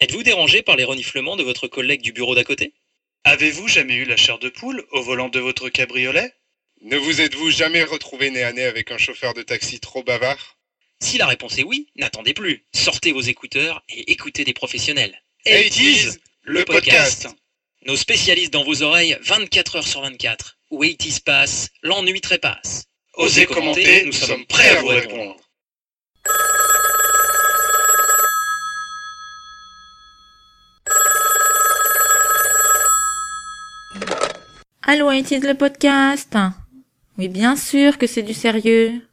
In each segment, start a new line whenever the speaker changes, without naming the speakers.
Êtes-vous dérangé par les reniflements de votre collègue du bureau d'à côté?
Avez-vous jamais eu la chair de poule au volant de votre cabriolet?
Ne vous êtes-vous jamais retrouvé nez à nez avec un chauffeur de taxi trop bavard?
Si la réponse est oui, n'attendez plus. Sortez vos écouteurs et écoutez des professionnels.
80s, le podcast.
Nos spécialistes dans vos oreilles 24 heures sur 24. Où 80s passe, l'ennui trépasse.
Osez commenter, nous sommes prêts à vous répondre.
Allô, utilise le podcast Oui, bien sûr que c'est du sérieux.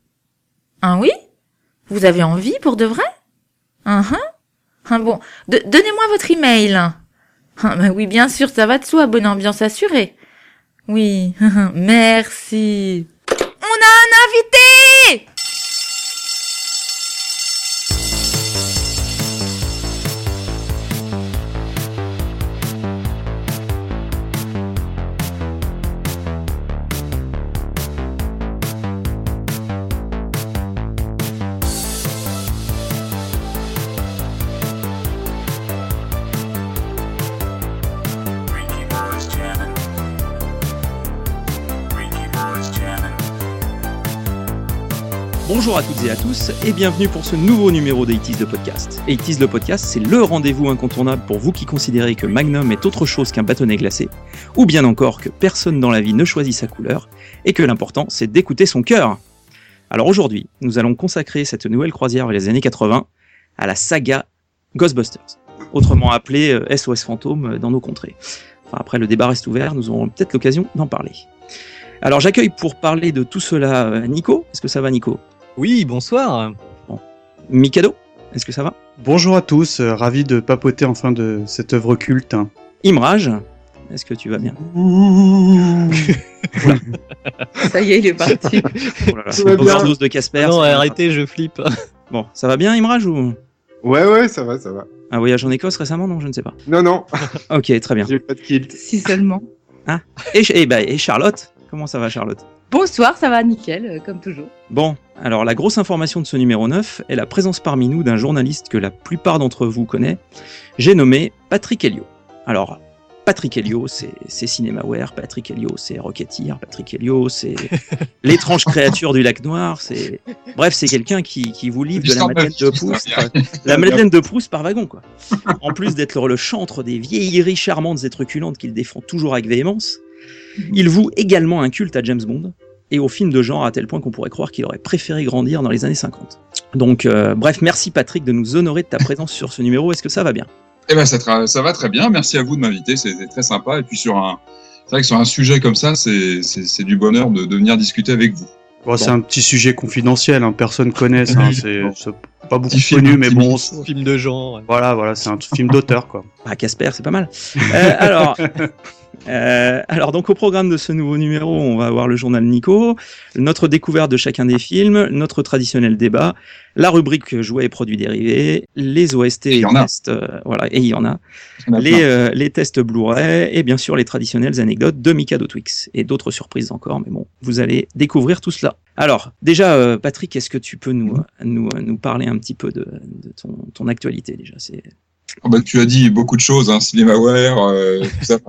Ah oui? Vous avez envie pour de vrai? Hein Ah bon, donnez-moi votre email. Bah oui, bien sûr, ça va de soi, bonne ambiance assurée. Oui, merci. On a un invité
Bonjour à toutes et à tous et bienvenue pour ce nouveau numéro d'Aitis le podcast. Aitis le podcast, c'est le rendez-vous incontournable pour vous qui considérez que Magnum est autre chose qu'un bâtonnet glacé, ou bien encore que personne dans la vie ne choisit sa couleur, et que l'important c'est d'écouter son cœur. Alors aujourd'hui, nous allons consacrer cette nouvelle croisière vers les années 80 à la saga Ghostbusters, autrement appelée euh, SOS Fantôme euh, dans nos contrées. Après le débat reste ouvert, nous aurons peut-être l'occasion d'en parler. Alors j'accueille pour parler de tout cela euh, Nico. Est-ce que ça va Nico?
Oui, bonsoir.
Mikado, est-ce que ça va?
Bonjour à tous, euh, ravi de papoter enfin de cette œuvre culte. hein.
Imrage, est-ce que tu vas bien?
Ça y est, il est parti.
Oh là là, de Casper.
non, arrêtez, je flippe.
Bon, ça va bien Imrage ou?
Ouais, ouais, ça va, ça va.
un voyage en Écosse récemment? Non, je ne sais pas.
Non, non,
Ok, très bien.
j'ai pas de kilt.
Si seulement.
Et, et, bah, et Charlotte? Comment ça va Charlotte?
Bonsoir, ça va nickel, euh, comme toujours.
Bon, alors la grosse information de ce numéro 9 est la présence parmi nous d'un journaliste que la plupart d'entre vous connaît. J'ai nommé Patrick Helio. Alors, Patrick Helio, c'est c'est Cinemaware, Patrick Helio, c'est Rocketeer, Patrick Helio, c'est l'étrange créature du lac noir, c'est... Bref, c'est quelqu'un qui, qui vous livre de la Madeleine de Proust. La Madeleine de Proust par wagon, quoi. En plus d'être le chantre des vieilleries charmantes et truculentes qu'il défend toujours avec véhémence, il voue également un culte à James Bond et aux films de genre à tel point qu'on pourrait croire qu'il aurait préféré grandir dans les années 50. Donc, euh, bref, merci Patrick de nous honorer de ta présence sur ce numéro. Est-ce que ça va bien?
Eh ben, ça, va très bien. Merci à vous de m'inviter. C'était très sympa. Et puis, sur un, c'est vrai que sur un sujet comme ça, c'est, du bonheur de, de venir discuter avec vous.
Bon, C'est un petit sujet confidentiel, hein, personne connaît ça, hein, c'est pas beaucoup
Petit film
connu, mais bon,
Film de genre.
voilà, voilà, c'est un film d'auteur, quoi.
Ah, Casper, c'est pas mal. Euh, alors, euh, alors, donc au programme de ce nouveau numéro, on va avoir le journal Nico, notre découverte de chacun des films, notre traditionnel débat, la rubrique jouets et produits dérivés, les OST et
a.
tests, euh, voilà, et il y en a, les, euh, les tests Blu-ray et bien sûr les traditionnelles anecdotes de Mikado Twix et d'autres surprises encore, mais bon, vous allez découvrir tout cela. Alors, déjà, euh, Patrick, est-ce que tu peux nous, nous, nous parler un petit peu de, de ton, ton actualité déjà? C'est
Oh, bah, tu as dit beaucoup de choses, hein, Cinemaware, euh, tout ça.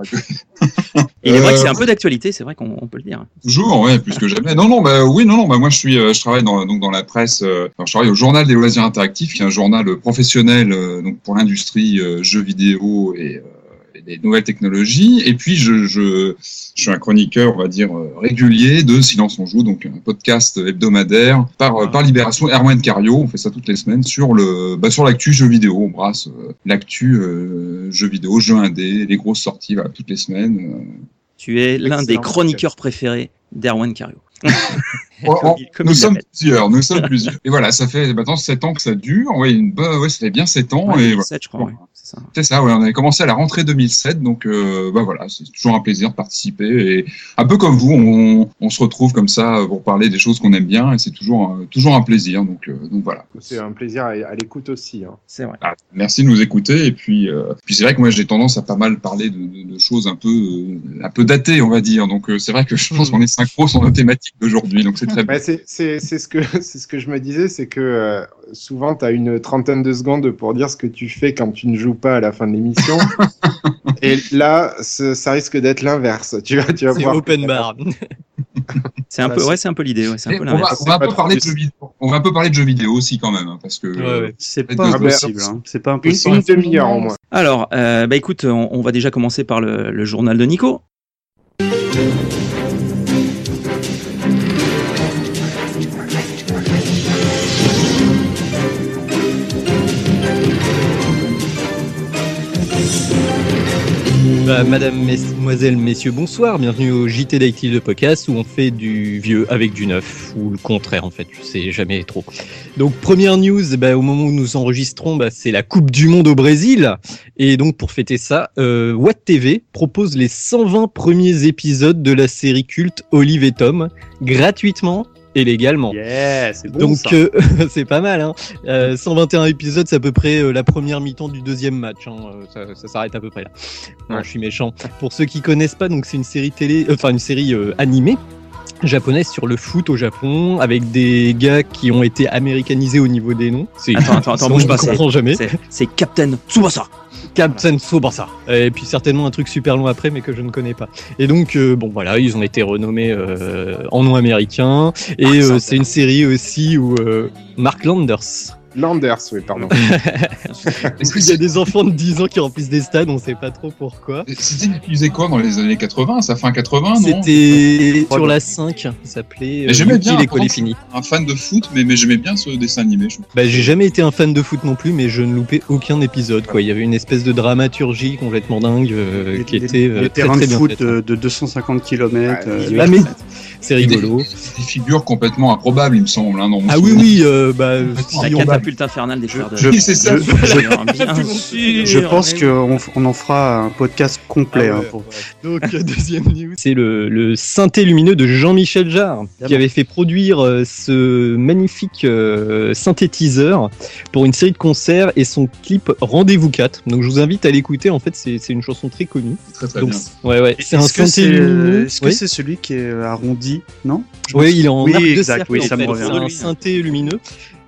Il est vrai que
Euh,
c'est un peu d'actualité, c'est vrai qu'on on peut le dire.
Toujours, ouais, plus que jamais. Non, non, bah oui, non, non, bah moi je suis, euh, je travaille dans, donc dans la presse. euh, je travaille au Journal des loisirs interactifs, qui est un journal euh, professionnel euh, donc pour l'industrie euh, jeux vidéo euh, et des nouvelles technologies. Et puis je, je, je suis un chroniqueur, on va dire euh, régulier de Silence on joue, donc un podcast hebdomadaire par euh, par Libération. Erwan Cario, on fait ça toutes les semaines sur le, bah, sur l'actu jeux vidéo. On brasse euh, l'actu euh, jeux vidéo, jeux indés, les grosses sorties, voilà, toutes les semaines. euh,
Tu es l'un des chroniqueurs préférés d'Erwan Cario.
Nous sommes plusieurs, nous sommes plusieurs. Et voilà, ça fait maintenant sept ans que ça dure. Ouais, une bonne, ouais, ça fait bien sept ans.
Ouais,
et
2007,
voilà.
je crois, ouais, c'est ça.
C'est ça, ouais, on avait commencé à la rentrée 2007, donc euh, bah voilà, c'est toujours un plaisir de participer. Et un peu comme vous, on, on se retrouve comme ça pour parler des choses qu'on aime bien, et c'est toujours, un- toujours un plaisir. Donc, euh, donc voilà.
C'est un plaisir à, à l'écoute aussi. Hein.
C'est vrai.
Ah, merci de nous écouter. Et puis, euh, puis c'est vrai que moi j'ai tendance à pas mal parler de, de, de choses un peu, euh, un peu datées, on va dire. Donc euh, c'est vrai que je pense qu'on est synchro sur nos thématiques d'aujourd'hui. Donc c'est très bien.
Ouais, c'est ce, que- c'est ce que je me disais, c'est que euh, souvent tu as une trentaine de secondes pour dire ce que tu fais quand tu ne joues pas à la fin de l'émission. Et là, ça risque d'être l'inverse. Tu vas, tu vas
C'est
voir.
open bar.
C'est un peu, ouais, c'est un peu l'idée. Ouais,
on, va,
l'inverse.
on va un peu parler de jeux vidéo. On va un peu parler de jeux vidéo aussi quand même, hein, parce que
Ouais, ouais.
C'est pas impossible. Hein. C'est pas
Une,
impossible.
une demi-heure au moins.
Alors, euh, bah écoute, on, on va déjà commencer par le, le journal de Nico.
Bah, madame, mesdemoiselles, messieurs, bonsoir. Bienvenue au JT d'Active de podcast où on fait du vieux avec du neuf, ou le contraire en fait, je sais jamais trop. Donc première news, bah, au moment où nous enregistrons, bah, c'est la Coupe du Monde au Brésil. Et donc pour fêter ça, euh, TV propose les 120 premiers épisodes de la série culte Olive et Tom gratuitement et légalement.
Yeah, c'est bon
Donc euh, c'est pas mal. Hein. Euh, 121 épisodes, c'est à peu près euh, la première mi-temps du deuxième match. Hein. Euh, Ça, ça s'arrête à peu près là. Non, je suis méchant. Pour ceux qui connaissent pas, donc c'est une série télé, euh, enfin une série euh, animée japonaise sur le foot au Japon avec des gars qui ont été américanisés au niveau des noms.
Attends, attends, attends, bouge pas,
jamais.
C'est Captain Tsubasa.
Captain Tsubasa. Et puis certainement un truc super long après, mais que je ne connais pas. Et donc, euh, bon voilà, ils ont été renommés euh, en nom américain. Et
Mark
euh, c'est une série aussi où Mark Landers.
Landers, oui, pardon.
Est-ce que
Il y a des enfants de 10 ans qui remplissent des stades, on sait pas trop pourquoi.
c'était diffusé quoi dans les années 80 Ça fin 80, non?
C'était sur la 5, ça s'appelait euh,
Mais j'aimais
Yuki
bien,
l'école est
pendant
finie.
Un fan de foot, mais, mais j'aimais bien ce dessin animé. je.
Bah, j'ai jamais été un fan de foot non plus, mais je ne loupais aucun épisode. Quoi. Il y avait une espèce de dramaturgie complètement dingue euh,
Les-
qui
les-
était euh,
les
très,
terrains
très
de
bien
foot
faite.
de, de 250 km.
Ouais,
Ah, mais c'est rigolo.
Des figures complètement improbables, il me semble. Hein, dans mon
Ah oui,
souvenir.
oui, euh, bah, si
La
on-
catapulte infernale des frères de.
je-
Oui, c'est ça.
je,
pense qu'on on en fera un podcast complet.
Ah ouais,
hein, pour-
Donc, euh, deuxième news. C'est le, le synthé lumineux de Jean-Michel Jarre, qui avait fait produire euh, ce magnifique euh, synthétiseur pour une série de concerts et son clip Rendez-vous 4. Donc, je vous invite à l'écouter. En fait, c'est une chanson très connue.
Très très
Donc,
bien.
ouais, ouais. C'est un
Est-ce que
synthé
c'est
lumineux.
est-ce que
Oui.
c'est celui qui est arrondi Non? Je me
Oui, il est en
Oui,
arc de cercle.
oui,
en
ça me
fait.
revient.
C'est un synthé lumineux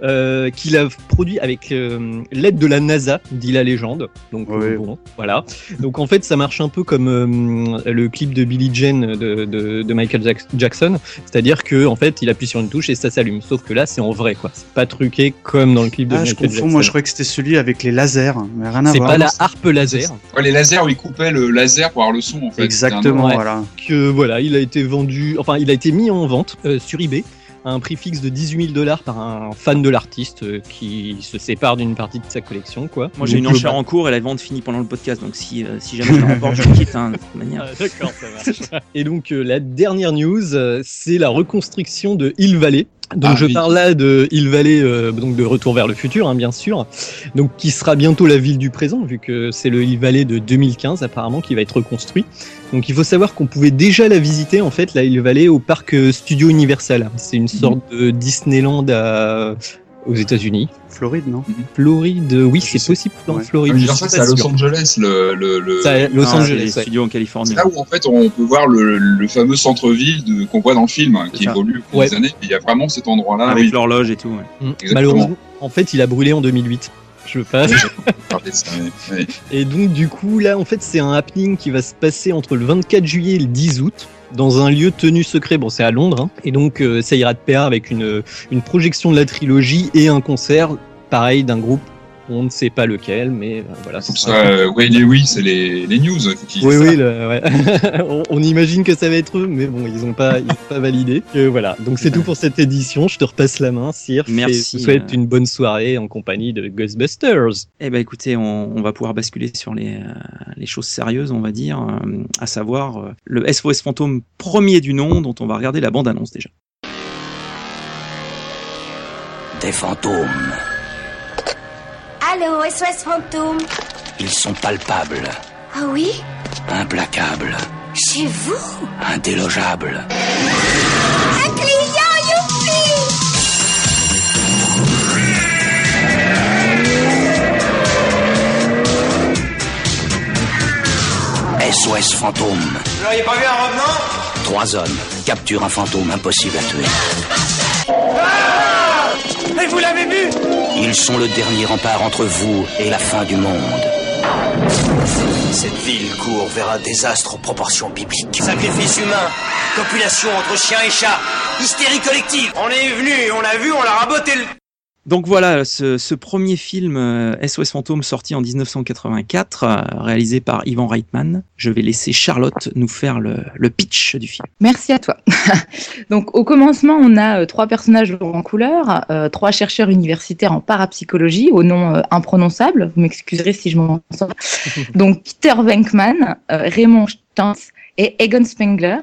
euh, qu'il a produit avec euh, l'aide de la NASA, dit la légende. Donc euh, bon, voilà. Donc en fait, ça marche un peu comme euh, le clip de Billie Jean de, de, de Michael Jack- Jackson, c'est-à-dire que en fait, il appuie sur une touche et ça s'allume. Sauf que là, c'est en vrai, quoi. C'est pas truqué comme dans le clip de
Ah, je
Michael
confonds.
Jackson.
Moi, je croyais que c'était celui avec les lasers. Mais rien à
C'est pas la harpe laser.
Ouais, les lasers où ils coupaient le laser pour avoir le son en fait.
Exactement, voilà.
que voilà, il a été vendu, enfin il a été mis en vente euh, sur eBay à un prix fixe de 18 000 dollars par un fan de l'artiste euh, qui se sépare d'une partie de sa collection, quoi.
Moi j'ai une
Donc,
enchère en cours et la vente finit pendant le podcast, donc si, euh, si jamais je la remporte, je quitte hein, de toute manière.
Ah, D'accord, ça marche. Et donc euh, la dernière news, euh, c'est la reconstruction de Hill Valley. Donc
Ah,
je
oui.
parle là de Hill Valley, euh, donc de Retour vers le futur, hein, bien sûr. Donc qui sera bientôt la ville du présent, vu que c'est le Hill Valley de 2015 apparemment qui va être reconstruit. Donc il faut savoir qu'on pouvait déjà la visiter en fait, la Hill Valley, au parc euh, Studio Universal. C'est une sorte de Disneyland à- aux États-Unis.
Floride, non
Floride, oui, c'est possible en
Ouais.
Floride.
Ah, ça, c'est à Los. Angeles, le, le,
à Los
Non, c'est
Angeles.
les
ouais.
studios en Californie.
C'est là où en fait on peut voir le, le fameux centre-ville de- qu'on voit dans le film, hein, qui
ça.
évolue au cours
Ouais.
des années. Il y a vraiment cet endroit-là.
Avec
oui.
l'horloge et tout. ouais.
Mm. Malheureusement, en fait, il a brûlé en 2008. Je veux pas.
Parler de ça, ouais. Ouais.
Et donc, du coup, là, en fait, c'est un happening qui va se passer entre le 24 juillet et le 10 août dans un lieu tenu secret. Bon, c'est à Londres. hein. Et donc, euh, ça ira de pair avec une, une projection de la trilogie et un concert, pareil, d'un groupe. On ne sait pas lequel, mais euh, voilà.
Pour ça, euh, ouais, les oui, c'est les, les news.
Oui, oui, le- ouais. on, on imagine que ça va être eux, mais bon, ils n'ont pas, ils ont pas validé. Et voilà, donc c'est tout pour cette édition. Je te repasse la main, Sir.
Merci,
Je te souhaite
euh.
une bonne soirée en compagnie de Ghostbusters.
Eh ben écoutez, on, on va pouvoir basculer sur les, euh, les choses sérieuses, on va dire, euh, à savoir euh, le SOS Fantôme premier du nom, dont on va regarder la bande-annonce déjà.
Des fantômes.
Allô, SOS Fantôme.
Ils sont palpables,
Ah oui?
Implacables,
Chez vous?
Indélogeables.
Un client, youpi!
SOS fantôme.
Vous l'auriez pas vu un revenant?
Trois hommes capturent un fantôme impossible à tuer.
Mais vous l'avez vu?
Ils sont le dernier rempart entre vous et la fin du monde.
Cette ville court vers un désastre aux proportions bibliques. Sacrifice humain, copulation entre chiens et chats, hystérie collective. On est venu, on l'a vu, on l'a raboté le...
Donc voilà, ce, ce premier film euh, SOS Fantôme sorti en 1984, euh, réalisé par Ivan Reitman. Je vais laisser Charlotte nous faire le, le pitch du film.
Merci à toi. Donc, au commencement, on a euh, trois personnages en couleur, euh, trois chercheurs universitaires en parapsychologie au nom euh, imprononçable. Vous m'excuserez si je m'en sors. Donc, Peter Venkman, euh, Raymond Stantz et Egon Spengler,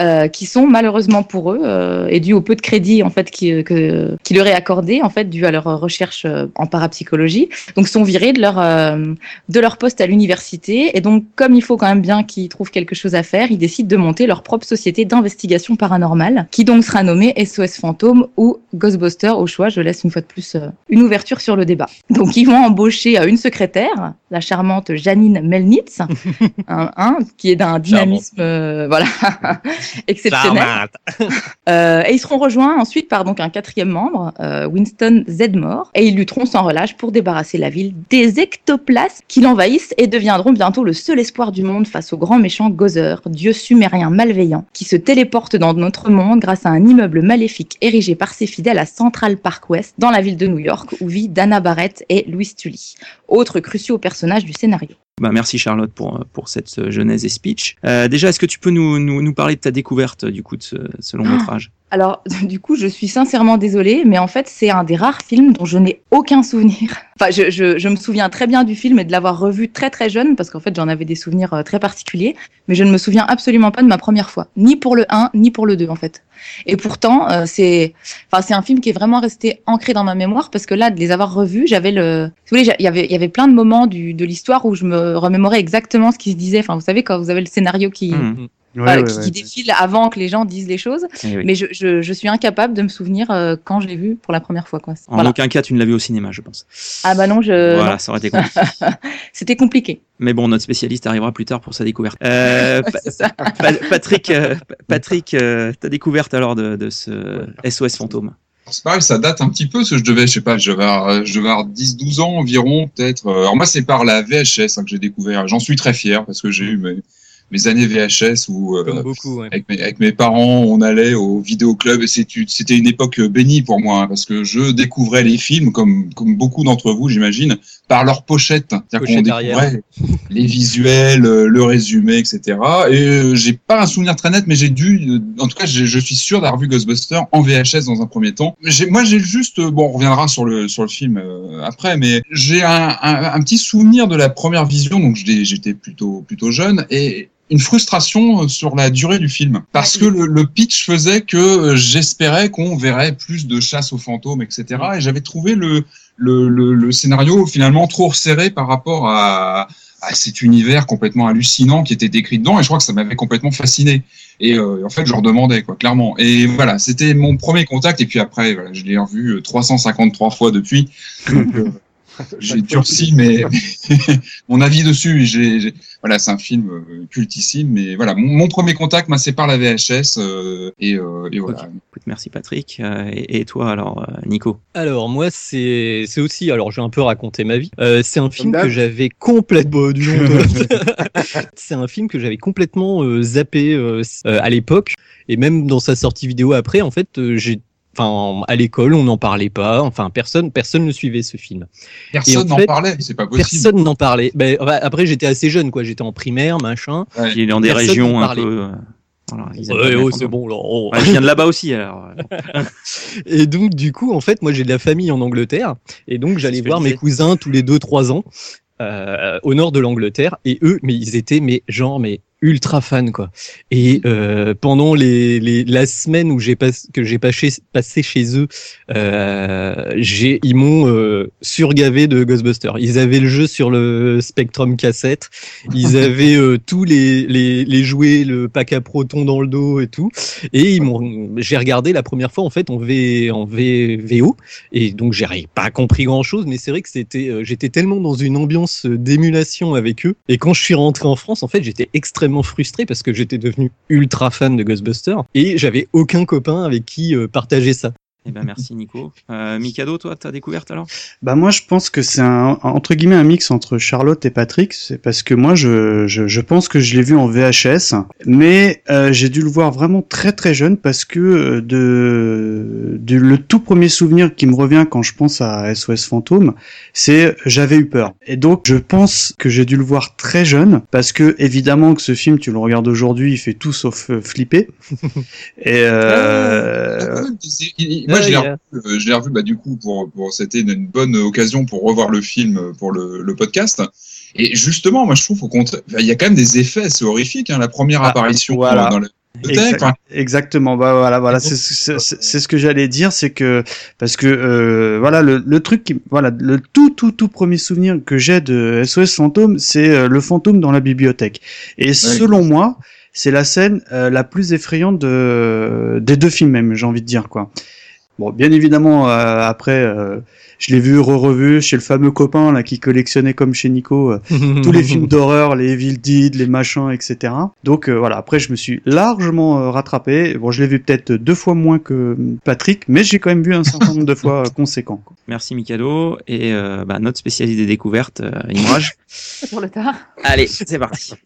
euh, qui sont malheureusement pour eux euh, et dû au peu de crédit en fait qui, que, qui leur est accordé en fait dû à leur recherche euh, en parapsychologie, donc sont virés de leur euh, de leur poste à l'université et donc comme il faut quand même bien qu'ils trouvent quelque chose à faire, ils décident de monter leur propre société d'investigation paranormale, qui donc sera nommée SOS Fantôme ou Ghostbuster au choix. Je laisse une fois de plus euh, une ouverture sur le débat. Donc ils vont embaucher euh, une secrétaire, la charmante Janine Melnitz, un, un, qui est d'un dynamisme euh, voilà exceptionnel. Euh, et ils seront rejoints ensuite par donc un quatrième membre, euh, Winston Zedmore, et ils lutteront sans relâche pour débarrasser la ville des ectoplasmes qui l'envahissent et deviendront bientôt le seul espoir du monde face au grand méchant Gozer, dieu sumérien malveillant, qui se téléporte dans notre monde grâce à un immeuble maléfique érigé par ses fidèles à Central Park West, dans la ville de New York, où vit Dana Barrett et Louis Tully, autres cruciaux personnages du scénario.
Bah, merci Charlotte pour, pour cette euh, genèse et speech. Euh, déjà, est-ce que tu peux nous, nous, nous parler de ta découverte du coup de ce, ce long métrage?
Alors, du coup, je suis sincèrement désolée, mais en fait, c'est un des rares films dont je n'ai aucun souvenir. Enfin, je, je, je me souviens très bien du film et de l'avoir revu très très jeune, parce qu'en fait, j'en avais des souvenirs euh, très particuliers, mais je ne me souviens absolument pas de ma première fois, ni pour le 1, ni pour le 2, en fait. Et pourtant, euh, c'est, enfin, c'est un film qui est vraiment resté ancré dans ma mémoire, parce que là, de les avoir revus, j'avais le, vous voulez, il y avait, y avait plein de moments du, de l'histoire où je me remémorais exactement ce qui se disait. Enfin, vous savez, quand vous avez le scénario qui,
Mmh.
Ouais,
qui, qui
ouais.
défile avant que les gens disent les choses.
Oui.
Mais je, je, je suis incapable de me souvenir euh, quand je l'ai vu pour la première fois. Quoi.
En
Voilà.
aucun cas, tu ne l'as vu au cinéma, je pense.
Ah bah non, je.
voilà,
non.
ça aurait été compliqué.
C'était compliqué.
Mais bon, notre spécialiste arrivera plus tard pour sa découverte. Euh, Pa-
C'est ça.
Pa- Patrick, euh, Patrick, euh, ta découverte alors de, de ce SOS fantôme
C'est pareil, ça date un petit peu, parce que je devais, je sais pas, je devais avoir, je devais avoir 10-12 ans environ, peut-être. Alors moi, c'est par la VHS hein, que j'ai découvert. J'en suis très fier, parce que j'ai eu mes, mes années VHS où, euh,
Comme beaucoup, ouais.
avec, mes, avec mes parents, on allait au vidéoclub et c'était une époque bénie pour moi, hein, parce que je découvrais les films, comme, comme beaucoup d'entre vous, j'imagine, par leur pochette. C'est-à-dire qu'on découvrait les visuels, euh, le résumé, etc. Et euh, j'ai pas un souvenir très net, mais j'ai dû, euh, en tout cas, je suis sûr d'avoir vu Ghostbusters en VHS dans un premier temps. Moi, j'ai juste, euh, bon, on reviendra sur le sur le film euh, après, mais j'ai un, un, un petit souvenir de la première vision, donc j'étais plutôt plutôt jeune et une frustration euh, sur la durée du film. Parce que le, le pitch faisait que euh, j'espérais qu'on verrait plus de chasse aux fantômes, etc. Et j'avais trouvé le le, le, le scénario finalement trop resserré par rapport à, à cet univers complètement hallucinant qui était décrit dedans et je crois que ça m'avait complètement fasciné. Et euh, en fait je redemandais quoi clairement. Et voilà c'était mon premier contact et puis après voilà, je l'ai revu euh, 353 fois depuis. Donc, euh, j'ai durci mais mon avis dessus j'ai voilà c'est un film euh, cultissime mais voilà mon, mon premier contact c'est par la VHS euh, et, euh, et voilà.
Écoute, merci Patrick. Euh, et, et toi alors, Nico?
Alors moi c'est c'est aussi alors j'ai un peu raconté ma vie. Euh, c'est un film que j'avais complètement du nom de- c'est un film que j'avais complètement euh, zappé à l'époque. Et même dans sa sortie vidéo après en fait euh, j'ai Enfin, à l'école, on n'en parlait pas. Enfin, personne, personne ne suivait ce film.
Personne n'en
fait,
parlait c'est pas possible
Personne n'en parlait. Ben, enfin, après, j'étais assez jeune, quoi. J'étais en primaire, machin.
Ouais.
qui est dans des
Personne
régions un peu. euh, voilà,
Ouais, oh, c'est bon, là. oh.
Ouais, je viens de là-bas aussi alors.
Et donc, du coup, en fait, moi, j'ai de la famille en Angleterre. Et donc, j'allais voir mes cousins tous les deux, trois ans, euh, au nord de l'Angleterre. Et eux, mais ils étaient, mais genre, mais ultra fans, quoi. Et euh, pendant les, les, la semaine où j'ai pas, que j'ai passé, passé chez eux, euh, j'ai, ils m'ont euh, surgavé de Ghostbusters. Ils avaient le jeu sur le Spectrum cassette. Ils avaient euh, tous les, les, les jouets, le pack à proton dans le dos et tout. Et ils m'ont, j'ai regardé la première fois en fait en V, en V, VO. Et donc j'ai pas compris grand chose, mais c'est vrai que c'était, euh, j'étais tellement dans une ambiance euh, d'émulation avec eux. Et quand je suis rentré en France, en fait, j'étais extrêmement frustré parce que j'étais devenu ultra fan de Ghostbusters et j'avais aucun copain avec qui euh, partager ça.
Eh ben merci Nico. Euh, Mikado, toi, ta découverte alors
Bah moi je pense que c'est un entre guillemets un mix entre Charlotte et Patrick, c'est parce que moi je, je, je pense que je l'ai vu en VHS, mais euh, j'ai dû le voir vraiment très très jeune parce que euh, de, de le tout premier souvenir qui me revient quand je pense à SOS Fantôme, c'est j'avais eu peur. Et donc je pense que j'ai dû le voir très jeune parce que évidemment que ce film tu le regardes aujourd'hui, il fait tout sauf euh, flipper. et euh,
Moi, je l'ai revu, euh, je l'ai revu bah, du coup pour, pour c'était une, une bonne occasion pour revoir le film euh, pour le, le podcast. Et justement, moi, je trouve au contraire, il y a quand même des effets, c'est horrifique. Hein, la première apparition
voilà.
dans bibliothèque. Enfin,
exactement. Bah voilà, voilà. C'est ce que j'allais dire, c'est que parce que euh, voilà le, le truc, qui, voilà le tout tout tout premier souvenir que j'ai de SOS fantôme, c'est euh, le fantôme dans la bibliothèque. Et selon moi, c'est la scène euh, la plus effrayante de, des deux films même, j'ai envie de dire quoi. Bon, bien évidemment, euh, après, euh, je l'ai vu re-revu chez le fameux copain là qui collectionnait comme chez Nico euh, tous les films d'horreur, les Evil Dead, les machins, etc. Donc euh, voilà, après je me suis largement euh, rattrapé. Bon, je l'ai vu peut-être deux fois moins que Patrick, mais j'ai quand même vu un certain nombre de fois euh, conséquent. quoi.
Merci Mikado et euh, bah, notre spécialiste des découvertes, euh, Imraj.
Pour le tard.
Allez, c'est parti.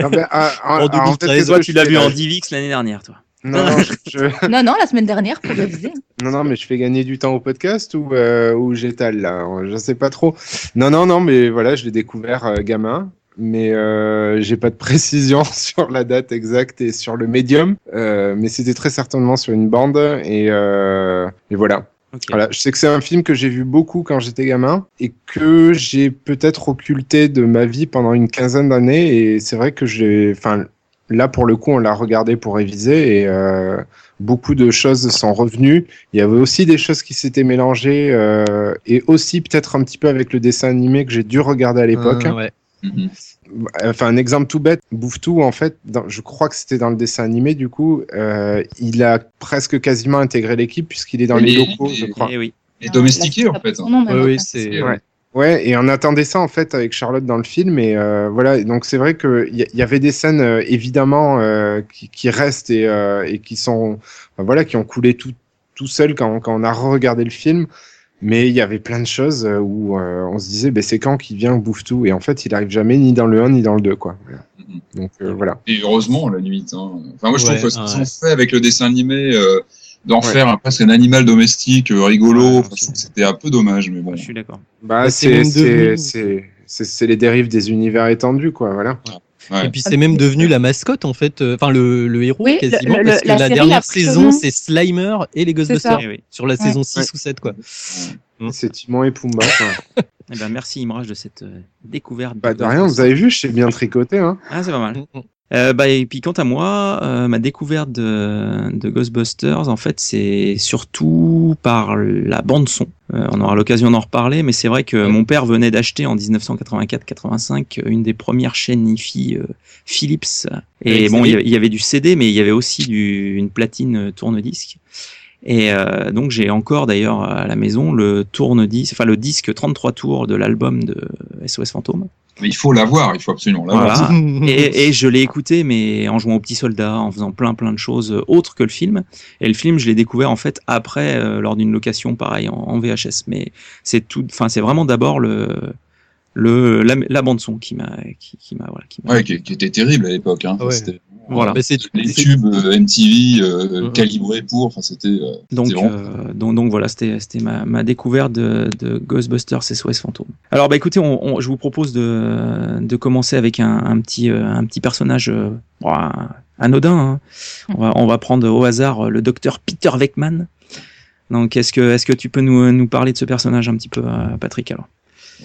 Non, mais, ah,
En
ah, en fait,
2013,
qu'est-ce
toi,
que
tu l'as vu en DivX l'année dernière, toi.
Non, non, je- je-
Non, non, la semaine dernière pour réviser.
non, non, mais je fais gagner du temps au podcast ou, euh, ou j'étale là Je sais pas trop. Non, non, non, mais voilà, je l'ai découvert euh, gamin. Mais euh, j'ai pas de précision sur la date exacte et sur le médium. Euh, mais c'était très certainement sur une bande. Et, euh, et voilà. Voilà, je sais que c'est un film que j'ai vu beaucoup quand j'étais gamin et que j'ai peut-être occulté de ma vie pendant une quinzaine d'années. Et c'est vrai que j'ai, enfin, là pour le coup, on l'a regardé pour réviser et euh, beaucoup de choses sont revenues. Il y avait aussi des choses qui s'étaient mélangées euh, et aussi peut-être un petit peu avec le dessin animé que j'ai dû regarder à l'époque.
Ah, ouais.
Enfin, un exemple tout bête, Bouffetou, en fait, dans- je crois que c'était dans le dessin animé, du coup, euh, il a presque quasiment intégré l'équipe puisqu'il est dans les locaux, je crois.
Oui.
Et domestiqué en fait.
Oui, c'est.
Ouais. Ouais, et on attendait ça en fait avec Charlotte dans le film, et euh, voilà. et Donc c'est vrai que il y, y avait des scènes euh, évidemment euh, qui, qui restent et, euh, et qui sont, enfin, voilà, qui ont coulé tout tout seul quand, quand on a regardé le film. Mais il y avait plein de choses euh, où euh, on se disait, ben c'est quand qu'il vient bouffe tout, et en fait il arrive jamais ni dans le 1 ni dans le 2 quoi. Voilà. Donc euh, voilà.
Et heureusement, à la limite. Hein. Enfin, moi, je
Ouais,
trouve que ce qu'ils
ouais.
ont fait avec le dessin animé, euh, d'en
Ouais.
faire un, presque un animal domestique euh, rigolo, enfin, c'était un peu dommage, mais bon.
Je suis d'accord.
Bah,
Bah, c'est
les dérives des univers étendus quoi, voilà.
Ouais.
Et puis c'est même devenu la mascotte en fait, euh, enfin le, le héros
Oui,
quasiment,
le- le-
parce que
la
dernière saison c'est Slimer et les Ghostbusters.
Eh oui.
sur la
Ouais.
saison 6
Ouais.
ou 7 quoi.
C'est Timon et Pumba. quoi.
Eh ben, merci Imraj de cette euh, découverte.
Bah de rien, vous avez vu, je sais bien tricoter hein.
Ah, c'est pas mal. Euh, bah, et puis quant à moi, euh, ma découverte de, de Ghostbusters, en fait, c'est surtout par la bande son. Euh, on aura l'occasion d'en reparler, mais c'est vrai que mon père venait d'acheter en 1984-85 une des premières chaînes IFI euh, Philips. Et bon,
CD.
il y avait- il y avait du CD, mais il y avait aussi du, une platine euh, tourne-disque. Et euh, donc j'ai encore d'ailleurs à la maison le tourne-disque, enfin le disque 33 tours de l'album de SOS Fantôme.
Il faut l'avoir, il faut absolument l'avoir.
Voilà. et, et je l'ai écouté, mais en jouant au petit soldat, en faisant plein plein de choses autres que le film. Et le film, je l'ai découvert en fait après, euh, lors d'une location, pareil, en, en VHS. Mais c'est tout, enfin c'est vraiment d'abord le le la, la bande son qui m'a qui, qui m'a voilà qui m'a.
Ouais, qui, qui était terrible à l'époque. Hein.
Ouais.
C'était
Voilà.
Bah, c'est
les tubes euh, MTV euh,
Mhm.
calibrés pour. Enfin, c'était. euh,
Donc, euh, donc, donc voilà, c'était c'était ma, ma découverte de, de Ghostbusters SOS Fantôme. Alors bah écoutez, on, on- je vous propose de, de commencer avec un, un petit euh, un petit personnage euh, anodin. hein. On va on va prendre au hasard euh, le docteur Peter Veckman. Donc est-ce que est-ce que tu peux nous nous parler de ce personnage un petit peu, euh, Patrick alors?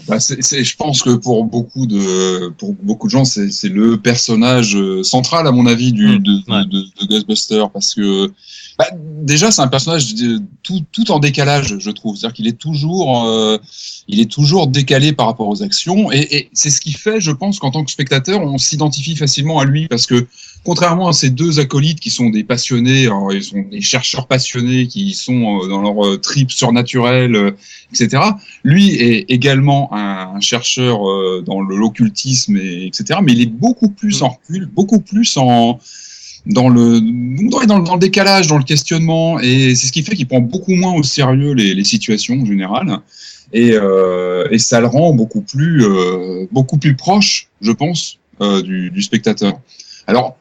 Bah, c'est, c'est- je pense que pour beaucoup de, pour beaucoup de gens, c'est, c'est le personnage euh, central, à mon avis, du,
Mm,
de, de-
ouais.
de, de Ghostbusters, parce que bah, déjà, c'est un personnage de- tout, tout en décalage, je trouve. C'est-à-dire qu'il est toujours, euh, il est toujours décalé par rapport aux actions, et, et c'est ce qui fait, je pense, qu'en tant que spectateur, on s'identifie facilement à lui, parce que contrairement à ces deux acolytes qui sont des passionnés, alors, ils sont des chercheurs passionnés qui sont euh, dans leur euh, trip surnaturel, euh, etc. Lui est également un, chercheur dans l'occultisme, et, etc. Mais il est beaucoup plus en recul, beaucoup plus en dans le dans, le décalage, dans le questionnement, et c'est ce qui fait qu'il prend beaucoup moins au sérieux les, situations en général, et, ça le rend beaucoup plus beaucoup plus proche, je pense, du, du spectateur. Alors,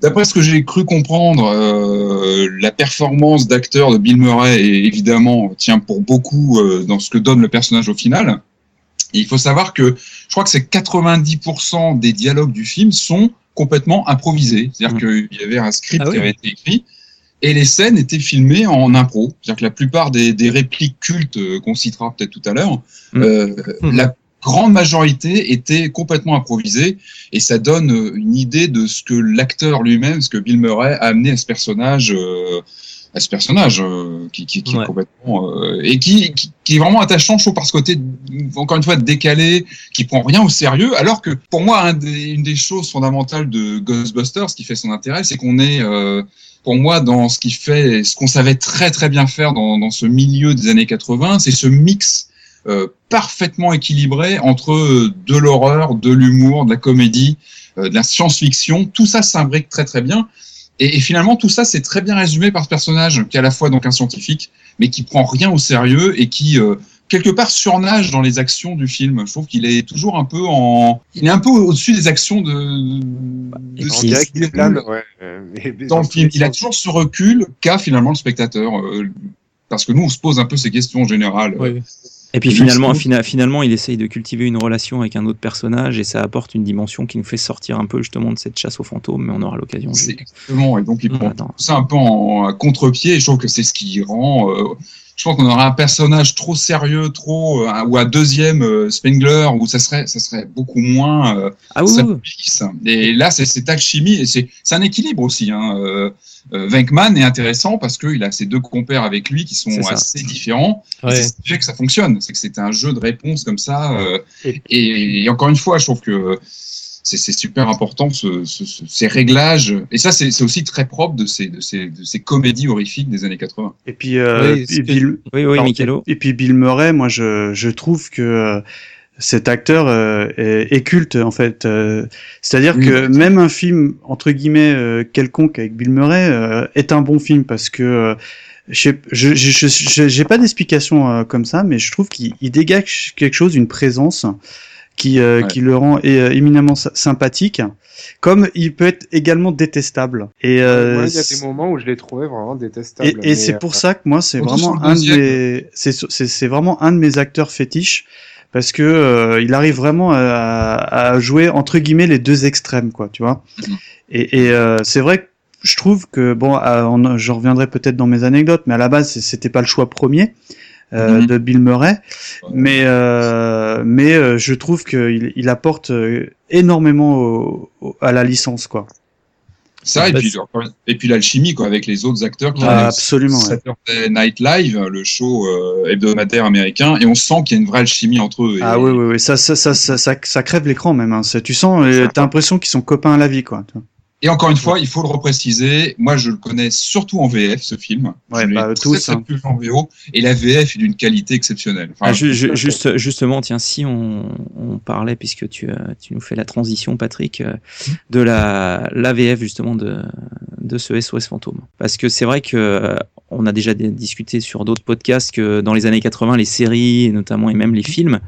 d'après ce que j'ai cru comprendre, euh, la performance d'acteur de Bill Murray est, évidemment tient pour beaucoup euh, dans ce que donne le personnage au final. Et il faut savoir que je crois que c'est 90% des dialogues du film sont complètement improvisés. C'est-à-dire qu'il y avait un script
Ah oui.
qui avait été écrit et les scènes étaient filmées en impro. C'est-à-dire que la plupart des, des répliques cultes euh, qu'on citera peut-être tout à l'heure, euh, la grande majorité était complètement improvisée et ça donne euh, une idée de ce que l'acteur lui-même, ce que Bill Murray a amené à ce personnage. euh, à ce personnage euh, qui, qui, qui est complètement euh, et qui, qui, qui est vraiment attachant je trouve par ce côté encore une fois décalé qui prend rien au sérieux alors que pour moi un des, une des choses fondamentales de Ghostbusters ce qui fait son intérêt c'est qu'on est, euh, pour moi dans ce qui fait ce qu'on savait très très bien faire dans, dans ce milieu des années 80 c'est ce mix parfaitement équilibré entre euh, de l'horreur de l'humour de la comédie euh, de la science-fiction tout ça s'imbrique très très bien et, et finalement, tout ça, c'est très bien résumé par ce personnage, qui est à la fois donc un scientifique, mais qui prend rien au sérieux et qui euh, quelque part surnage dans les actions du film. Je trouve qu'il est toujours un peu en, il est un peu au-dessus des actions de. de ce
qu'il
déroule
plane, ouais, euh,
dans le film. Il a toujours ce recul qu'a finalement le spectateur, euh, parce que nous, on se pose un peu ces questions générales.
Et puis finalement,
merci.
fina- finalement, il essaye de cultiver une relation avec un autre personnage et ça apporte une dimension qui nous fait sortir un peu justement de cette chasse aux fantômes, mais on aura l'occasion.
Exactement, et donc il prend tout ça un peu en, en contre-pied, et je trouve que c'est ce qui rend. euh, je pense qu'on aurait un personnage trop sérieux, trop euh, ou un deuxième euh, Spengler, où ça serait, ça serait beaucoup moins. euh,
Ah oui,
ça. Et là, c'est cette alchimie, et c'est un équilibre aussi. Hein. Venkman est intéressant parce qu'il a ses deux compères avec lui qui sont assez différents.
Ouais.
C'est ce qui fait que ça fonctionne. C'est que c'est un jeu de réponse comme ça. et, et encore une fois, je trouve que c'est c'est super important ce, ce- ce- ces réglages. Et ça, c'est c'est aussi très propre de ces, de, ces, de ces comédies horrifiques des années 80.
Et puis, euh,
Oui,
et Bill,
Oui, oui,
pardon. Et puis Bill Murray, moi, je, je trouve que euh, cet acteur euh, est, est culte en fait. Euh, C'est-à-dire
Oui,
que même un film entre guillemets euh, quelconque avec Bill Murray euh, est un bon film parce que euh, je sais- je je- je- j'ai pas d'explication euh, comme ça, mais je trouve qu'il il dégage quelque chose, une présence qui euh,
Ouais.
qui le rend euh, éminemment sy- sympathique. Comme il peut être également détestable. Et euh,
Moi, il y a des moments où je l'ai trouvé vraiment détestable.
et, c'est
euh,
pour ça que moi, c'est vraiment un de mes, c'est c'est c'est vraiment un de mes acteurs fétiches parce que euh, il arrive vraiment à, à jouer entre guillemets les deux extrêmes, quoi, tu vois. Et, et euh, c'est vrai que je trouve que bon, euh, on- je reviendrai peut-être dans mes anecdotes, mais à la base, c'était pas le choix premier. Euh,
Mhm.
de Bill Murray, mais euh, mais euh, je trouve qu'il il apporte énormément au- au- à la licence quoi.
Ça, et
Bah,
puis, et puis l'alchimie quoi, avec les autres acteurs qui ont
absolument.
Saturday Night Live, le show euh, hebdomadaire américain, et on sent qu'il y a une vraie alchimie entre eux. Et-
Ah oui, oui, oui, ça, ça, ça, ça, ça, ça crève l'écran même. Hein. Tu sens, t'as l'impression qu'ils sont copains à la vie, quoi. tu vois.
Et encore une fois, il faut le repréciser. Moi, je le connais surtout en VF, ce film.
Ouais, bah, tous, hein.
vu en VO. Et la VF est d'une qualité exceptionnelle. Enfin,
Ah, ju- ju- juste, justement, tiens, si on, on parlait, puisque tu, euh, tu nous fais la transition, Patrick, euh, de la l'AVF justement de, de ce SOS fantôme. Parce que c'est vrai que euh, on a déjà discuté sur d'autres podcasts que dans les années 80, les séries, notamment et même les films,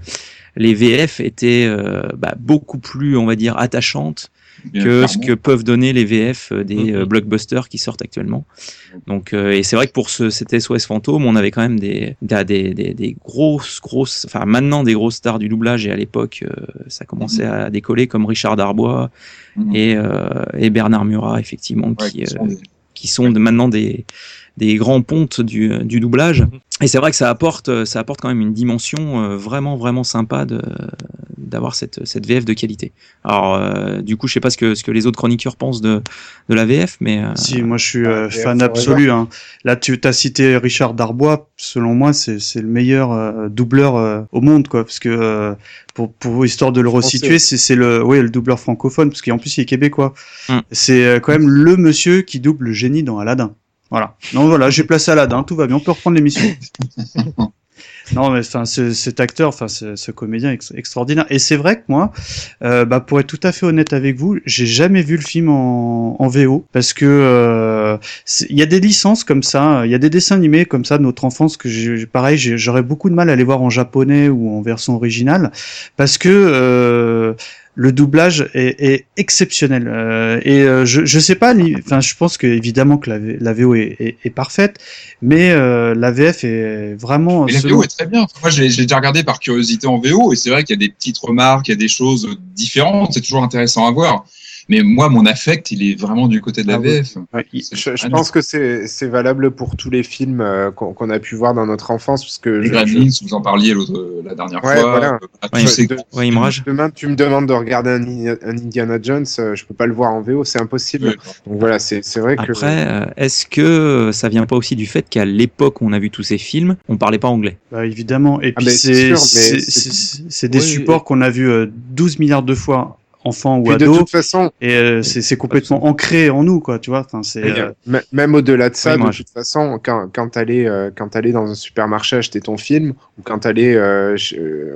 les VF étaient euh, bah, beaucoup plus, on va dire, attachantes que ce que peuvent donner les VF des euh,
Mhm.
blockbusters qui sortent actuellement. Donc, euh, et c'est vrai que pour ce, cet SOS fantôme, on avait quand même des, des, des, des- des grosses, grosses, enfin maintenant des grosses stars du doublage et à l'époque, euh, ça commençait à décoller comme Richard Darbois
Mhm.
et, euh, et Bernard Murat, effectivement,
Ouais,
qui,
qui sont
euh,
des-
qui sont maintenant des, des grands pontes du, du doublage. Et c'est vrai que ça apporte, ça apporte quand même une dimension euh, vraiment, vraiment sympa de d'avoir cette, cette VF de qualité. Alors, euh, du coup, je sais pas ce que, ce que les autres chroniqueurs pensent de, de la VF, mais euh,
Si, moi je suis euh,
VF
fan absolu. Hein. Là, tu as cité Richard Darbois. Selon moi, c'est c'est le meilleur euh, doubleur euh, au monde, quoi. Parce que euh, pour, pour histoire de le resituer, c'est c'est le, oui, le doubleur francophone, parce qu'en plus il est québécois.
Mm.
C'est euh, quand même le monsieur qui double le génie dans Aladdin. Voilà. Non, voilà, j'ai placé Aladdin. Tout va bien. On peut reprendre l'émission. non, mais enfin, ce, cet acteur, enfin, ce, ce comédien ex- extraordinaire. Et c'est vrai que moi, euh, bah, pour être tout à fait honnête avec vous, j'ai jamais vu le film en, en VO parce que euh, il y a des licences comme ça, il y a des dessins animés comme ça de notre enfance que j'ai, pareil, j'aurais beaucoup de mal à les voir en japonais ou en version originale parce que euh, le doublage est, est exceptionnel Euh, et euh, je je sais pas enfin je pense que évidemment que la, VO est, est, est parfaite mais euh, la VF est vraiment
Mais la VO est très bien. Moi, l'ai déjà regardé par curiosité en VO, et c'est vrai qu'il y a des petites remarques, il y a des choses différentes, c'est toujours intéressant à voir. Mais moi, mon affect, il est vraiment du côté de la
Ah oui.
VF.
Je, je pense que c'est valable pour tous les films euh, qu'on a pu voir dans notre enfance, parce que
Les
je-
Gremlins,
je-
vous en parliez l'autre- la dernière
Ouais,
fois.
voilà.
euh, ces-
De- Demain, tu me demandes de regarder un, Indiana Jones, euh, je peux pas le voir en VO, c'est impossible. Donc voilà, c'est c'est vrai que.
Après, euh, est-ce que ça vient pas aussi du fait qu'à l'époque où on a vu tous ces films, on parlait pas anglais?
Bah, évidemment. Et
Ah,
puis c'est des
Oui.
supports qu'on a vus euh, 12 milliards de fois, enfants ou
Puis de toute façon-
et euh, c'est complètement ancré en nous, quoi. Tu vois. Enfin, c'est. Euh,
Même au-delà de ça,
Oui, moi,
de toute façon, quand, quand t'allais euh, quand t'allais dans un supermarché acheter ton film, ou quand t'allais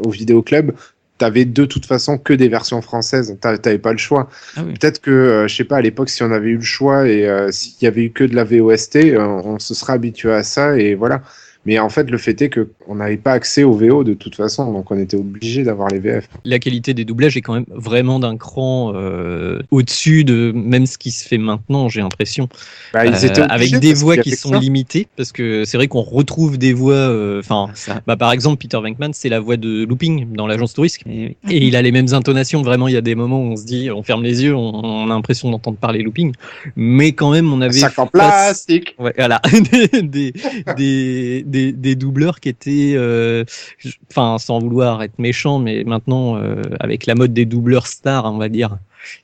au vidéoclub, t'avais de toute façon que des versions françaises. T'a- T'avais pas le choix.
Ah oui.
Peut-être que, euh, je sais pas, à l'époque, si on avait eu le choix et euh, s'il y avait eu que de la VOST, euh, on se serait habitué à ça et voilà. Mais en fait, le fait est que on n'avait pas accès aux VO de toute façon, donc on était obligé d'avoir les VF.
La qualité des doublages est quand même vraiment d'un cran euh, au-dessus de même ce qui se fait maintenant, j'ai l'impression.
Bah, ils étaient obligés
avec des voix qui sont
ça.
limitées, parce que c'est vrai qu'on retrouve des voix. euh, Enfin,
Ah,
bah, par exemple, Peter Venkman, c'est la voix de Looping dans l'agence touriste,
et,
il a les mêmes intonations. Vraiment, il y a des moments où on se dit, on ferme les yeux, on, on a l'impression d'entendre parler Looping, mais quand même, on avait
Sac en plastique.
Ouais, voilà, des, des, des, des doubleurs qui étaient, euh, enfin, sans vouloir être méchant, mais maintenant, euh, avec la mode des doubleurs stars, on va dire,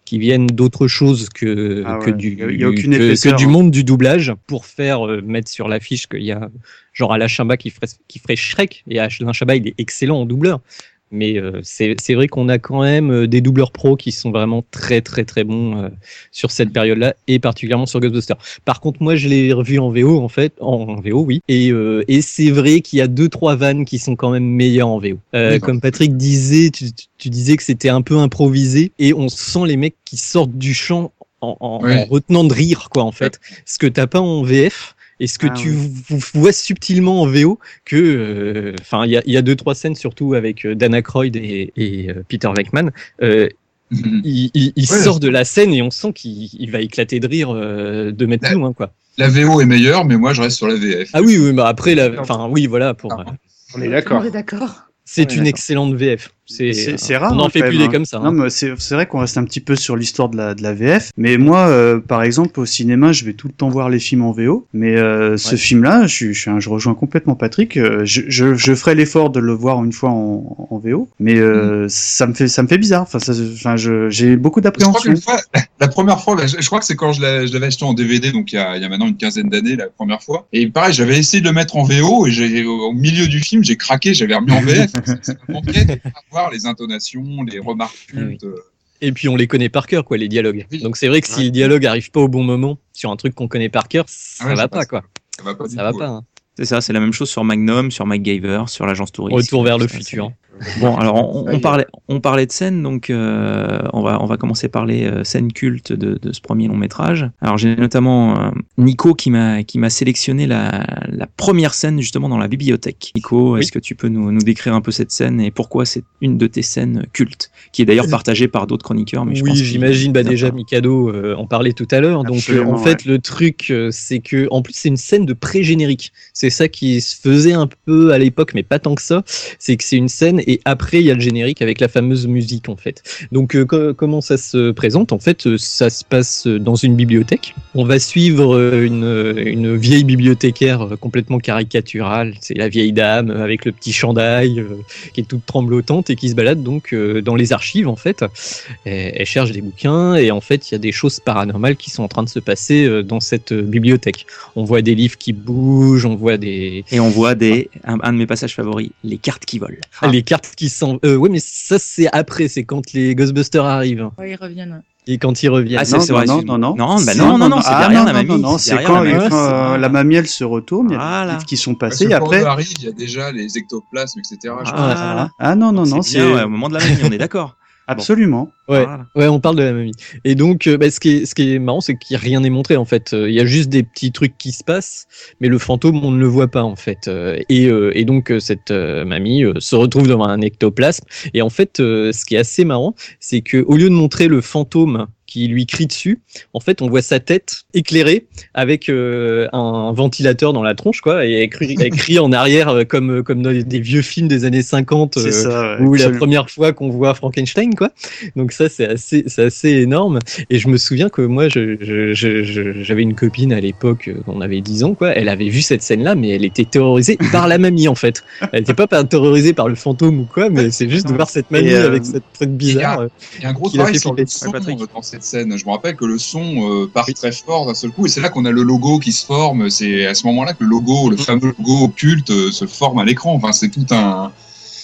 qui viennent d'autre chose que,
Ah
que du,
y a- y a aucune
que- que,
épaisseur,
du monde du doublage pour faire euh, mettre sur l'affiche qu'il y a genre Alain Chabat qui ferait, qui ferait Shrek et Alain Chabat il est excellent en doubleur. Mais euh, c'est c'est vrai qu'on a quand même euh, des doubleurs pros qui sont vraiment très très très bons euh, sur cette période-là et particulièrement sur Ghostbusters. Par contre, moi je l'ai revu en VO en fait, en, en VO oui, et, euh, et c'est vrai qu'il y a deux trois vannes qui sont quand même meilleures en VO. Euh, comme Patrick disait, tu, tu- tu disais que c'était un peu improvisé et on sent les mecs qui sortent du champ en, en-
Ouais.
en retenant de rire quoi en fait. Ce que t'as pas en VF. Et ce que
Ah
tu vois subtilement en VO, que, euh, enfin, il y a, y a deux trois scènes surtout avec euh, Dana Croyd et, et, euh, Peter Venkman. Euh, il il, il
Ouais.
sort de la scène et on sent qu'il il va éclater de rire euh, de mettre plus loin quoi.
La VO est meilleure, mais moi, je reste sur la VF.
Ah oui, oui, bah après, la, enfin oui, voilà pour. euh,
On est d'accord.
On est d'accord.
C'est une excellente VF. C'est
rare.
On en
hein,
fait plus
même,
des
hein.
comme ça.
Non,
hein.
mais c'est c'est vrai qu'on reste un petit peu sur l'histoire de la, de la VF. Mais moi, euh, par exemple, au cinéma, je vais tout le temps voir les films en VO. Mais euh, ce film-là, je, suis- je, suis un- je rejoins complètement Patrick. euh, je, je, je ferai l'effort de le voir une fois en, en VO. Mais euh, ça me fait ça me fait bizarre. Enfin, ça, enfin, je- j'ai beaucoup
Je crois
d'appréhension.
qu'une fois, la première fois, je, je crois que c'est quand je l'avais acheté en DVD, donc il y, a, il y a maintenant une quinzaine d'années, la première fois. Et pareil, j'avais essayé de le mettre en VO, et j'ai, au milieu du film, j'ai craqué, j'avais remis en VF. Ça- ça voir les intonations, les remarques cultes. euh,
Et puis on les connaît par cœur quoi les dialogues. Donc c'est vrai que si le dialogue arrive pas au bon moment sur un truc qu'on connaît par cœur, ça
Ah ouais,
va
ça
pas quoi.
Ça va pas
Ça va hein.
C'est ça, c'est la même chose sur Magnum, sur MacGyver, sur l'agence touriste.
Retour vers le
Ça,
futur.
Bon, alors on, parlait, on parlait de scènes, donc euh, on va on va commencer par les euh, scènes cultes de, de ce premier long métrage. Alors j'ai notamment euh, Nico qui m'a sélectionné la, la première scène justement dans la bibliothèque. Nico, est-ce que tu peux nous, nous décrire un peu cette scène et pourquoi c'est une de tes scènes cultes, qui est d'ailleurs partagée par d'autres chroniqueurs, mais je
oui, j'imagine. Bah déjà, Mikado euh, en parlait tout à l'heure. Donc, en fait, le truc, c'est que, en plus, c'est une scène de pré-générique. C'est ça qui se faisait un peu à l'époque, mais pas tant que ça. C'est que c'est une scène et après, il y a le générique avec la fameuse musique, en fait. Donc, euh, co- comment ça se présente? En fait, euh, ça se passe dans une bibliothèque. On va suivre euh, une, une vieille bibliothécaire euh, complètement caricaturale. C'est la vieille dame euh, avec le petit chandail euh, qui est toute tremblotante et qui se balade donc euh, dans les archives, en fait. Elle, elle cherche des bouquins et en fait, il y a des choses paranormales qui sont en train de se passer euh, dans cette euh, bibliothèque. On voit des livres qui bougent, on voit des
Et on voit des un, un de mes passages favoris, les cartes qui volent.
les cartes cartes qui sont. Euh, ouais, mais ça c'est après, c'est quand les Ghostbusters arrivent.
Ouais, ils reviennent.
Et quand ils reviennent.
Ah, c'est c'est vrai. Non, non, non.
Non, bah non, non, non, c'est
Ah,
derrière
non,
la mamie.
non, non,
c'est
quand,
la mamie.
quand, euh, la mamie elle se retourne, il y a
Voilà.
des livres qui sont passés. Et après.
arrive, il y a déjà les ectoplasmes, etc. je
Ah.
Ah non, non, non,
C'est au moment de la mamie, on est d'accord.
Absolument.
Ouais,
Voilà.
ouais, on parle de la mamie. Et donc, euh, bah, ce, qui est, ce qui est marrant, c'est qu'il n'y a rien n'est montré en fait. Euh, Il y a juste des petits trucs qui se passent, mais le fantôme, on ne le voit pas en fait. Euh, Et, euh, et donc, cette euh, mamie euh, se retrouve devant un ectoplasme. Et en fait, euh, ce qui est assez marrant, c'est que au lieu de montrer le fantôme qui lui crie dessus, en fait, on voit sa tête éclairée avec euh, un ventilateur dans la tronche, quoi, et écrit, écrit en arrière euh, comme comme dans des vieux films des années 50
C'est
euh,
ça. ouais,
ou la première fois qu'on voit Frankenstein, quoi. Donc ça, c'est assez, c'est assez énorme. Et je me souviens que moi, je, je- je- je- j'avais une copine à l'époque, euh, on avait 10 ans, quoi. Elle avait vu cette scène-là, mais elle était terrorisée par la mamie, en fait. Elle n'était pas terrorisée par le fantôme ou quoi, mais c'est juste de voir cette mamie
euh,
avec cette truc bizarre. euh,
Il y a un gros travail
fait
sur le son
Ouais, Patrick.
euh, dans cette scène. Je me rappelle que le son euh, part très fort d'un seul coup, et c'est là qu'on a le logo qui se forme. C'est à ce moment-là que le logo,
Mm.
le fameux logo culte, euh, se forme à l'écran. Enfin, c'est tout un.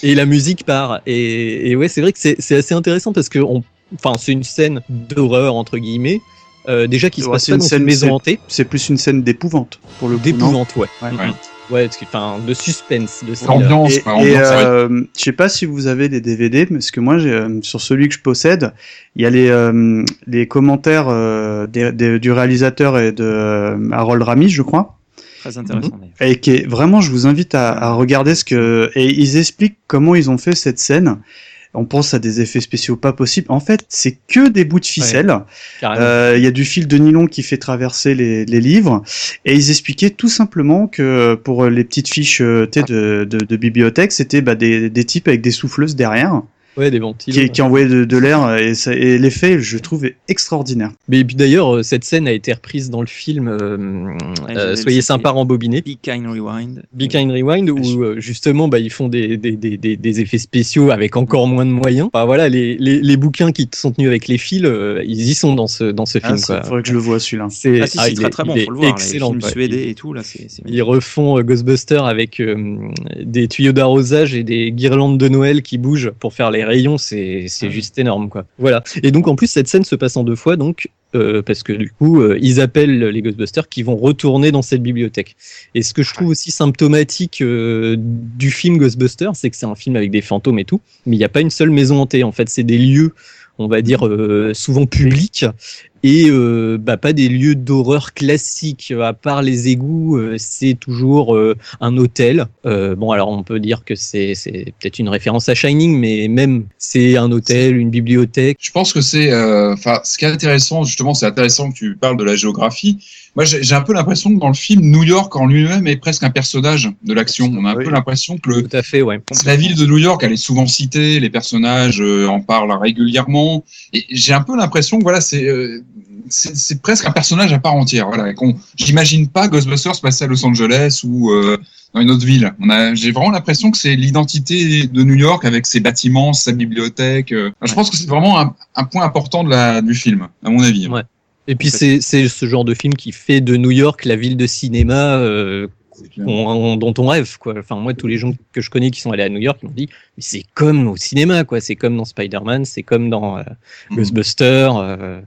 Et la musique part. Et, et ouais, c'est vrai que c'est, c'est assez intéressant parce que, on, enfin, c'est une scène d'horreur entre guillemets. Euh, déjà qui se
Ouais,
passe
c'est
pas
une
dans
scène-
une maison
c'est-
hantée,
C'est plus une scène d'épouvante pour le
d'épouvante, ouais.
Ouais.
Mhm.
Ouais.
Ouais, parce que- enfin, de suspense, de thriller.
L'ambiance,
Et,
ouais.
euh, je sais pas si vous avez des DVD, parce que moi, j'ai, euh, sur celui que je possède, il y a les, euh, les commentaires euh, des- des- du réalisateur et de euh, Harold Ramis, je crois.
Très intéressant. d'ailleurs.
Et qui est, vraiment, je vous invite à, à regarder ce que et ils expliquent comment ils ont fait cette scène. On pense à des effets spéciaux pas possibles. En fait, c'est que des bouts de ficelle. Euh, Il y a du fil de nylon qui fait traverser les, les livres. Et ils expliquaient tout simplement que pour les petites fiches euh, de, de, de bibliothèque, c'était bah, des, des types avec des souffleuses derrière
Ouais, des ventilos.
qui, qui envoyaient de, de l'air. Et, ça- et l'effet, je trouve, est extraordinaire.
Mais et puis d'ailleurs, euh, cette scène a été reprise dans le film euh,
Ouais,
euh, Soyez sympa rembobiné.
Big Kind Rewind.
Be Kind Rewind où euh, justement bah, ils font des, des, des, des, des effets spéciaux avec encore moins de moyens. Enfin, voilà, les, les, les bouquins qui sont tenus avec les fils, euh, ils y sont dans ce, dans ce
Ah,
film. quoi.
faudrait que je le vois celui-là.
C'est
Ah si,
ah,
c'est
il
très très bon,
il est
faut le voir. là,
excellent.
Les films
quoi.
suédés et tout, là,
Ils refont euh, Ghostbusters avec euh, des tuyaux d'arrosage et des guirlandes de Noël qui bougent pour faire les rayons. C'est c'est juste énorme, quoi. Voilà. Et donc en plus cette scène se passe en deux fois, donc euh, parce que du coup euh, ils appellent les Ghostbusters qui vont retourner dans cette bibliothèque. Et ce que je trouve aussi symptomatique euh, du film Ghostbusters, c'est que c'est un film avec des fantômes et tout, mais il n'y a pas une seule maison hantée. En fait, c'est des lieux on va dire souvent publics et euh, bah, pas des lieux d'horreur classiques à part les égouts euh, c'est toujours euh, un hôtel Euh, bon alors on peut dire que c'est peut-être une référence à Shining mais même c'est un hôtel une bibliothèque
Je pense que c'est, euh, enfin, ce qui est intéressant, justement, c'est intéressant que tu parles de la géographie. Moi, j'ai un peu l'impression que dans le film, New York en lui-même est presque un personnage de l'action. On a un
Oui.
peu l'impression que le,
tout à fait ouais
la ville de New York, elle est souvent citée, les personnages euh, en parlent régulièrement. Et j'ai un peu l'impression que voilà, c'est euh, c'est presque un personnage à part entière. Voilà, j'imagine pas Ghostbusters passer à Los Angeles ou euh, dans une autre ville. J'ai vraiment l'impression que c'est l'identité de New York avec ses bâtiments, sa bibliothèque. euh. Je pense que c'est vraiment un, un point important de la, du film, à mon avis.
Ouais. Et puis c'est c'est ce genre de film qui fait de New York la ville de cinéma euh, on- on- dont on rêve quoi. Enfin moi tous les gens que je connais qui sont allés à New York m'ont dit mais c'est comme au cinéma quoi, c'est comme dans Spider-Man, c'est comme dans euh,
Mhm.
Ghostbusters euh,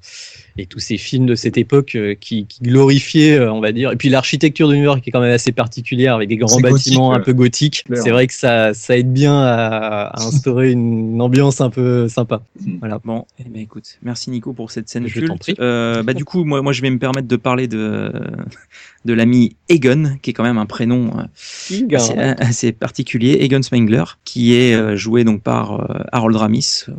et tous ces films de cette époque euh, qui, qui glorifiaient euh, on va dire et puis l'architecture de New York est quand même assez particulière avec des grands bâtiments un peu gothiques. C'est vrai que ça ça aide bien à, à instaurer une ambiance un peu sympa.
Mhm.
Voilà.
Bon, eh ben écoute, merci Nico pour cette scène
Je
culte.
t'en prie.
Euh, bah du coup, moi, moi, je vais me permettre de parler de de l'ami Egon, qui est quand même un prénom euh, assez, assez particulier, Egon Spengler, qui est euh, joué donc par euh, Harold Ramis, euh,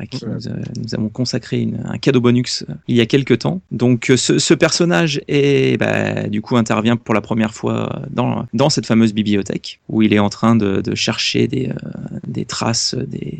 à qui
Ouais.
nous, euh, nous avons consacré une- un cadeau bonus euh, il y a quelques temps. Donc euh, ce, personnage est bah, du coup intervient pour la première fois dans cette fameuse bibliothèque où il est en train de, chercher des euh, traces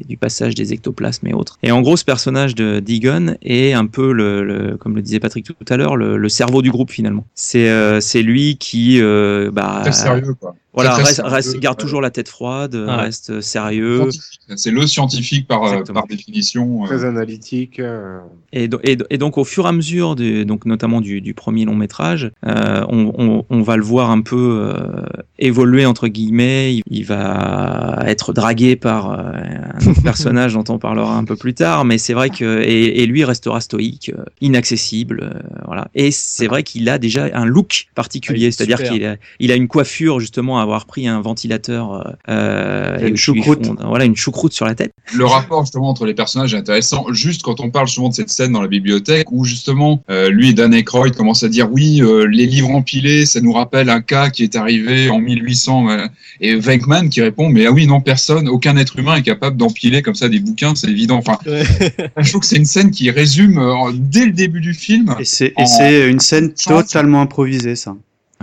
du passage des ectoplasmes et autres. Et en gros, ce personnage de d'Egon est un peu le, comme le disait Patrick tout à l'heure, le, cerveau du groupe finalement. C'est euh, lui qui euh, bah
sérieux, quoi.
Voilà reste, garde
ouais.
toujours la tête froide,
Ouais.
reste sérieux.
Scientifique. C'est le scientifique par, euh, par définition. euh.
Très analytique. euh,
Et, do- et, do- et donc au fur et à mesure, de, donc notamment du, du premier long métrage, euh, on, on, on va le voir un peu euh, évoluer entre guillemets. Il, il va être dragué par euh, un personnage dont on parlera un peu plus tard, mais c'est vrai que et, et lui restera stoïque, euh, inaccessible, euh, voilà. Et c'est vrai qu'il a déjà un look particulier,
Ouais,
c'est-à-dire qu'il a, il a une coiffure justement à avoir pris un ventilateur euh,
une
et ils
choucroute.
font- voilà, une choucroute sur la tête.
Le rapport justement entre les personnages est intéressant. Juste quand on parle justement de cette scène dans la bibliothèque où justement euh, lui et Dan Aykroyd commencent à dire oui euh, les livres empilés ça nous rappelle un cas qui est arrivé en 1800 euh, et Venkman qui répond mais ah oui non personne aucun être humain est capable d'empiler comme ça des bouquins c'est évident. Enfin je trouve que c'est une scène qui résume euh, dès le début du film
Et c'est
en-
une scène totalement improvisée, ça.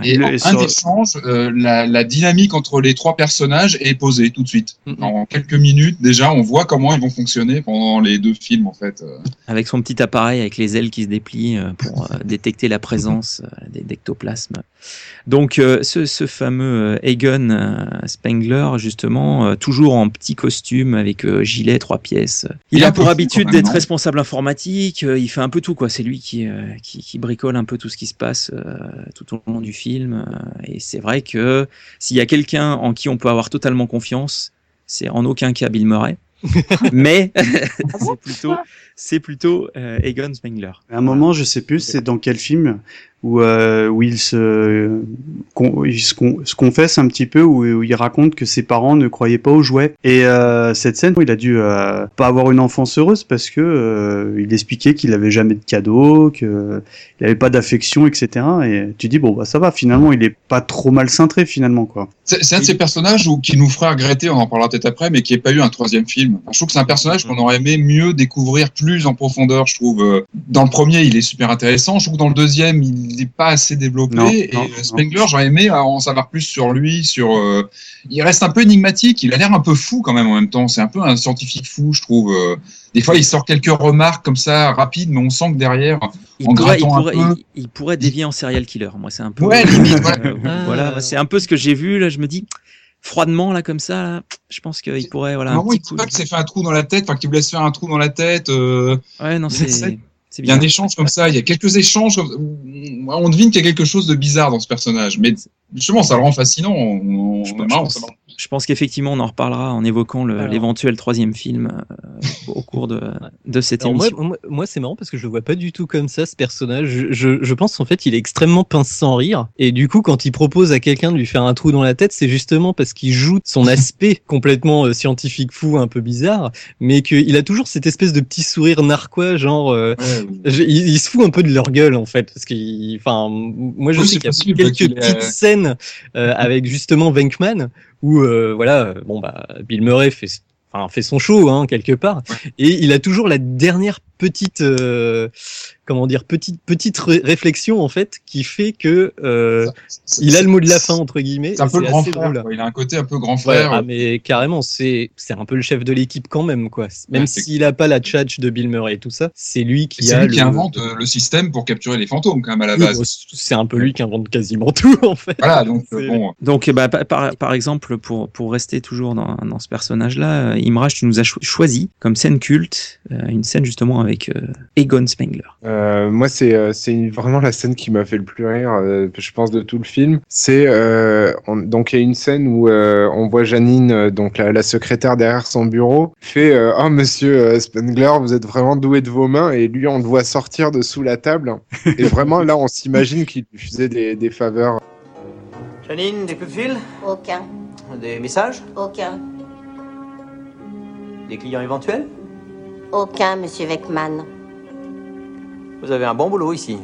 Et
Le-
en un
sur-
échange, euh, la, la dynamique entre les trois personnages est posée tout de suite. En quelques minutes, déjà, on voit comment ils vont fonctionner pendant les deux films, en fait.
Avec son petit appareil avec les ailes qui se déplient euh, pour euh, détecter la présence euh, des d'ectoplasmes. Donc euh, ce, ce fameux Egon euh, Spengler, justement, euh, toujours en petit costume avec euh, gilet trois pièces. Il, a pour habitude d'être responsable informatique, euh, il fait un peu tout quoi. C'est lui qui, euh, qui qui bricole un peu tout ce qui se passe euh, tout au long du film. Euh, et c'est vrai que s'il y a quelqu'un en qui on peut avoir totalement confiance, c'est en aucun cas Bill Murray. Mais c'est plutôt, c'est plutôt euh, Egon Spengler.
À un moment, je sais plus, c'est dans quel film? Où, euh, où il se, con- il se, con- se confesse un petit peu, où, où il raconte que ses parents ne croyaient pas aux jouets. Et euh, cette scène, il a dû euh, pas avoir une enfance heureuse parce que il expliquait qu'il avait jamais de cadeaux, que il avait pas d'affection, etc. Et tu dis bon bah ça va, finalement, il est pas trop mal cintré finalement quoi.
C'est un de ces personnages où, qui nous ferait regretter, on en parlera peut-être après, mais qui n'a pas eu un troisième film. Enfin, je trouve que c'est un personnage qu'on aurait aimé mieux découvrir plus en profondeur, je trouve. Dans le premier, il est super intéressant. Je trouve que dans le deuxième, il n'est pas assez développé.
Non,
et
non,
euh, Spengler, j'aurais aimé en savoir plus sur lui, sur... euh, Il reste un peu énigmatique, il a l'air un peu fou quand même en même temps. C'est un peu un scientifique fou, je trouve. Euh, Des fois, il sort quelques remarques comme ça, rapides, mais on sent que derrière,
Il
en
pourrait, il,
grattant un
pourrait,
peu...
il, il pourrait dévier en serial killer. Moi, c'est un peu.
Ouais, limite, ouais.
Voilà, c'est un peu ce que j'ai vu. Là, je me dis froidement là comme ça. Là, je pense qu'il pourrait voilà
À un moment,
petit
il
coup.
pas que c'est fait un trou dans la tête, enfin qu'il vous laisse faire un trou dans la tête. Euh...
Ouais, non,
il
c'est
Il y a un échange comme ça, il y a quelques échanges. On devine qu'il y a quelque chose de bizarre dans ce personnage, mais justement, ça le rend fascinant. On, on,
Je
marrant,
je pense-. Je pense qu'effectivement, on en reparlera en évoquant l'éventuel troisième film euh, au cours de, de cette
Alors moi,
émission.
moi, moi, c'est marrant parce que je le vois pas du tout comme ça, ce personnage. Je, je, je pense qu'en fait, il est extrêmement pince sans rire. Et du coup, quand il propose à quelqu'un de lui faire un trou dans la tête, c'est justement parce qu'il joue son aspect complètement euh, scientifique fou, un peu bizarre, mais qu'il a toujours cette espèce de petit sourire narquois, genre, euh, je- il, il se fout un peu de leur gueule en fait, parce qu'il, enfin, moi je
Oui,
sais qu'il y a
possible
quelques petites scènes euh, avec justement Venkman où euh, voilà, bon bah Bill Murray fait, enfin fait son show hein, quelque part, et il a toujours la dernière petite, euh, comment dire, petite petite ré- réflexion en fait qui fait que euh, il a le mot de la fin entre guillemets.
C'est un peu le grand frère.
drôle.
Il a un côté un peu grand
Ouais,
frère.
ah, mais carrément, c'est c'est un peu le chef de l'équipe quand même, quoi. Même
Ouais,
s'il a pas la tchatch de Bill Murray et tout ça, c'est lui qui
C'est
a
lui qui invente euh, le système pour capturer les fantômes, quand même, à la base.
c'est un peu lui qui invente quasiment tout, en fait.
Voilà, donc euh, bon.
Donc, ben, par, par, exemple, pour, pour rester toujours dans, dans ce personnage-là, euh, Imraj, tu nous as cho- choisi comme scène culte euh, une scène justement avec euh, Egon Spengler.
Euh, moi, c'est euh, c'est vraiment la scène qui m'a fait le plus rire, euh, je pense, de tout le film. C'est euh, on- donc il y a une scène où euh, on voit Janine, euh, donc la, la secrétaire derrière son bureau, fait euh, "Oh Monsieur euh, Spengler, vous êtes vraiment doué de vos mains." Et lui, on le voit sortir de sous la table. Et vraiment, là, on s'imagine qu'il lui faisait des, des faveurs.
Janine, des coups de fil?
Aucun.
Des messages?
Aucun.
Des clients éventuels?
Aucun, monsieur Weckman.
Vous avez un bon boulot ici.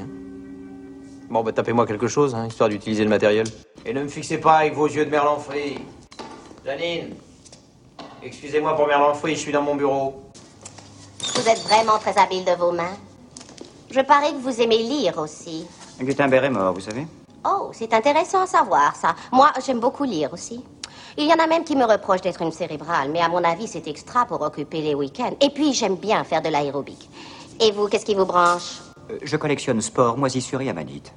Bon, bah tapez-moi quelque chose, hein, histoire d'utiliser le matériel. Et ne me fixez pas avec vos yeux de merlan frit. Janine, excusez-moi pour merlan frit, je suis dans mon bureau.
Vous êtes vraiment très habile de vos mains. Je parie que vous aimez lire aussi.
Gutenberg est mort, vous savez
Oh, c'est intéressant à savoir ça. Moi, j'aime beaucoup lire aussi. Il y en a même qui me reprochent d'être une cérébrale, mais à mon avis, c'est extra pour occuper les week-ends. Et puis, j'aime bien faire de l'aérobic. Et vous, qu'est-ce qui vous branche?
Euh, Je collectionne sport, moisissure et amanite.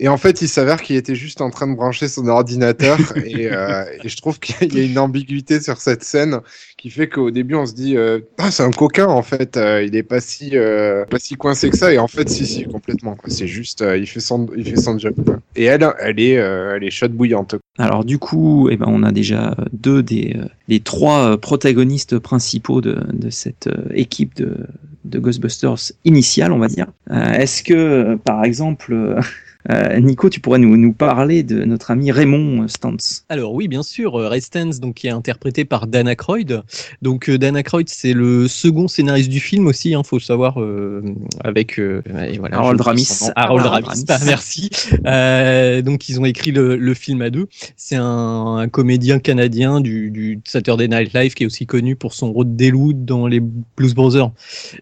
Et en fait, il s'avère qu'il était juste en train de brancher son ordinateur et, euh, et je trouve qu'il y a une ambiguïté sur cette scène qui fait qu'au début on se dit euh, ah, c'est un coquin en fait, euh, il est pas si euh, pas si coincé que ça et en fait si si complètement. C'est juste euh, il fait son il fait son job. Quoi. Et elle elle est elle est chaude bouillante.
Alors du coup, eh ben, on a déjà deux des euh, les trois protagonistes principaux de, de cette équipe de, de Ghostbusters initiale, on va dire. Est-ce que, par exemple, euh, Nico, tu pourrais nous, nous parler de notre ami Raymond Stantz
Alors oui, bien sûr, euh, Ray Stantz, donc qui est interprété par Dan Aykroyd. Donc euh, Dan Aykroyd, c'est le second scénariste du film aussi, hein, faut le savoir, euh, avec euh, et voilà,
Harold Ramis.
Harold
Harold
Ramis, merci. Donc ils ont écrit le, le film à deux. C'est un, un comédien canadien du, du Saturday Night Live qui est aussi connu pour son rôle de Delou dans les Blues Brothers.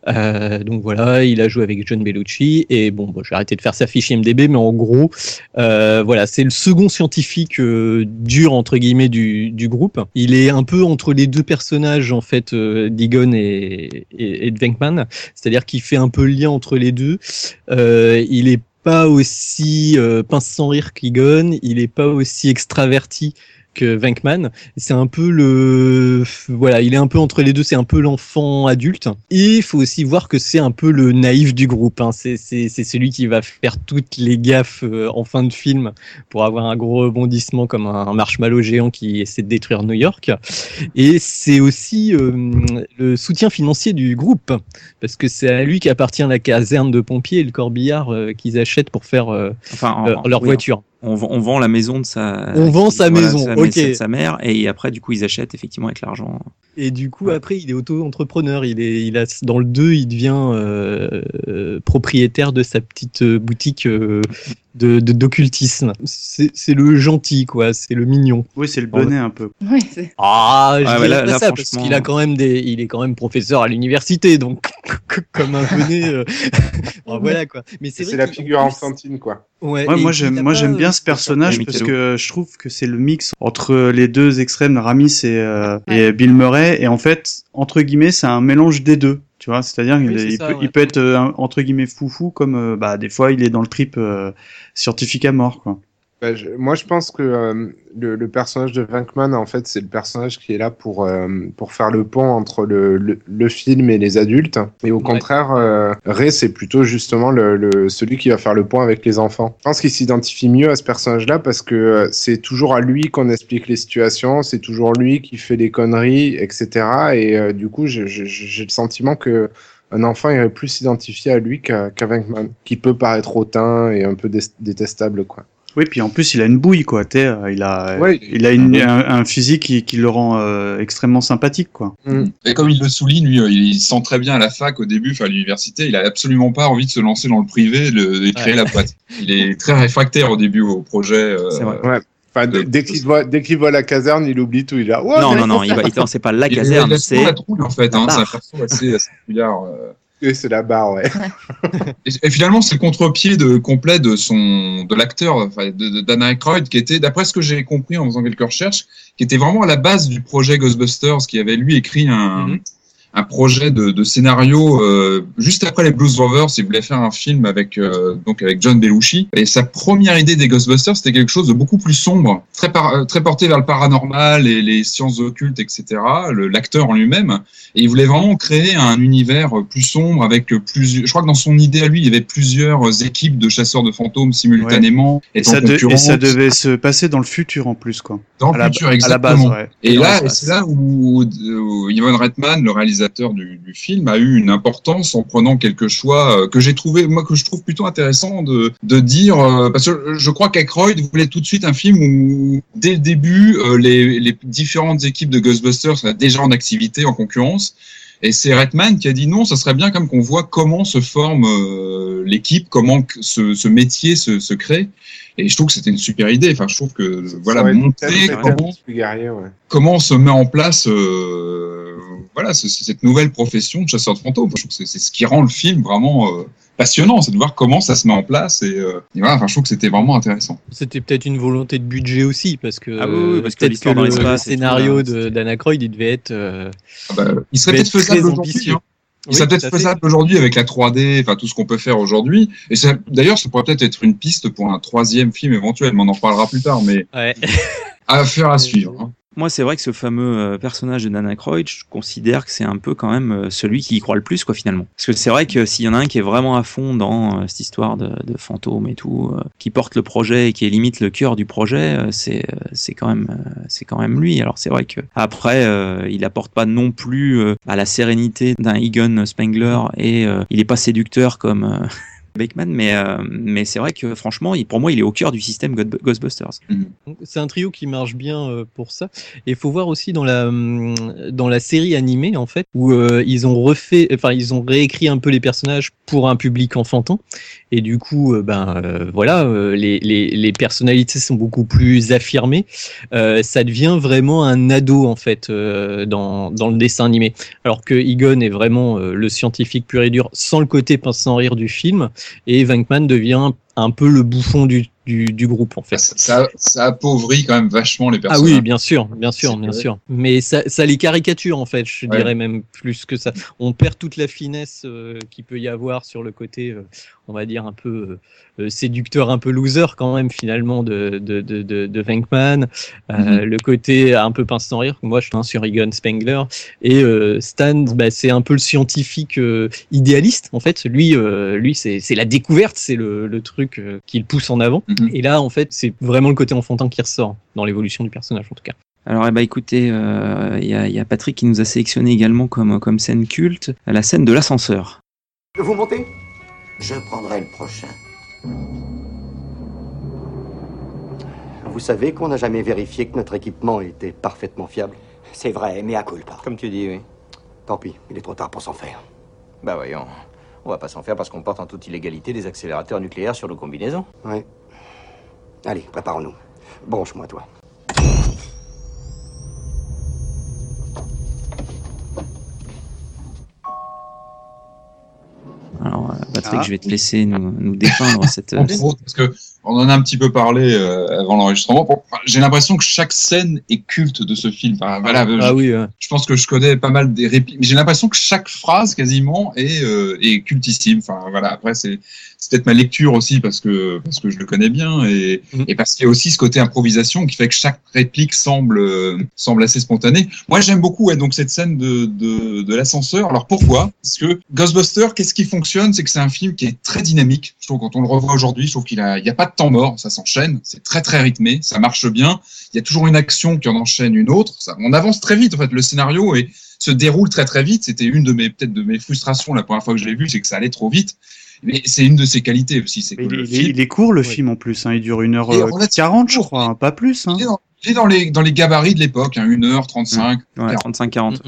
Donc voilà, il a joué avec John Bellucci et bon, vais arrêter de faire sa fiche IMDb, mais en gros, euh, voilà, c'est le second scientifique euh, dur entre guillemets du, du groupe. Il est un peu entre les deux personnages en fait, euh, Deegan et, et, et Venkman, c'est-à-dire qu'il fait un peu le lien entre les deux. Il est pas aussi euh, pince sans rire qu'Egon, il est pas aussi extraverti Venkman. C'est un peu le, voilà, il est un peu entre les deux. C'est un peu l'enfant adulte. Et il faut aussi voir que c'est un peu le naïf du groupe. Hein. C'est, c'est, c'est celui qui va faire toutes les gaffes euh, en fin de film pour avoir un gros rebondissement comme un marshmallow géant qui essaie de détruire New York. Et c'est aussi euh, le soutien financier du groupe parce que c'est à lui qu'appartient la caserne de pompiers et le corbillard euh, qu'ils achètent pour faire euh,
Enfin, en-
leur,
oui,
voiture.
On, vend- on vend la maison de sa.
On vend sa maison,
sa,
ok.
de sa mère et après du coup ils achètent effectivement avec l'argent.
Et du coup, après, il est auto-entrepreneur. Il est, il a, dans le 2, il devient euh, euh, propriétaire de sa petite euh, boutique euh, de de- d'occultisme. C'est c'est le gentil, quoi. C'est le mignon.
Oui, c'est le bonnet un peu.
Oui, c'est-
Ah, je
Ouais,
dirais
mais là-
pas
là,
ça, parce qu'il a quand même des, il est quand même professeur à l'université, donc comme un bonnet. euh, bon, voilà quoi. Mais c'est
la figure enfantine quoi.
Ouais,
moi j'aime moi
pas,
j'aime bien
euh,
ce personnage parce que je trouve que c'est le mix entre les deux extrêmes, Ramis et, euh, et Bill Murray et en fait entre guillemets c'est un mélange des deux. Tu vois, c'est-à-dire
Oui,
il peut,
ouais.
il peut être euh, entre guillemets foufou comme euh, bah des fois il est dans le trip euh, scientifique à mort quoi.
Bah, je- moi, je pense que euh, le, le personnage de Venkman, en fait, c'est le personnage qui est là pour, euh, pour faire le pont entre le, le, le film et les adultes. Et au
Ouais.
contraire, euh, Ray, c'est plutôt justement le, le, celui qui va faire le pont avec les enfants. Je pense qu'il s'identifie mieux à ce personnage-là parce que euh, c'est toujours à lui qu'on explique les situations, c'est toujours lui qui fait des conneries, etc. Et euh, du coup, j'ai- le sentiment que un enfant irait plus s'identifier à lui qu'à qu'à Venkman, qui peut paraître hautain et un peu dé- détestable, quoi.
Oui, puis en plus il a une bouille quoi. euh, il a
Ouais,
il a une, un, un physique qui, qui le rend euh, extrêmement sympathique quoi.
Et comme il le souligne, lui, euh, il se sent très bien à la fac au début, enfin à l'université, il a absolument pas envie de se lancer dans le privé le, et créer
Ouais.
la boîte. Il est très réfractaire au début au projet. euh,
C'est vrai.
Ouais. Enfin, dès- dès qu'il voit, dès qu'il voit la caserne, il oublie tout. Il. Ouais,
non non non, il va, il- non, c'est pas la
il-
caserne,
a
c'est
la trouille en fait. Hein,
la
c'est un perso assez, assez
oui, c'est la barre, ouais.
Et, et finalement, c'est le contre-pied de, complet de son, de l'acteur, enfin, de, de Dan Aykroyd, qui était, d'après ce que j'ai compris en faisant quelques recherches, qui était vraiment à la base du projet Ghostbusters, qui avait lui écrit un,
Mhm.
Un projet de, de scénario euh, juste après les Blues Brothers. Il voulait faire un film avec euh, donc avec John Belushi. Et sa première idée des Ghostbusters, c'était quelque chose de beaucoup plus sombre, très par- euh, très porté vers le paranormal et les sciences occultes, etc. L'acteur en lui-même. Et il voulait vraiment créer un univers plus sombre avec plusieurs. Je crois que dans son idée à lui, il y avait plusieurs équipes de chasseurs de fantômes simultanément.
Et ça, de- et ça devait se passer dans le futur en plus quoi.
dans le futur,
à la
exactement.
base, ouais.
Et là, c'est là où, où Ivan Reitman, le réalisateur du, du film, a eu une importance en prenant quelques choix euh, que j'ai trouvé, moi, que je trouve plutôt intéressant de, de dire, euh, parce que je crois qu'Aykroyd voulait tout de suite un film où, dès le début, euh, les, les différentes équipes de Ghostbusters sont déjà en activité, en concurrence. Et c'est Redman qui a dit non, ça serait bien comme qu'on voit comment se forme euh, l'équipe, comment ce, ce métier se, se crée. Et je trouve que c'était une super idée. Enfin, je trouve que voilà
peut-être
comment
ouais.
on se met en place euh, voilà ce- cette nouvelle profession de chasseur de fantômes. Je trouve que c'est- c'est ce qui rend le film vraiment euh, passionnant, c'est de voir comment ça se met en place et, euh, et voilà. Enfin, je trouve que c'était vraiment intéressant.
C'était peut-être une volonté de budget aussi, parce que,
Ah oui, oui, parce que
peut-être que
dans
le,
tout,
scénario
là,
de d'Anna Croyd, il devait être. euh,
Ah bah, il serait peut-être
être très
faisable aujourd'hui.
ambitieux.
hein. Il serait peut-être faisable aujourd'hui avec la 3D, enfin tout ce qu'on peut faire aujourd'hui. Et d'ailleurs, ça pourrait peut-être être une piste pour un troisième film éventuel, mais on en reparlera plus tard. Mais
ouais.
affaire à suivre. Hein.
Moi, c'est vrai que ce fameux euh, personnage de Dana Croyd, je considère que c'est un peu quand même euh, celui qui y croit le plus, quoi, finalement. Parce que c'est vrai que s'il y en a un qui est vraiment à fond dans euh, cette histoire de, de fantômes et tout, qui porte le projet et qui est limite le cœur du projet, c'est c'est quand même c'est quand même lui. Alors c'est vrai que après, il apporte pas non plus à la sérénité d'un Egon Spengler et il est pas séducteur comme Bakeman, mais, euh, mais c'est vrai que franchement, il, pour moi, il est au cœur du système Ghostbusters.
Mhm. C'est un trio qui marche bien euh, pour ça. Et il faut voir aussi dans la, hum, dans la série animée, en fait, où euh, ils ont refait, enfin, ils ont réécrit un peu les personnages pour un public enfantin. Et du coup, ben voilà, les, les, les, personnalités sont beaucoup plus affirmées. ça devient vraiment un ado en fait dans, dans le dessin animé. Alors que Egon est vraiment le scientifique pur et dur, sans le côté pince sans rire du film et Venkman devient un peu le bouffon du, du, groupe en fait.
Ça, ça, appauvrit quand même vachement les personnages.
Ah oui, bien sûr, bien sûr, bien sûr. Mais ça, ça, les caricature en fait, je dirais même plus que ça. On perd toute la finesse euh, qu'il peut y avoir sur le côté, euh, on va dire un peu euh, séducteur, un peu loser quand même finalement de de de, de, de Venkman. Mhm. Le côté un peu pince sans rire. Moi, je suis sur Egon Spengler et Stan, bah, c'est un peu le scientifique idéaliste en fait. Lui, lui, c'est la découverte, c'est le, le truc euh, qu'il pousse en avant. Mhm. Et là, en fait, c'est vraiment le côté enfantin qui ressort dans l'évolution du personnage, en tout cas.
Alors, eh ben, écoutez, il euh, y, a Patrick qui nous a sélectionné également comme, comme scène culte la scène de l'ascenseur.
Vous montez? Je prendrai le prochain. Vous savez qu'on n'a jamais vérifié que notre équipement était parfaitement fiable
C'est vrai, mais à culpa.
Comme tu dis, oui. Tant pis, il est trop tard pour s'en faire.
Bah voyons. On va pas s'en faire parce qu'on porte en toute illégalité des accélérateurs nucléaires sur nos combinaisons.
Oui. Allez, préparons-nous. Branche-moi, toi.
Alors, euh, Patrick, ah. je vais te laisser nous, nous dépeindre cette.
Autres, parce que on en a un petit peu parlé euh, avant l'enregistrement. J'ai l'impression que chaque scène est culte de ce film. Enfin, voilà,
ah,
je,
oui,
je pense que je connais pas mal des répliques, j'ai l'impression que chaque phrase quasiment est, euh, est cultissime. Enfin voilà, après c'est peut-être ma lecture aussi parce que parce que je le connais bien et, mm. et parce qu'il y a aussi ce côté improvisation qui fait que chaque réplique semble euh, semble assez spontanée. Moi j'aime beaucoup ouais, donc cette scène de de, de l'ascenseur. Alors pourquoi? Parce que Ghostbuster, qu'est-ce qui fonctionne? C'est que c'est un film qui est très dynamique. Je trouve quand on le revoit aujourd'hui, je trouve qu'il a il y a pas de temps mort, ça s'enchaîne, c'est très très rythmé, ça marche bien. Il y a toujours une action qui en enchaîne une autre. Ça, on avance très vite en fait. Le scénario et se déroule très très vite. C'était une de mes peut-être de mes frustrations la première fois que je l'ai vu, c'est que ça allait trop vite. Mais c'est une de ses qualités aussi. C'est
il, il, est court le film en plus. Hein, il dure 1h40, je crois, pas plus. Hein.
Il, est dans, les, dans les gabarits de l'époque, hein,
1h35. Ouais, 35-40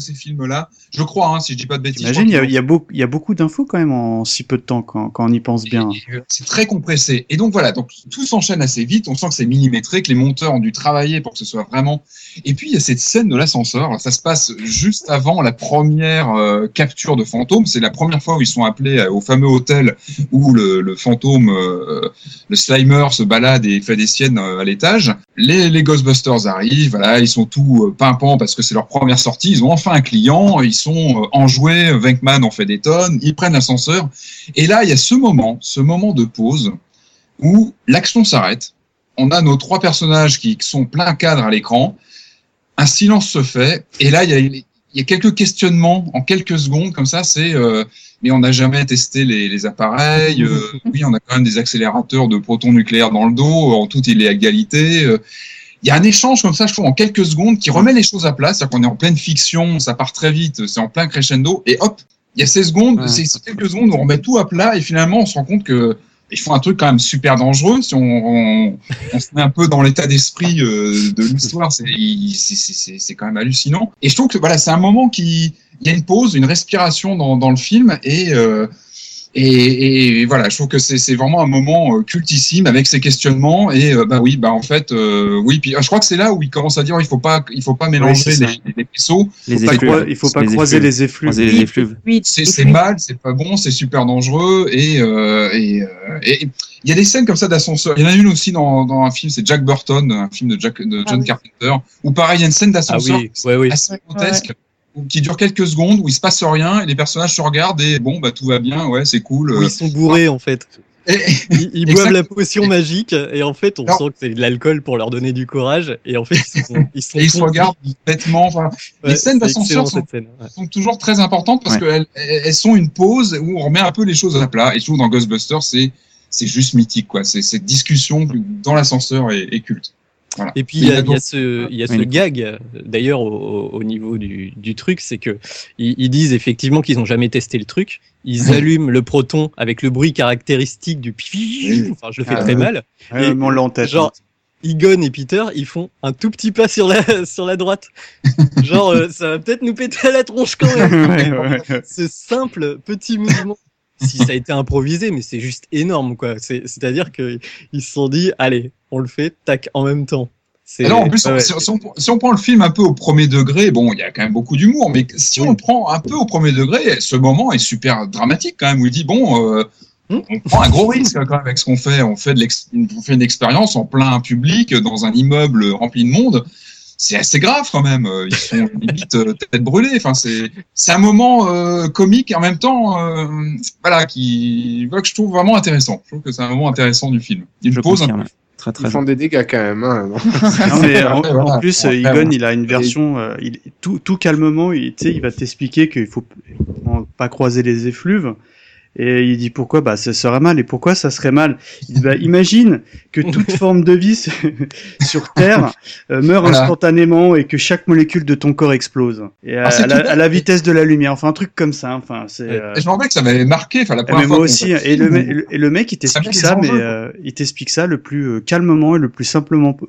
ces films-là. Je crois, hein, si je dis pas de bêtises.
Imagine, il y, a, y, a beaucoup, il y a beaucoup d'infos quand même en si peu de temps quand, quand on y pense bien.
Euh, c'est très compressé. Et donc voilà, donc tout s'enchaîne assez vite. On sent que c'est millimétré, que les monteurs ont dû travailler pour que ce soit vraiment. Et puis il y a cette scène de l'ascenseur. Ça se passe juste avant la première euh, capture de fantôme. C'est la première fois où ils sont appelés euh, au fameux hôtel où le, le fantôme, le Slimer se balade et fait des siennes à l'étage. Les, les Ghostbusters arrivent. Voilà, ils sont tout pimpants parce que c'est leur première sortie. Ils ont enfin un client, ils sont euh, enjoués, Venkman en fait des tonnes, ils prennent l'ascenseur. Et là, il y a ce moment, ce moment de pause où l'action s'arrête. On a nos trois personnages qui sont plein cadre à l'écran. Un silence se fait. Et là, il y a, quelques questionnements en quelques secondes comme ça. C'est euh, mais on n'a jamais testé les, appareils. Euh, oui, on a quand même des accélérateurs de protons nucléaires dans le dos. En toute illégalité il y a un échange comme ça, je trouve, en quelques secondes, qui remet les choses à place. C'est-à-dire qu'on est en pleine fiction, ça part très vite, c'est en plein crescendo, et hop, il y a ces secondes, ces quelques secondes où on remet tout à plat, et finalement, on se rend compte que ils font un truc quand même super dangereux. Si on, on, on se met un peu dans l'état d'esprit euh, de l'histoire, c'est quand même hallucinant. Et je trouve que voilà, c'est un moment qui, il y a une pause, une respiration dans, dans le film, et euh, et, et, voilà, je trouve que c'est vraiment un moment euh, cultissime avec ces questionnements. Et euh, bah oui, bah en fait, euh, oui. Puis je crois que c'est là où il commence à dire il faut pas, il faut pas mélanger les, les, vaisseaux.
Les faut pas, il faut pas croiser les effluves.
Les effluves.
C'est mal, c'est pas bon, c'est super dangereux. Et et il y a des scènes comme ça d'ascenseur. Il y en a une aussi dans, dans un film, c'est Jack Burton, un film de, Jack, de John ah Carpenter, où pareil, il y a une scène d'ascenseur
ah oui, ouais, oui.
assez grotesque qui dure quelques secondes où il se passe rien et les personnages se regardent et bon bah tout va bien, ouais c'est cool.
Où ils sont bourrés en fait. ils, ils boivent la potion magique et en fait on
Non.
sent que c'est de l'alcool pour leur donner du courage et en fait ils sont ils sont
Et ils se regardent bêtement. Enfin,
Ouais,
les scènes
c'est
d'ascenseur sont,
cette scène, ouais.
sont toujours très importantes parce
Ouais.
qu'elles elles sont une pause où on remet un peu les choses à plat. Et je trouve dans Ghostbusters c'est c'est juste mythique quoi. C'est cette discussion dans l'ascenseur est, est culte. Voilà.
Et puis il y a,
la
il y a
danse-
ce, il y a ce
Oui.
gag euh, d'ailleurs au, au- au niveau du, du truc, c'est que ils, ils disent effectivement qu'ils n'ont jamais testé le truc. Ils allument le proton avec le bruit caractéristique du. Enfin, je le fais
Ah,
très mal.
Ouais,
Et
on l'a en tête.
Genre, Egon et Peter, ils font un tout petit pas sur la sur la droite. Genre, euh, ça va peut-être nous péter à la tronche quand même.
Ouais, ouais, ouais.
Ce simple petit mouvement. Si ça a été improvisé, mais c'est juste énorme, quoi. C'est- C'est-à-dire que ils se sont dit, allez, on le fait, tac, en même temps. C'est-
Et là, en plus,
ouais,
si, si on, si on prend le film un peu au premier degré, bon, il y a quand même beaucoup d'humour, mais si on le prend un peu au premier degré, ce moment est super dramatique quand même, où il dit, bon, euh, on prend un gros risque quand même avec ce qu'on fait. On fait, de l'ex- on fait une expérience en plein public, dans un immeuble rempli de monde. C'est assez grave quand même. Ils sont limite euh, tête brûlée. Enfin, c'est c'est un moment euh, comique et en même temps, euh, voilà, qui voilà, que je trouve vraiment intéressant. Je trouve que c'est un moment intéressant du film. Une
Je
pause un
confirme. Très
Ils
très
font des dégâts quand même. Hein, non
Non, mais en,
Ouais, voilà.
en plus,
Bon,
euh, Egon, il a une version, euh, il, tout, tout calmement, il, tu sais, il va t'expliquer qu'il faut pas croiser les effluves. Et il dit pourquoi? Bah ça serait mal et pourquoi ça serait mal? Il dit bah imagine que toute forme de vie sur Terre euh, meurt
Voilà.
instantanément et que chaque molécule de ton corps explose et à,
Ah,
à la,
tout.
à la vitesse de la lumière. Enfin un truc comme ça. Enfin c'est. euh,
Et je me rappelle que ça m'avait marqué. Enfin, la première
mais
fois
moi aussi.
le
Et le,
film,
me- et le- et le mec, il t'explique ça, mais euh, il t'explique ça le plus euh, calmement et le plus simplement
ça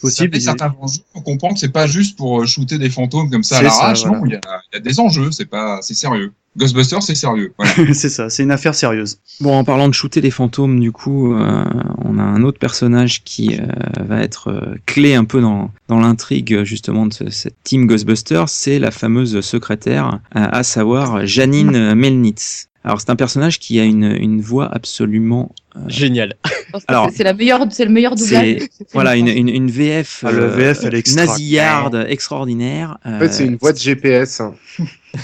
possible.
fait
Il-
certains enjeux. On comprend que c'est pas juste pour shooter des fantômes comme ça à
ça,
l'arrache.
voilà.
Non, il y, a, il y a des enjeux. C'est pas, c'est sérieux. Ghostbusters, c'est sérieux. Voilà.
c'est ça, c'est une affaire sérieuse.
Bon, en parlant de shooter des fantômes, du coup, euh, on a un autre personnage qui euh, va être euh, clé un peu dans, dans l'intrigue euh, justement de ce- cette team Ghostbusters, c'est la fameuse secrétaire, euh, à savoir Janine Melnitz. Alors c'est un personnage qui a une, une voix absolument
Génial.
Je pense que
Alors,
c'est- la meilleure, c'est le meilleur doublage.
voilà une, une, une VF,
Ah, le VF, elle est extra.
nasillarde extraordinaire.
En fait, c'est une voix de GPS. hein.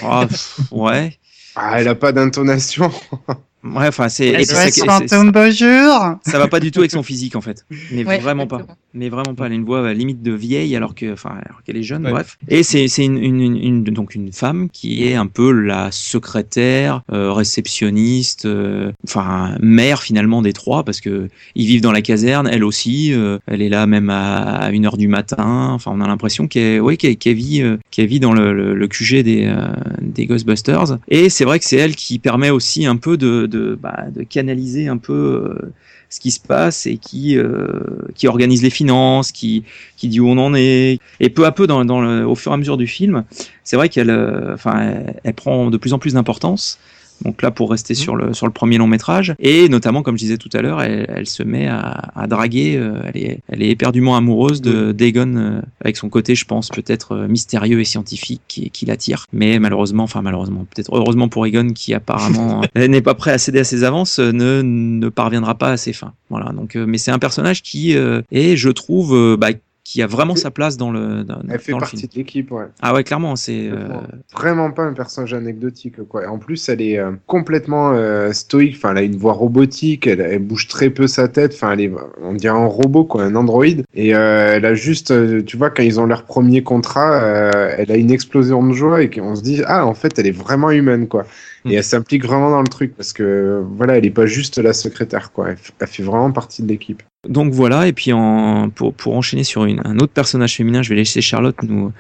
oh, ouais.
Ah, elle a pas d'intonation.
Ouais, enfin c'est
bonjour.
ça va pas du tout avec son physique en fait mais
Ouais,
vraiment pas
exactement.
mais vraiment pas elle a une voix euh, limite de vieille alors que enfin alors qu'elle est jeune
Ouais.
bref et c'est c'est une, une, une, une- donc une femme qui est un peu la secrétaire euh, réceptionniste euh, enfin mère finalement des trois parce que ils vivent dans la caserne elle aussi euh, elle est là même à, une heure du matin enfin on a l'impression qu'elle ouais, qu'elle qu'elle vit euh, qu'elle vit dans le, le, le QG des euh, des Ghostbusters et c'est vrai que c'est elle qui permet aussi un peu de de, bah, de canaliser un peu euh, ce qui se passe et qui euh, qui organise les finances, qui qui dit où on en est. Et peu à peu, dans, au fur et à mesure du film, c'est vrai qu'elle, euh, prend de plus en plus d'importance. Donc là, pour rester sur le sur le premier long métrage, et notamment, comme je disais tout à l'heure, elle, elle se met à, à draguer. euh, elle est elle est éperdument amoureuse de d'Egon euh, avec son côté, je pense, peut-être euh, mystérieux et scientifique qui, qui l'attire. Mais malheureusement, enfin malheureusement, peut-être heureusement pour Egon qui apparemment euh, n'est pas prêt à céder à ses avances, euh, ne ne parviendra pas à ses fins. Voilà. Donc, euh, mais c'est un personnage qui euh, est, je trouve, bah, qui a vraiment sa place dans le dans,
Elle fait
dans le
partie de l'équipe, ouais.
Ah ouais, clairement, c'est euh,
Vraiment pas un personnage anecdotique, quoi. En plus, elle est euh, complètement euh, stoïque. Enfin, elle a une voix robotique. Elle, elle bouge très peu sa tête. Enfin, elle est, on dirait un robot, quoi, un androïde. Et euh, elle a juste, euh, tu vois, quand ils ont leur premier contrat, euh, elle a une explosion de joie et qu'on se dit, ah, en fait, elle est vraiment humaine, quoi. Et elle s'implique vraiment dans le truc parce que voilà, elle est pas juste la secrétaire, quoi. Elle, fait vraiment partie de l'équipe.
Donc voilà, et puis en, pour, pour enchaîner sur une, un autre personnage féminin, je vais laisser Charlotte nous,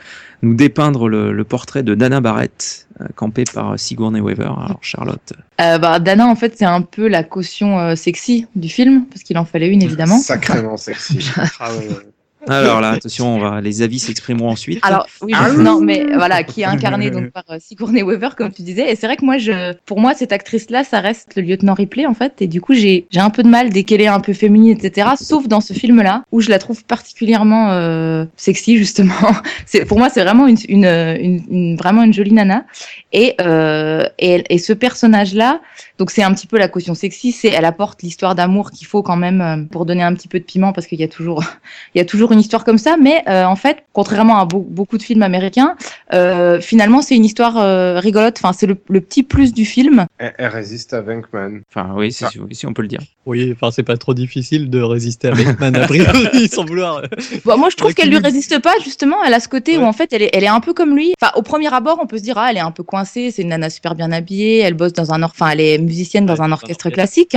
nous dépeindre le, le portrait de Dana Barrett, euh, campé par Sigourney Weaver. Alors Charlotte.
Euh, bah, Dana, en fait, c'est un peu la caution euh, sexy du film, parce qu'il en fallait une, évidemment.
Sacrément sexy.
Alors là, attention, on va, les avis s'exprimeront ensuite.
Alors oui,
Ah
non, mais voilà, qui est incarnée donc par euh, Sigourney Weaver, comme tu disais. Et c'est vrai que moi, je, pour moi, cette actrice-là, ça reste le lieutenant Ripley en fait. Et du coup, j'ai, j'ai un peu de mal dès qu'elle est un peu féminine, etc. Sauf dans ce film-là, où je la trouve particulièrement euh, sexy justement. C'est, pour moi, c'est vraiment une, une, une, une- vraiment une jolie nana. Et euh, et, et ce personnage-là, donc c'est un petit peu la caution sexy. C'est, elle apporte l'histoire d'amour qu'il faut quand même euh, pour donner un petit peu de piment, parce qu'il y a toujours, il y a toujours une histoire comme ça, mais euh, en fait, contrairement à beau- beaucoup de films américains, euh, finalement, c'est une histoire euh, rigolote. Enfin, c'est le, le petit plus du film.
Elle, elle résiste à Venkman.
Enfin, oui, si, oui, si on peut le dire.
Oui, enfin, c'est pas trop difficile de résister à Batman a priori, sans vouloir.
Bon, moi, je trouve qu'elle lui résiste pas, justement. Elle a ce côté où, en fait, elle est, elle est un peu comme lui. Enfin, au premier abord, on peut se dire, ah, elle est un peu coincée, c'est une nana super bien habillée, elle bosse dans un, or- enfin, elle est musicienne dans un orchestre classique.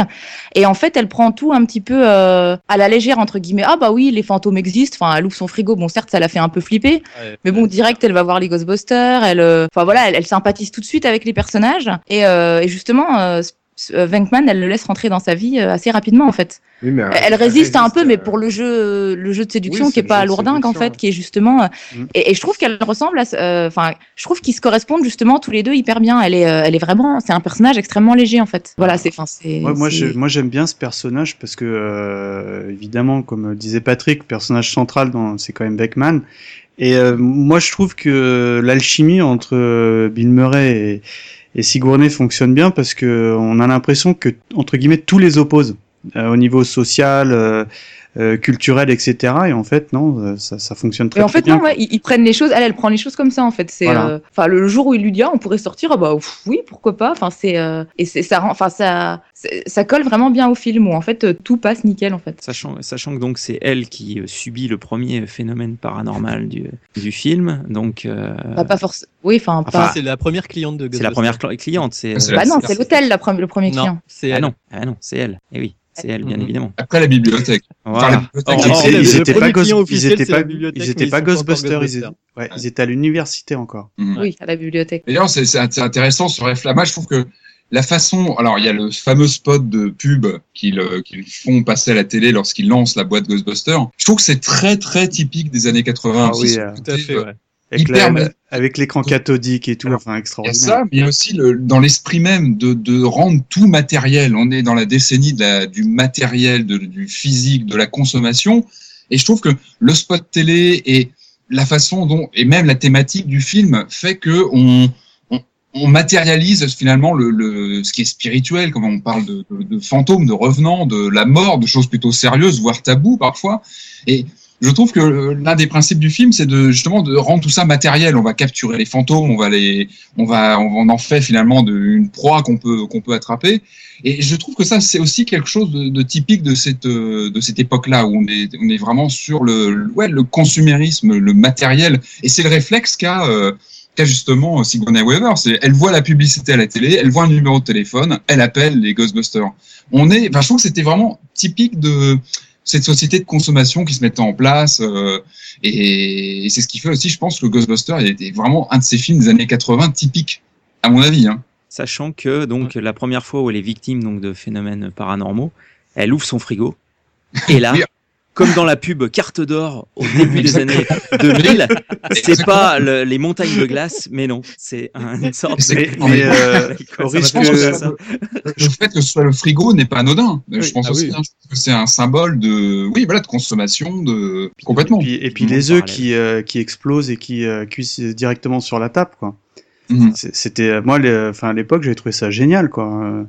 Et en fait, elle prend tout un petit peu euh, à la légère, entre guillemets. Ah, bah oui, les fantômes existent. Enfin, elle ouvre son frigo. Bon, certes, ça l'a fait un peu flipper. Mais bon, direct, elle va voir les Ghostbusters. Elle, euh, enfin voilà, elle, elle sympathise tout de suite avec les personnages. Et, euh, et justement, euh, Venkman, elle le laisse rentrer dans sa vie euh, assez rapidement en fait.
Oui, mais
Elle, elle résiste un peu, mais pour le jeu, le jeu de séduction
Oui,
qui est pas lourdingue en fait, qui est justement. euh,
Mm.
Et, et je trouve qu'elle ressemble à. ce- euh, Enfin, je trouve qu'ils se correspondent justement tous les deux hyper bien. Elle est, euh, elle est vraiment. C'est un personnage extrêmement léger en fait. Voilà, c'est. Enfin, c'est.
Ouais, moi, je- moi, j'aime bien ce personnage parce que, euh, évidemment, comme disait Patrick, le personnage central, dans- c'est quand même Beckman. Et euh, moi, je trouve que l'alchimie entre euh, Bill Murray et, et Sigourney fonctionne bien parce que on a l'impression que, entre guillemets, tous les opposent euh, au niveau social, euh, euh, culturel, etc. Et en fait, non, euh, ça, ça fonctionne très,
Et en
très
fait,
bien.
non, ouais, ils, ils prennent les choses. Elle, elle prend les choses comme ça, en fait. C'est,
Voilà.
euh, enfin, le jour où il lui dit, ah, on pourrait sortir, ah bah pff, oui, pourquoi pas. Enfin, c'est, euh, et c'est, ça rend, enfin, ça, ça colle vraiment bien au film où en fait euh, tout passe nickel, en fait.
Sachant, sachant que donc c'est elle qui subit le premier phénomène paranormal du, du film, donc euh,
Bah, pas forcément. Oui, enfin,
Enfin,
pas.
C'est la première cliente de
c'est la première cli- cliente. C'est euh,
Bah non,
c'est-
l'hôtel, la pre- le premier
Non,
client.
c'est
Ah non, ah non, c'est elle. Et oui, c'est elle, bien
Mhm.
évidemment.
Après la bibliothèque.
Voilà.
la bibliothèque, c'est-
oh,
Ils-
le-
ils
le
étaient
premier
pas ils étaient pas, ils étaient pas Ghostbusters, ils étaient,
Ghostbusters.
ouais, ils étaient à l'université encore.
Mhm.
Oui, à la bibliothèque.
D'ailleurs, c'est c'est int- intéressant sur F. Moi, je trouve que la façon. Alors, il y a le fameux spot de pub qu'ils euh, qu'ils font passer à la télé lorsqu'ils lancent la boîte Ghostbusters. Je trouve que c'est très, très typique des années 80.
Ah oui,
ce
euh,
Tout à fait, ouais.
Avec,
Hyper
la-
mal-
avec l'écran cathodique et tout,
Alors,
enfin
Il y a
extraordinaire.
ça, mais il y a aussi le, dans l'esprit même de, de rendre tout matériel. On est dans la décennie de la, du matériel, de- du physique, de la consommation. Et je trouve que le spot télé et la façon dont, et même la thématique du film fait que on, on, on matérialise finalement le, le, ce qui est spirituel, comme on parle de, de, de fantômes, de revenants, de la mort, de choses plutôt sérieuses, voire tabous parfois. Et je trouve que euh, l'un des principes du film, c'est de justement de rendre tout ça matériel. On va capturer les fantômes, on va les, on va, on en fait finalement de, une proie qu'on peut qu'on peut attraper. Et je trouve que ça, c'est aussi quelque chose de, typique de cette euh, de cette époque-là où on est on est vraiment sur le ouais le consumérisme, le matériel. Et c'est le réflexe qu'a euh, justement Sigourney Weaver. C'est elle voit la publicité à la télé, elle voit un numéro de téléphone, elle appelle les Ghostbusters. On est, je trouve que c'était vraiment typique de cette société de consommation qui se mettait en place. euh, et, et c'est ce qui fait aussi, je pense, que Ghostbusters était vraiment un de ces films des années 80 typiques, à mon avis. Hein.
Sachant que donc la première fois où elle est victime donc de phénomènes paranormaux, elle ouvre son frigo et là,
Oui.
Comme dans la pub carte d'or au début des années 2000, c'est pas le- les montagnes de glace, mais non, c'est un- une sorte
C'est-
de.
mais,
euh, au risque
que-
ça.
Le fait que ce soit le frigo n'est pas anodin. Je pense
Ah
aussi
oui.
hein, je pense que c'est un symbole de, oui, voilà, de consommation, de complètement.
Et puis, et puis les œufs qui, euh, qui explosent et qui euh, cuisent directement sur la table, quoi.
Mhm.
C'était, moi, les- enfin, à l'époque, j'avais trouvé ça génial, quoi.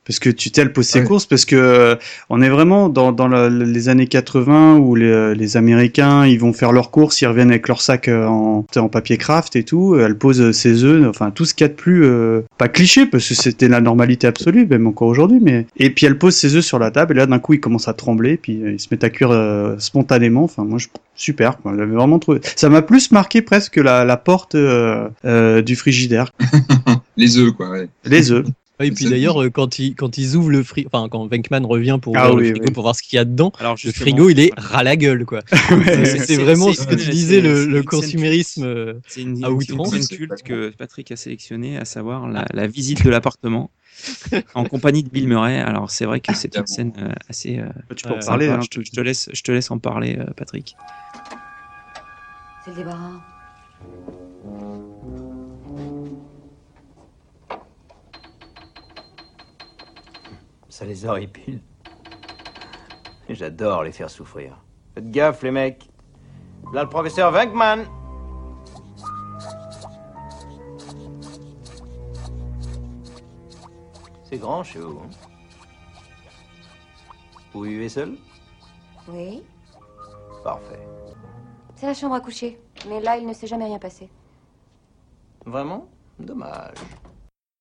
Euh, Parce que tu t'elle pose ses
Ouais.
courses, parce que euh, on est vraiment dans, dans la- les années 80 où les, les Américains ils vont faire leurs courses, ils reviennent avec leur sac euh, en, en papier craft et tout. Elle pose ses œufs, enfin tout ce qu'il y a de plus euh, pas cliché parce que c'était la normalité absolue, même encore aujourd'hui. Mais et puis elle pose ses œufs sur la table et là d'un coup il commence à trembler, puis euh, il se met à cuire euh, spontanément. Enfin moi je super, quoi. J'avais vraiment trouvé. Ça m'a plus marqué presque que la, la porte euh, euh, du frigidaire,
Les œufs, quoi. Ouais.
les œufs.
Ouais, et puis
C'est-
d'ailleurs, euh, quand ils, quand ils ouvrent le frigo, enfin, quand Venkman revient pour
Ah
ouvrir
oui,
le frigo
oui.
pour voir ce qu'il y a dedans,
Alors
le frigo, il est ras la gueule, quoi.
Ouais.
C'est- C'est
C'est-
vraiment
c'est-
ce que tu
c'est-
disais, le,
c'est-
le
c'est-
consumérisme. euh,
C'est une,
à
une-
outrance.
une scène culte que Patrick a sélectionnée, à savoir la, la visite de l'appartement en compagnie de Bill Murray. Alors c'est vrai que c'est une scène euh, assez. euh,
Tu peux en parler. hein.
je, te, je te laisse, je te laisse en parler, euh, Patrick.
C'est le débarras.
Ça les horripile. J'adore les faire souffrir. Faites gaffe, les mecs. Là, le professeur Venkman. C'est grand chez vous. hein vous vivez seul?
Oui.
Parfait.
C'est la chambre à coucher. Mais là, il ne s'est jamais rien passé.
Vraiment? Dommage.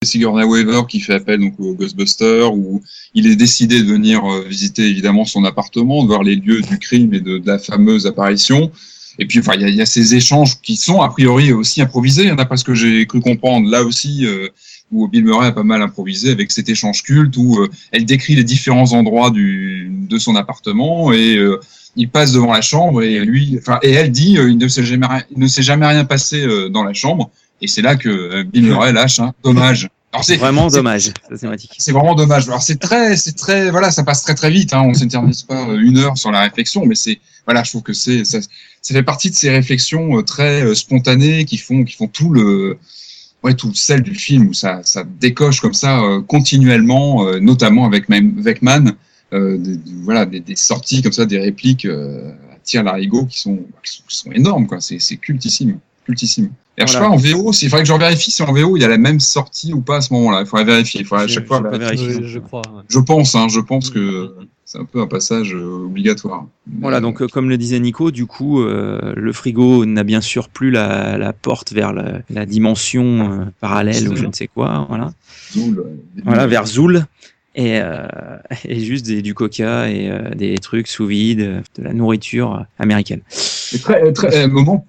Sigourney Weaver qui fait appel donc au Ghostbuster où il est décidé de venir euh, visiter évidemment son appartement, de voir les lieux du crime et de, la fameuse apparition. Et puis enfin il y y a ces échanges qui sont a priori aussi improvisés. A parce que j'ai cru comprendre là aussi euh, où Bill Murray a pas mal improvisé avec cet échange culte où euh, elle décrit les différents endroits de son appartement et il passe devant la chambre et lui, enfin, et elle dit, il ne s'est jamais, rien- il ne s'est jamais rien passé dans la chambre. Et c'est là que euh, Bill Murray lâche, hein, dommage. Alors, c'est
Vraiment dommage.
C'est vraiment dommage. Alors c'est très, c'est très, voilà, ça passe très très vite. Hein, on s'éternise pas euh, une heure sur la réflexion, mais c'est, voilà, je trouve que c'est, ça, ça fait partie de ces réflexions euh, très spontanées qui font, qui font tout le, ouais, tout le sel du film où ça, ça décoche comme ça euh, continuellement, euh, notamment avec même avec Man, euh, des, voilà, des, des sorties comme ça, des répliques euh, à tir larigot qui sont, qui sont, qui sont énormes, quoi. C'est, c'est cultissime, cultissime. Et sais pas,
Voilà.
en VO, il faudrait que je vérifie si en VO il y a la même sortie ou pas à ce moment-là. Il faudrait vérifier. Il faudrait à chaque fois vérifier.
Je- je crois, ouais.
Je pense, hein, je pense que c'est un peu un passage euh, obligatoire.
Voilà, donc euh, comme le disait Nico, du coup, euh, le frigo n'a bien sûr plus la, la porte vers la, la dimension euh, parallèle ou je ne sais quoi, voilà.
Zoul, euh,
Voilà, vers Zoul. Et, euh, et juste des- du coca et euh, des trucs sous vide, euh, de la nourriture américaine.
Très, très, un moment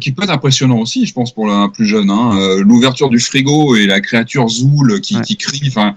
qui peut être impressionnant aussi, je pense, pour un plus jeune. Hein, euh, L'ouverture du frigo et la créature Zoul qui, qui crie. Enfin,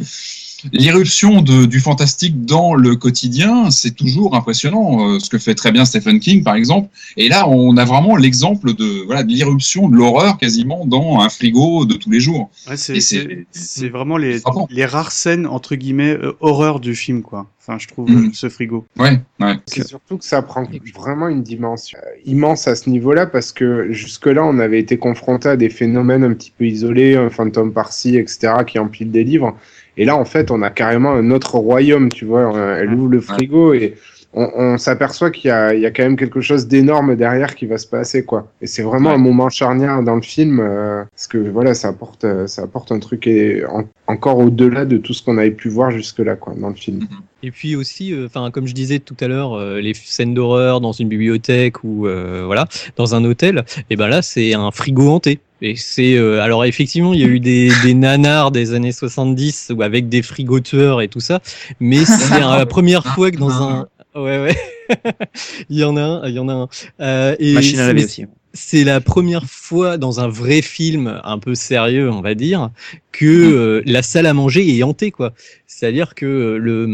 l'irruption du fantastique dans le quotidien, c'est toujours impressionnant. euh, ce que fait très bien Stephen King, par exemple. Et là, on a vraiment l'exemple de voilà de l'irruption de l'horreur quasiment dans un frigo de tous les jours.
Ouais, c'est, vraiment les, les rares scènes, entre guillemets, euh, horreur du film, quoi. Enfin, je trouve,
Mm.
ce frigo.
Ouais, ouais.
C'est surtout que ça prend vraiment une dimension euh, immense à ce niveau-là parce que jusque-là, on avait été confronté à des phénomènes un petit peu isolés, un fantôme par-ci, etc., qui empilent des livres. Et là, en fait, on a carrément un autre royaume, tu vois. Elle ouvre le frigo et on, on s'aperçoit qu'il y a, il y a quand même quelque chose d'énorme derrière qui va se passer, quoi. Et c'est vraiment un moment charnière dans le film euh, parce que voilà, ça apporte, euh, ça apporte un truc et en- encore au-delà de tout ce qu'on avait pu voir jusque-là, quoi, dans le film.
Et puis aussi, euh, enfin, comme je disais tout à l'heure, euh, les scènes d'horreur dans une bibliothèque ou euh, voilà, dans un hôtel, et ben là, c'est un frigo hanté. Et c'est euh, alors effectivement, il y a eu des, des nanars des années 70 ou avec des frigoteurs et tout ça, mais c'est la première fois que dans un ouais ouais, il y en a un, il y en a un. Euh, et
Machine à laver
c'est-
aussi.
C'est la première fois dans un vrai film un peu sérieux, on va dire, que
Mhm.
euh, la salle à manger est hantée, quoi. C'est-à-dire que euh, le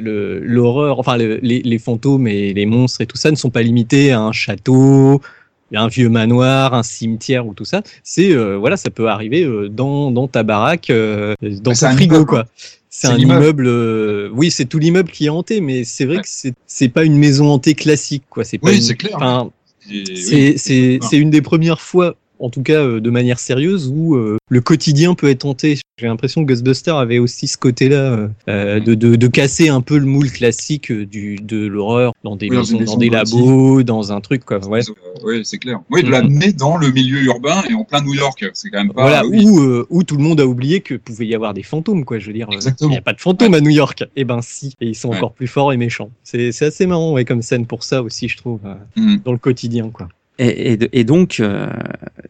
le- l'horreur, enfin le- les, les fantômes et les monstres et tout ça ne sont pas limités à un château, un vieux manoir, un cimetière ou tout ça. C'est euh, voilà, ça peut arriver euh, dans dans ta baraque, euh, dans
Ouais,
ton frigo,
immeuble,
quoi. C'est un immeuble. euh, oui, c'est tout l'immeuble qui est hanté, mais c'est vrai que c'est c'est pas une maison hantée classique, quoi. C'est pas
Oui, c'est clair.
c'est
oui.
c'est c'est une des premières fois, en tout cas euh, de manière sérieuse, où euh, le quotidien peut être hanté. J'ai l'impression que Ghostbuster avait aussi ce côté-là euh, de, de, de casser un peu le moule classique du de l'horreur dans des
Oui, dans
maisons, des labos, dans un truc quoi. Ouais.
Oui, c'est clair. Oui, de la mais dans le milieu urbain et en plein New York. C'est quand même pas.
Voilà,
oui.
où, euh, où tout le monde a oublié que pouvait y avoir des fantômes, quoi. Je veux dire, il n'y a pas de fantômes à New York. Eh ben si, et ils sont
Ouais.
encore plus forts et méchants. C'est c'est assez marrant, ouais, comme scène pour ça aussi, je trouve, euh,
Mhm.
dans le quotidien, quoi.
Et, et de- et donc, euh,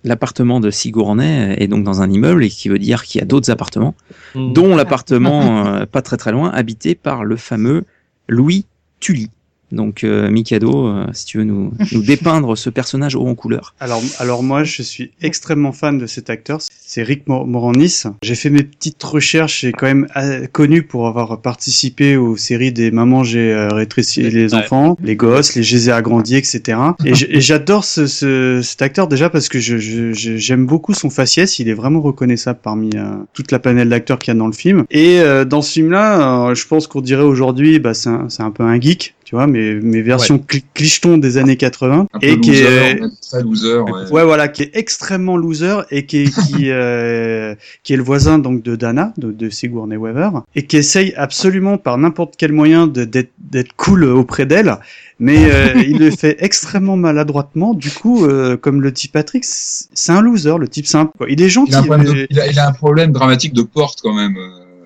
l'appartement de Sigourney est donc dans un immeuble, et qui veut dire qu'il y a d'autres appartements,
Mm.
dont l'appartement euh, pas très très loin, habité par le fameux Louis Tully. Donc, euh, Mikado, euh, si tu veux nous, nous dépeindre ce personnage haut en couleur.
Alors, alors moi, je suis extrêmement fan de cet acteur. C'est Rick Mor- Moranis. J'ai fait mes petites recherches. J'ai quand même euh, connu pour avoir participé aux séries des Mamans, j'ai euh, rétréci les enfants, les gosses, les ai agrandis, etc. Et et j'adore ce, ce- cet acteur déjà parce que je- je- je- j'aime beaucoup son faciès. Il est vraiment reconnaissable parmi euh, toute la panel d'acteurs qu'il y a dans le film. Et euh, dans ce film-là, euh, je pense qu'on dirait aujourd'hui, bah, c'est un, c'est un peu un geek. Tu vois, mes, mes versions cli- clicheton des années 80
Un peu
et qui
loser,
est
très loser. Ouais.
Ouais, voilà, qui est extrêmement loser et qui est, qui, euh, qui est le voisin donc de Dana, de, de Sigourney Weaver, et qui essaye absolument par n'importe quel moyen de- d'être cool auprès d'elle, mais euh, il le fait extrêmement maladroitement. Du coup, euh, comme le dit Patrick, c'est un loser, le type simple. quoi. Il est gentil.
Il a, un problème de-
mais-
il a- il a un problème dramatique de porte quand même.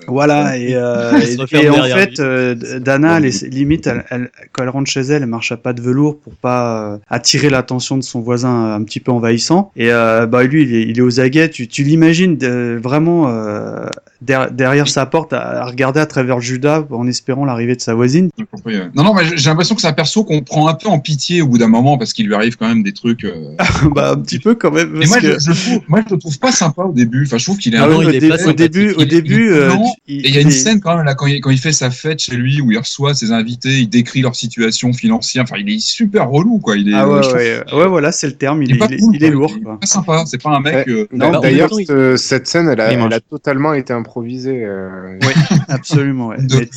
Voilà, et, euh, et- en fait, euh, Dana, limite, elle, elle- quand elle rentre chez elle, elle marche à pas de velours pour pas euh, attirer l'attention de son voisin un petit peu envahissant. Et euh, bah lui, il est, il est aux aguets. Tu, tu l'imagines euh, vraiment euh, der- derrière sa porte à, à regarder à travers Judas en espérant l'arrivée de sa voisine.
Compris, ouais. Non, non, mais j'ai l'impression que c'est un perso qu'on prend un peu en pitié au bout d'un moment parce qu'il lui arrive quand même des trucs. euh,
bah un petit peu quand même. Parce
moi,
que-
je, je trouve, moi, je le trouve pas sympa au début. Enfin, je trouve qu'il est
Ah
un
oui,
peu
au, dé- au début, au
Il est-
début,
il est
euh, il-
Et il y a une
il-
scène quand même là quand il, quand il fait sa fête chez lui où il reçoit ses invités, il décrit leur situation financière. Enfin, il est super relou quoi. Il est.
Ah
euh,
ouais,
trouve-
ouais, ouais, voilà, c'est le terme. Il,
Il est
est,
pas
il est-
cool,
il est lourd.
Il est pas sympa. C'est pas un mec.
Ouais.
euh,
Non,
bah,
D'ailleurs, cette scène, elle a,
Il
elle
mange.
a totalement été improvisée. euh.
Oui, absolument. Ouais.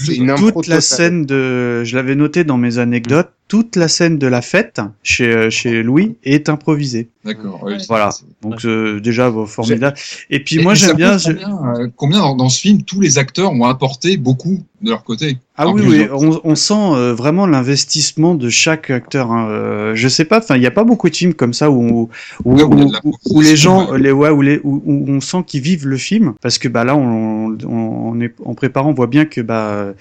Une
toute la
totale.
scène de, je l'avais noté dans mes anecdotes, toute la scène de la fête chez euh, chez Louis est improvisée.
D'accord. ouais,
Voilà. Donc euh, déjà bon, formidable. Et puis
Et-
moi j'aime bien.
Combien, euh, combien dans, dans ce film tous les acteurs ont apporté beaucoup de leur côté?
Ah oui, oui, on, on sent euh, vraiment l'investissement de chaque acteur. Hein. Euh, je sais pas, enfin, il n'y a pas beaucoup de films comme ça où où,
Ouais, où
les gens,
ouais.
les ouais, où, les, où, où on sent qu'ils vivent le film, parce que bah là, on, on, on est en préparant, on voit bien que bah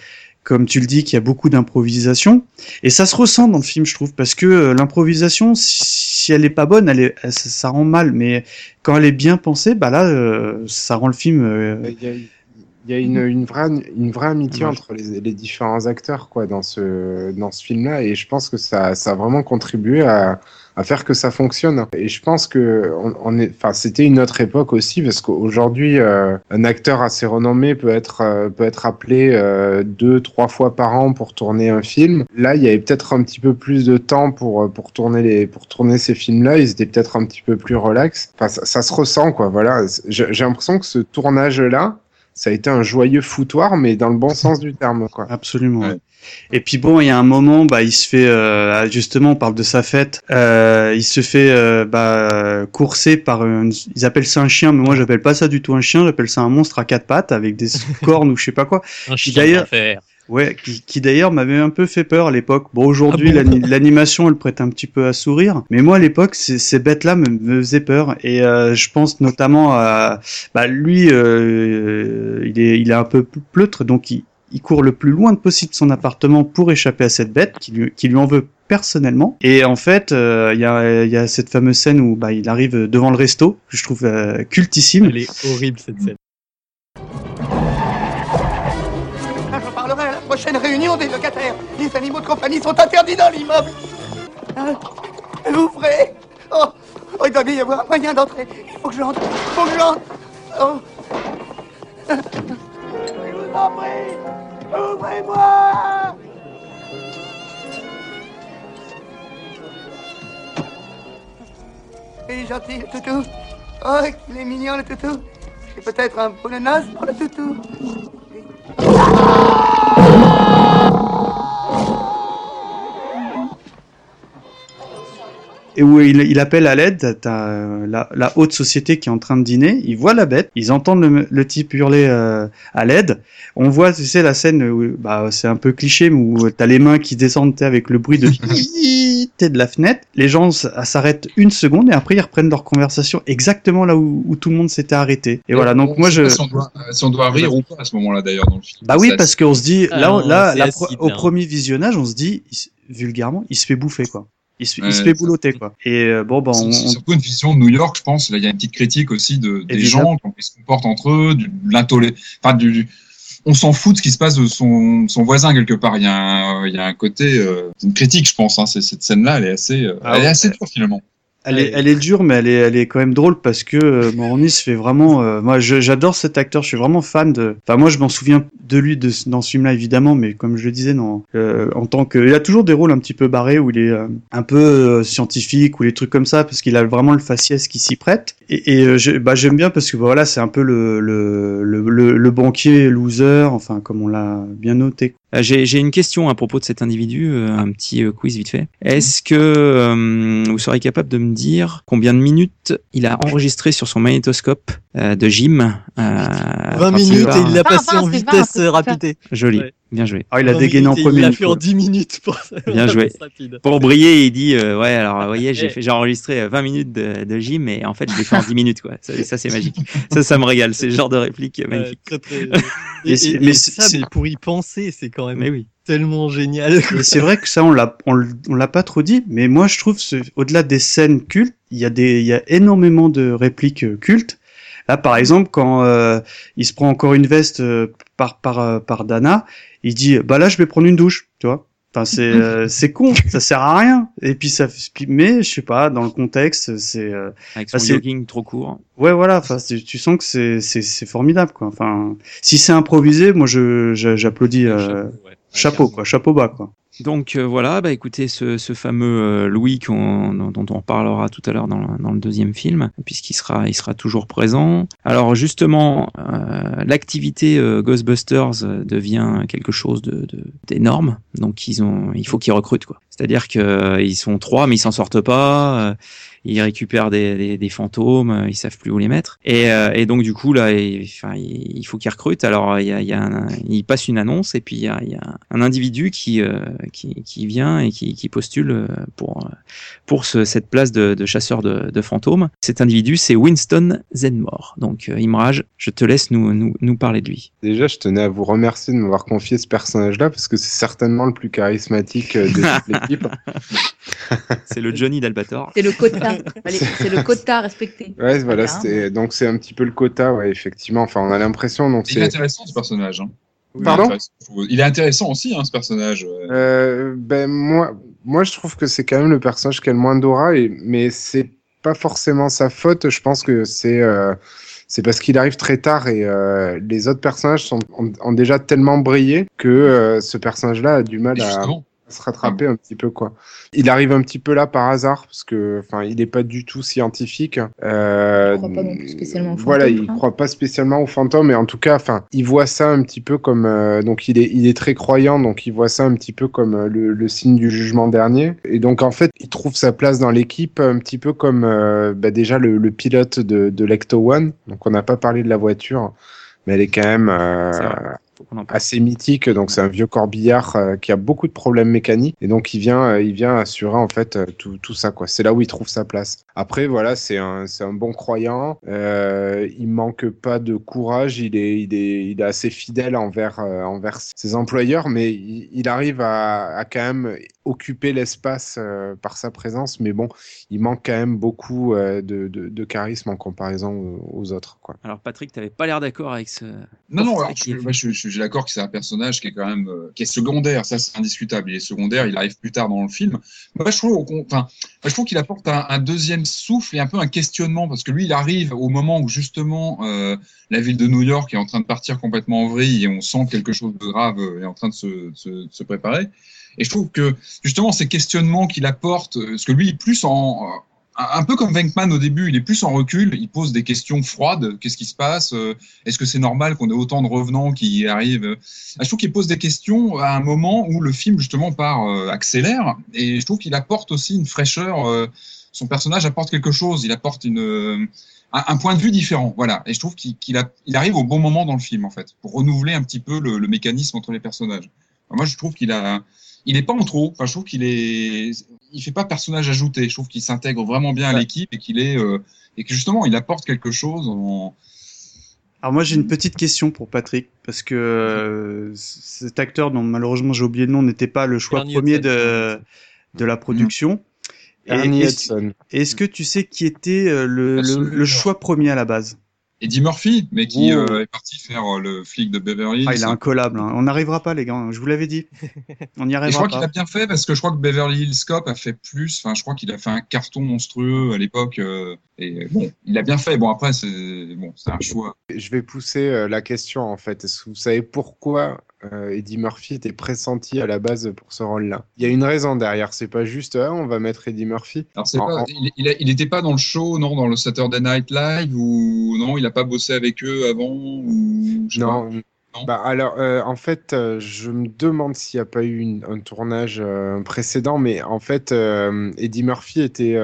comme tu le dis, qu'il y a beaucoup d'improvisation, et ça se ressent dans le film, je trouve, parce que euh, l'improvisation, si, elle est pas bonne, elle est, elle- ça, ça rend mal, mais quand elle est bien pensée, bah là, euh, ça rend le film. euh,
Il y a, il y a une, une, vraie, une vraie amitié
Ouais.
entre les, les différents acteurs quoi, dans ce, dans ce film-là, et je pense que ça, ça a vraiment contribué à, à faire que ça fonctionne. Et je pense que on, est, enfin, c'était une autre époque aussi, parce qu'aujourd'hui, euh, un acteur assez renommé peut être, euh, peut être appelé euh, deux, trois fois par an pour tourner un film. Là, il y avait peut-être un petit peu plus de temps pour, euh, pour tourner les, pour tourner ces films-là. Ils étaient peut-être un petit peu plus relax. Enfin, ça, ça se ressent, quoi. Voilà. J'ai l'impression que ce tournage-là, ça a été un joyeux foutoir, mais dans le bon sens du terme, quoi.
Absolument. ouais. Et puis bon, il y a un moment, bah, il se fait euh, justement, on parle de sa fête, euh, il se fait euh, bah, courser par, une, ils appellent ça un chien, mais moi j'appelle pas ça du tout un chien, j'appelle ça un monstre à quatre pattes avec des cornes ou je sais pas quoi.
Un chien
d'ailleurs. Ouais, qui, qui d'ailleurs m'avait un peu fait peur à l'époque. Bon, aujourd'hui
Ah bon
l'animation elle prête un petit peu à sourire, mais moi à l'époque ces, bêtes-là me, me faisaient peur et euh, je pense notamment à, bah lui, euh, il est, il est un peu pleutre, donc il il court le plus loin possible de son appartement pour échapper à cette bête qui lui, qui lui en veut personnellement. Et en fait, euh, il y, a, il y a cette fameuse scène où bah, il arrive devant le resto, que je trouve cultissime.
Elle est horrible cette scène.
Prochaine réunion des locataires. Les animaux de compagnie sont interdits dans l'immeuble. Hein? Ouvrez oh, oh, il doit bien y avoir un moyen d'entrer. Il faut que j'entre. Il faut que j'entre. Oh. Je vous en prie. Ouvrez-moi Il est gentil, le toutou. Oh, il est mignon, le toutou. J'ai peut-être un boulonnas pour le toutou.
Et où il, il appelle à l'aide, t'as euh, la, la haute société qui est en train de dîner, ils voient la bête, ils entendent le, le type hurler euh, à l'aide, on voit, tu sais, la scène où, bah, c'est un peu cliché, mais où t'as les mains qui descendent t'sais, avec le bruit de t'sais, de la fenêtre, les gens s'arrêtent une seconde et après ils reprennent leur conversation exactement là où, où tout le monde s'était arrêté. Et voilà, donc
On
moi je...
Si on, doit, euh, si on doit rire ou pas à ce moment-là d'ailleurs dans le film.
Bah oui, parce qu'on se dit,
Ah
là, là,
acide,
au
hein.
premier visionnage, on se dit, vulgairement, il se fait bouffer, quoi. Il se, il
Ouais,
se fait boulotter, quoi. Et euh, bon, bah,
C'est
on,
c'est
on-
surtout une vision de New York, je pense. Là, il y a une petite critique aussi de, des gens, comment ils se comportent entre eux, du, enfin, du, on s'en fout de ce qui se passe de son, son voisin quelque part. Il y a un, il y a un côté, euh, une critique, je pense. Hein, c'est- cette scène-là, elle est assez, euh,
Ah
elle est assez dure finalement.
Elle est, elle est dure, mais elle est, elle est quand même drôle parce que euh, Moroni se fait vraiment. euh, moi, j'adore cet acteur. Je suis vraiment fan de. Enfin, moi, je m'en souviens de lui de, ce- dans ce film-là, évidemment, mais comme je le disais, non, euh, en tant que, il a toujours des rôles un petit peu barrés où il est euh, un peu euh, scientifique ou les trucs comme ça parce qu'il a vraiment le faciès qui s'y prête. Et, et euh, je- bah, j'aime bien parce que bah, voilà, c'est un peu le le, le, le le banquier loser, enfin comme on l'a bien noté.
Euh, J'ai j'ai une question à propos de cet individu, euh, un petit euh, quiz vite fait. Est-ce que euh, vous serez capable de me dire combien de minutes il a enregistré sur son magnétoscope euh, de gym euh,
20 minutes et il l'a passé en vitesse rapide.
Joli. Bien joué.
Ah, il a
Non, mais
dégainé en premier.
Il l'a fait en
Nico.
10 minutes pour
Bien joué. Pour briller, il dit euh, ouais alors vous voyez j'ai fait j'ai enregistré euh, 20 minutes de, de gym et en fait je l'ai fait en 10 minutes quoi. Ça, ça, c'est magique. Ça ça me régale. C'est le genre de réplique
Ouais,
magnifique.
très, très-
Et
Et,
c'est-
et-
mais
ça, mais pour y penser, c'est quand même
Mais oui.
tellement génial.
c'est vrai que ça, on l'a, on, l- on l'a pas trop dit, mais moi je trouve, au-delà des scènes cultes, il y a des, il y a énormément de répliques euh, cultes. Là, par exemple, quand euh, il se prend encore une veste euh, par par euh, par Dana, il dit, bah là, je vais prendre une douche, tu vois. Enfin, c'est euh, c'est con, ça sert à rien. Et puis ça, mais je sais pas, dans le contexte, c'est euh,
Avec son
bah,
jogging trop court.
Ouais, voilà. Enfin, tu sens que c'est c'est c'est formidable, quoi. Enfin, si c'est improvisé, moi, je je- j'applaudis. euh, chapeau, quoi. Chapeau bas, quoi.
Donc euh, voilà, bah écoutez, ce, ce fameux euh, Louis qu'on- dont, on reparlera tout à l'heure dans, le- dans le deuxième film, puisqu'il sera, il sera toujours présent. Alors justement, euh, l'activité euh, Ghostbusters euh, devient quelque chose de de- d'énorme, donc ils ont, il faut qu'ils recrutent quoi. C'est-à-dire que euh, sont trois, mais ils s'en sortent pas. Ils récupèrent des, des, des fantômes, euh, ils savent plus où les mettre. Et, euh, et donc du coup là, il, enfin, il il faut qu'ils recrutent. Alors il y a, il y a un, il passe une annonce et puis il y a, il y a un individu qui euh, qui, qui vient et qui, qui postule pour pour ce- cette place de, de chasseur de, de fantômes. Cet individu, c'est Winston Zenmore. Donc euh, Imraj, je te laisse nous, nous nous parler de lui.
Déjà, je tenais à vous remercier de m'avoir confié ce personnage-là parce que c'est certainement le plus charismatique de toute l'équipe.
C'est le Johnny d'Albator.
C'est le quota. C'est le quota respecté.
Ouais, voilà, donc c'est un petit peu le quota, ouais, effectivement. Enfin, on a l'impression donc
Il est intéressant ce personnage. hein.
Pardon?
Il est intéressant. Aussi, hein, ce personnage.
Euh, ben moi, moi, je trouve que c'est quand même le personnage qui a le moins d'aura, et mais c'est pas forcément sa faute. Je pense que c'est euh, c'est parce qu'il arrive très tard et euh, les autres personnages sont, ont, ont déjà tellement brillé que euh, ce personnage-là a du mal à,
justement.
Se rattraper un petit peu quoi. Il arrive un petit peu là par hasard parce que enfin il est pas du tout scientifique. Euh,
Je crois pas non plus spécialement au
Voilà,
fantôme,
il
hein.
croit pas spécialement au fantôme, et en tout cas, enfin, il voit ça un petit peu comme euh, donc il est il est très croyant, donc il voit ça un petit peu comme euh, le, le signe du jugement dernier, et donc en fait, il trouve sa place dans l'équipe un petit peu comme euh, bah, déjà le, le pilote de, de l'Ecto One. Donc on n'a pas parlé de la voiture, mais elle est quand même Assez mythique. Donc c'est un vieux corbillard euh, qui a beaucoup de problèmes mécaniques et donc il vient, euh, il vient assurer en fait euh, tout, tout ça quoi. C'est là où il trouve sa place. Après voilà, c'est un, c'est un bon croyant. Il manque pas de courage. Il est, il est, il est assez fidèle envers, envers ses employeurs, mais il, il arrive à, à quand même occuper l'espace euh, par sa présence. Mais bon, il manque quand même beaucoup euh, de, de, de charisme en comparaison aux, aux autres quoi.
Alors Patrick, t'avais pas l'air d'accord avec ce.
Non, non, alors, je, moi, je, je- je suis d'accord que c'est un personnage qui est quand même euh, qui est secondaire, ça c'est indiscutable. Il est secondaire, il arrive plus tard dans le film. Moi, je trouve, au con- enfin, moi, je trouve qu'il apporte un, un deuxième souffle et un peu un questionnement parce que lui, il arrive au moment où justement euh, la ville de New York est en train de partir complètement en vrille et on sent que quelque chose de grave euh, est en train de se, se, de se préparer. Et je trouve que justement ces questionnements qu'il apporte, euh, parce que lui, est plus en un un peu comme Venkman au début, il est plus en recul, il pose des questions froides. Qu'est-ce qui se passe Euh, Est-ce que c'est normal qu'on ait autant de revenants qui arrivent Ah, Je trouve qu'il pose des questions à un moment où le film justement part euh, accélère, et je trouve qu'il apporte aussi une fraîcheur. euh, son personnage apporte quelque chose, il apporte une euh, un, point de vue différent, voilà. Et je trouve qu'il arrive au bon moment dans le film en fait, pour renouveler un petit peu le mécanisme entre les personnages. Moi, je trouve qu'il a il est pas en trop. Enfin, je trouve qu'il est, il fait pas personnage ajouté. Je trouve qu'il s'intègre vraiment bien à l'équipe et qu'il est, euh, et que justement, il apporte quelque chose en.
Alors moi j'ai une petite question pour Patrick parce que euh, cet acteur dont malheureusement j'ai oublié le nom n'était pas le choix
Ernie
premier de de la production. Est-ce-
Hudson.
Est-ce que tu sais qui était euh, le, le choix premier à la base?
Eddie Murphy, mais qui
Oh.
euh, est parti faire euh, le flic de Beverly Hills.
Ah il est incollable. hein. On n'arrivera pas les gars. Je vous l'avais dit. On n'y
Et je
arrivera
crois qu'il
pas.
a bien fait parce que je crois que Beverly Hills Cop a fait plus. Enfin, je crois qu'il a fait un carton monstrueux à l'époque. euh, et bon, il a bien fait. Bon, après, c'est bon, c'est un choix.
Je vais pousser euh, la question en fait. Est-ce que vous savez pourquoi euh, Eddie Murphy était pressenti à la base pour ce rôle-là Il y a une raison derrière. C'est pas juste ah, on va mettre Eddie Murphy.
Alors, c'est
En-
pas,
en-
il, il, a- il était pas dans le show, non, dans le Saturday Night Live ou non, il a pas bossé avec eux avant ou
Non. Bah alors, euh, en fait, euh, je me demande s'il n'y a pas eu une- un tournage précédent, mais en fait, Eddie Murphy était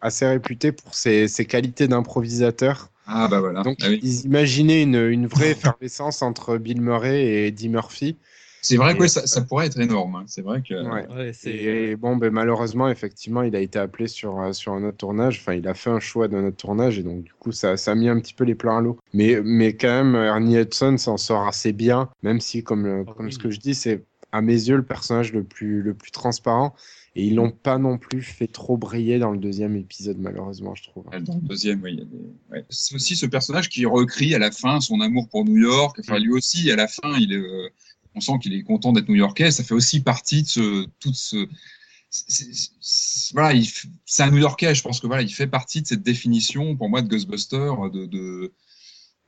assez réputé pour ses, ses qualités d'improvisateur.
Ah bah voilà.
Donc,
Ah oui.
ils imaginaient une, une vraie effervescence entre Bill Murray et Eddie Murphy.
C'est vrai que ouais, ça, ça pourrait être énorme. hein. C'est vrai que.
Ouais. Et bon, ben, malheureusement, effectivement, il a été appelé sur, euh, sur un autre tournage. Enfin, il a fait un choix d'un autre tournage et donc, du coup, ça, ça a mis un petit peu les plans à l'eau. Mais, mais quand même, Ernie Hudson s'en sort assez bien, même si, comme, euh, comme ce que je dis, c'est à mes yeux le personnage le plus, le plus transparent. Et ils l'ont pas non plus fait trop briller dans le deuxième épisode, malheureusement, je trouve.
Dans le deuxième, oui. des- ouais. C'est aussi ce personnage qui recrie à la fin son amour pour New York. Enfin, lui aussi, à la fin, il est, euh, on sent qu'il est content d'être new-yorkais. Ça fait aussi partie de ce, tout ce, c'est- voilà, il f- c'est un New-Yorkais. Je pense que voilà, il fait partie de cette définition pour moi de Ghostbuster, de, de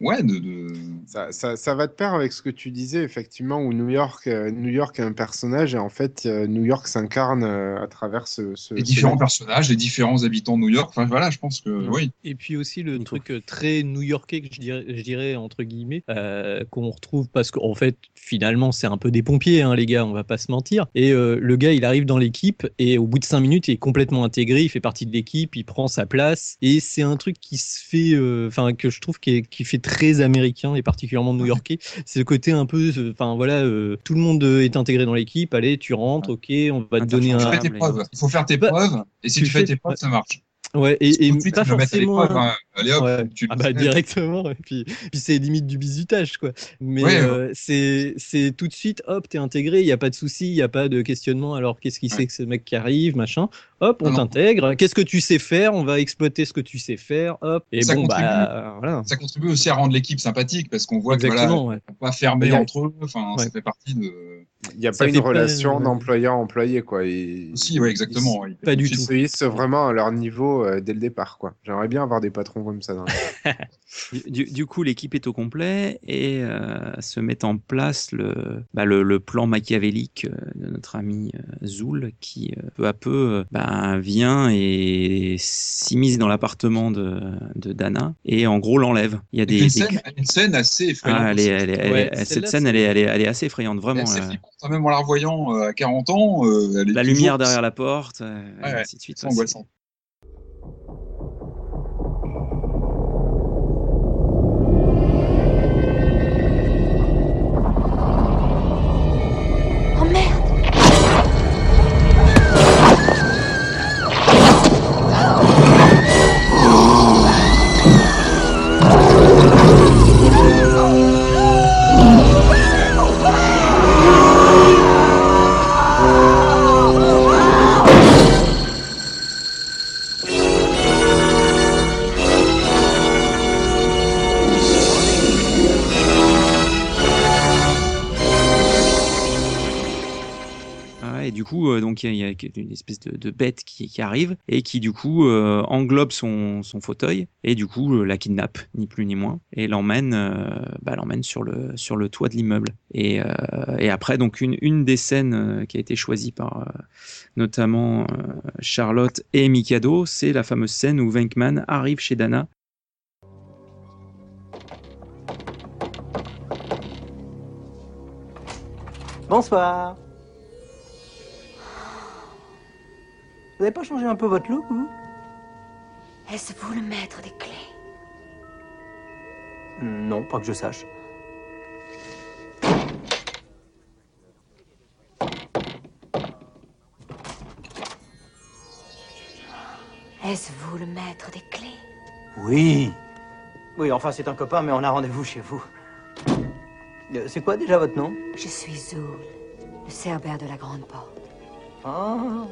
ouais, de, de...
Ça, ça, ça va de pair avec ce que tu disais, effectivement, où New York, euh, New York est un personnage et en fait, euh, New York s'incarne euh, à travers ce. ce
les différents personnages, les différents habitants de New York. Enfin voilà, je pense que oui.
Et puis aussi le truc très new-yorkais que je dirais, je dirais entre guillemets euh, qu'on retrouve parce qu'en fait finalement c'est un peu des pompiers hein, les gars, on va pas se mentir. Et euh, le gars il arrive dans l'équipe et au bout de cinq minutes il est complètement intégré, il fait partie de l'équipe, il prend sa place et c'est un truc qui se fait, euh, enfin que je trouve qui, est- qui fait très américain et particulièrement new-yorkais. C'est le côté un peu, enfin voilà, euh, tout le monde euh, est intégré dans l'équipe, allez tu rentres, ok, on va te donner un.
fais tes preuves. Il faut faire tes
Bah,
preuves. Et si tu, fais
fais-
tes preuves, ça marche.
Ouais, et, et
suite,
pas forcément.
hein. Allez hop,
Ouais.
tu le
ah bah directement. Et puis, puis c'est limite du bisutage, quoi. Mais
Ouais,
euh, c'est c'est tout de suite, hop, t'es intégré, il y a pas de souci, il y a pas de questionnement. Alors qu'est-ce qui c'est que ce mec qui arrive, machin? Hop, on t'intègre. Qu'est-ce que tu sais faire? On va exploiter ce que tu sais faire. Hop. Et
ça
bon
contribue,
bah voilà.
ça contribue aussi à rendre l'équipe sympathique parce qu'on voit que voilà, pas fermés
Mais-
entre eux. Enfin, ça fait partie de.
Il n'y a
Ça
pas une
fait pas-
relation d'employeur-employé, quoi. Et...
Si, ouais, exactement.
Ils,
oui.
Pas du
ils
tout.
se hissent vraiment à leur niveau euh, dès le départ, quoi. J'aimerais bien avoir des patrons comme ça. Dans le...
Du, coup, l'équipe est au complet et euh, se met en place le, bah, le, le plan machiavélique euh, de notre ami Zoul qui euh, peu à peu euh, bah, vient et s'immisce dans l'appartement de, de Dana et en gros l'enlève. Il y a des,
une,
des-
scène, une scène assez effrayante.
Ah, elle est, elle est- elle est-
Ouais,
cette scène, elle est, elle, est, elle est assez effrayante, vraiment.
assez. Même en la revoyant euh, à 40 ans, euh, elle est
La lumière derrière la porte, euh,
Ouais,
ainsi de suite.
c'est- angoissant.
Euh, donc il y, a- il y a une espèce de, bête qui, arrive et qui du coup euh, englobe son, fauteuil et du coup euh, la kidnappe, ni plus ni moins, et l'emmène, euh, bah, l'emmène sur le toit de l'immeuble. Et, après, donc une une des scènes qui a été choisie par notamment Charlotte et Mikado, c'est la fameuse scène où Venkman arrive chez Dana
Bonsoir. Vous n'avez pas changé un peu votre look, vous
Est-ce vous le maître des clés
Non, pas que je sache.
Est-ce vous le maître des clés
Oui. Oui, enfin, c'est un copain, mais on a rendez-vous chez vous. Euh, C'est quoi déjà votre nom?
Je suis Zoul, le cerbère de la grande porte.
Ah.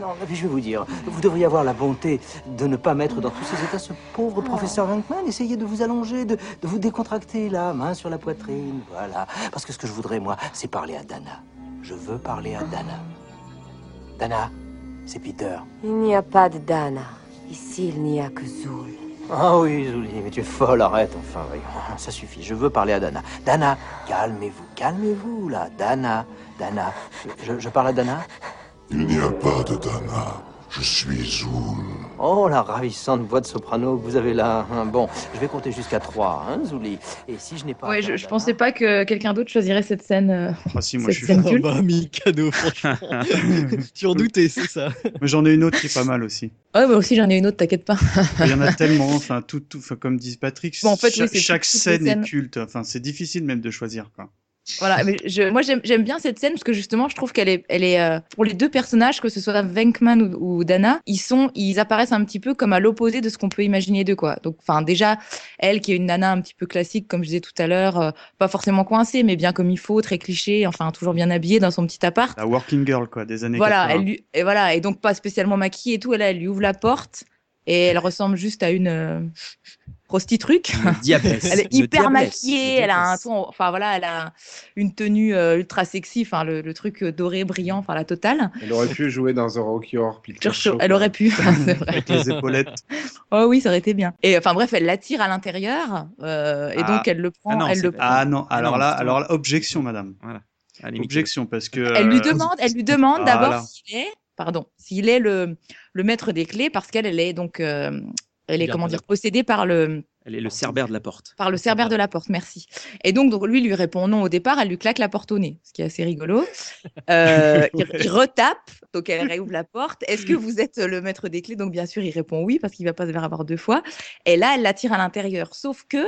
Non, mais je vais vous dire, vous devriez avoir la bonté de ne pas mettre dans tous ces états ce pauvre professeur Venkman. Essayez de vous allonger, de, de vous décontracter la main sur la poitrine. Voilà. Parce que ce que je voudrais, moi, c'est parler à Dana. Je veux parler à Dana. Dana, c'est Peter.
Il n'y a pas de Dana. Ici, il n'y a que Zoul.
Ah oui, Zouli, mais tu es folle, arrête, enfin, voyons, ça suffit, je veux parler à Dana. Dana, calmez-vous, calmez-vous, là, Dana, Dana. Je, je parle à Dana?
Il n'y a pas de Dana. Je suis Zoul.
Oh, la ravissante voix de soprano que vous avez là. hein. Bon, je vais compter jusqu'à trois, hein, Zouli. Et si je n'ai pas...
Ouais, je, je pensais pas que quelqu'un d'autre choisirait cette scène. euh,
Ah si, moi je suis
culte.
bah, franchement. tu en doutais, c'est ça.
Mais j'en ai une autre qui est pas mal aussi.
Ouais, moi aussi j'en ai une autre, t'inquiète pas.
Il y en a tellement, enfin, tout, tout, comme dit Patrick,
Bon, en fait, oui,
chaque, scène est culte. Enfin, c'est difficile même de choisir, quoi.
Voilà, mais je, moi j'aime bien cette scène parce que justement je trouve qu'elle est, elle est euh, pour les deux personnages, que ce soit Venkman ou, ou Dana, ils sont, ils apparaissent un petit peu comme à l'opposé de ce qu'on peut imaginer d'eux quoi. Donc, enfin déjà, elle qui est une nana un petit peu classique, comme je disais tout à l'heure, euh, pas forcément coincée, mais bien comme il faut, très cliché, enfin toujours bien habillée dans son petit appart.
La working girl, quoi, des années
Voilà,
80.
elle lui, et voilà, et donc pas spécialement maquillée et tout. Et là, elle lui ouvre la porte et elle ressemble juste à une euh,
diablesse.
elle est hyper
diablesse,
maquillée, elle a un ton, enfin voilà, elle a une tenue euh, ultra sexy, enfin le, le truc euh, doré brillant, enfin la totale.
Elle aurait pu jouer dans The Rocky Horror Picture Show.
elle aurait pu, c'est vrai.
Avec les épaulettes.
Oh oui, ça aurait été bien. Et enfin bref, elle l'attire à l'intérieur euh, et
Ah.
donc elle le prend,
Ah non,
elle le prend.
ah non, alors
non,
là,
justement.
alors là, objection, madame.
Voilà.
Objection, parce que.
Elle lui demande, elle lui demande d'abord s'il est, pardon, s'il est le, le maître des clés parce qu'elle, elle est donc, euh, elle est comment dire, possédée par le,
Elle est le cerbère de la porte.
par le cerbère de la porte, merci. Et donc, donc lui lui répond non au départ, elle lui claque la porte au nez, ce qui est assez rigolo. Euh, il, il retape, donc elle réouvre la porte. Est-ce que vous êtes le maître des clés? Donc bien sûr, il répond oui parce qu'il va pas se faire avoir deux fois. Et là, elle l'attire à l'intérieur. Sauf que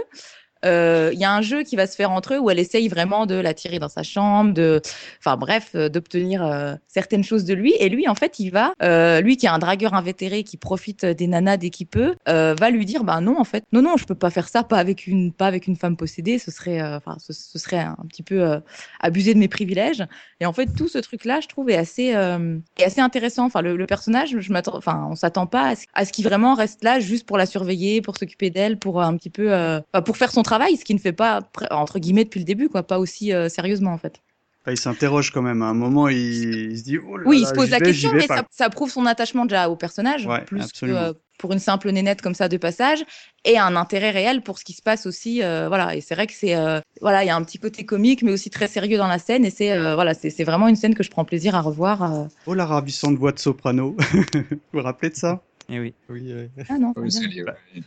il y a un jeu qui va se faire entre eux où elle essaye vraiment de l'attirer dans sa chambre, de, enfin bref, euh, d'obtenir euh, certaines choses de lui. Et lui, en fait, il va, euh, lui qui est un dragueur invétéré qui profite des nanas dès qu'il peut, euh, va lui dire, bah non, en fait, non, non, je peux pas faire ça, pas avec une, pas avec une femme possédée. Ce serait, euh, enfin, ce, serait un petit peu euh, abuser de mes privilèges. Et en fait, tout ce truc-là, je trouve, est assez, euh, est assez intéressant. Enfin, le, le personnage, je m'attends, enfin, on s'attend pas à ce, qu'il vraiment reste là juste pour la surveiller, pour s'occuper d'elle, pour euh, un petit peu, euh, pour faire son travail, ce qu'il ne fait pas entre guillemets depuis le début, quoi, pas aussi euh, sérieusement en fait.
Enfin, il s'interroge quand même. À un moment, il, il se dit oh là
Oui, il se pose la
vais,
question, mais ça, ça prouve son attachement déjà au personnage,
Ouais,
plus que euh, pour une simple nénette comme ça de passage, et un intérêt réel pour ce qui se passe aussi. euh, voilà, et c'est vrai que c'est euh, voilà, il y a un petit côté comique, mais aussi très sérieux dans la scène, et c'est voilà, c'est vraiment une scène que je prends plaisir à revoir.
Oh la ravissante voix de soprano. vous vous rappelez de ça?
Eh oui.
Oui.
Ah non.
Oui, lié.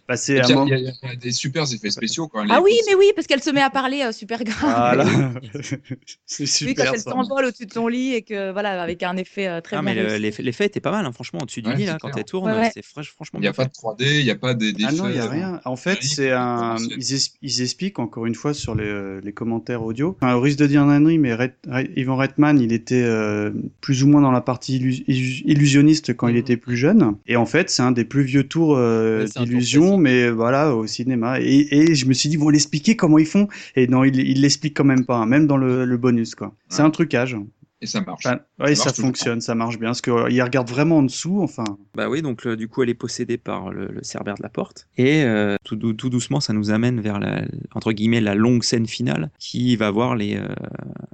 Bah, c'est un moment-
Il y, a- il y a des super effets spéciaux quand elle
Ah oui, mais oui, parce qu'elle se met à parler euh, super grave.
Voilà. c'est
Oui, quand
super.
elle s'envole au-dessus de son lit et que voilà, avec un effet euh, très
Ah,
bien
mais l'effet était pas mal, hein, franchement, au-dessus du
Ouais,
lit, là, quand
clair.
elle tourne,
Ouais,
c'est fr- franchement
Il n'y a
bien
pas
fait.
de 3D, il n'y a pas des
Ah non, il n'y a rien. En fait, c'est un. Ils, expliquent encore une fois sur les, euh, les commentaires audio. Enfin, au risque de dire ânerie, mais Red- Red- Ivan Reitman, il était euh, plus ou moins dans la partie illu- illu- illusionniste quand il était plus jeune. Et en fait, c'est un des plus vieux tours euh, d'illusion, mais voilà, au cinéma. Et, et je me suis dit, vont l'expliquer comment ils font. Et non, il il l'explique quand même pas, hein, même dans le, le bonus, quoi. C'est un trucage.
Et ça marche. Ça marche
fonctionne, ça marche bien. Parce qu'il regarde vraiment en dessous, enfin.
Bah oui, donc le- du coup, elle est possédée par le, le cerbère de la porte. Et euh, tout, dou- tout doucement, ça nous amène vers la, entre guillemets, la longue scène finale qui va voir les, euh,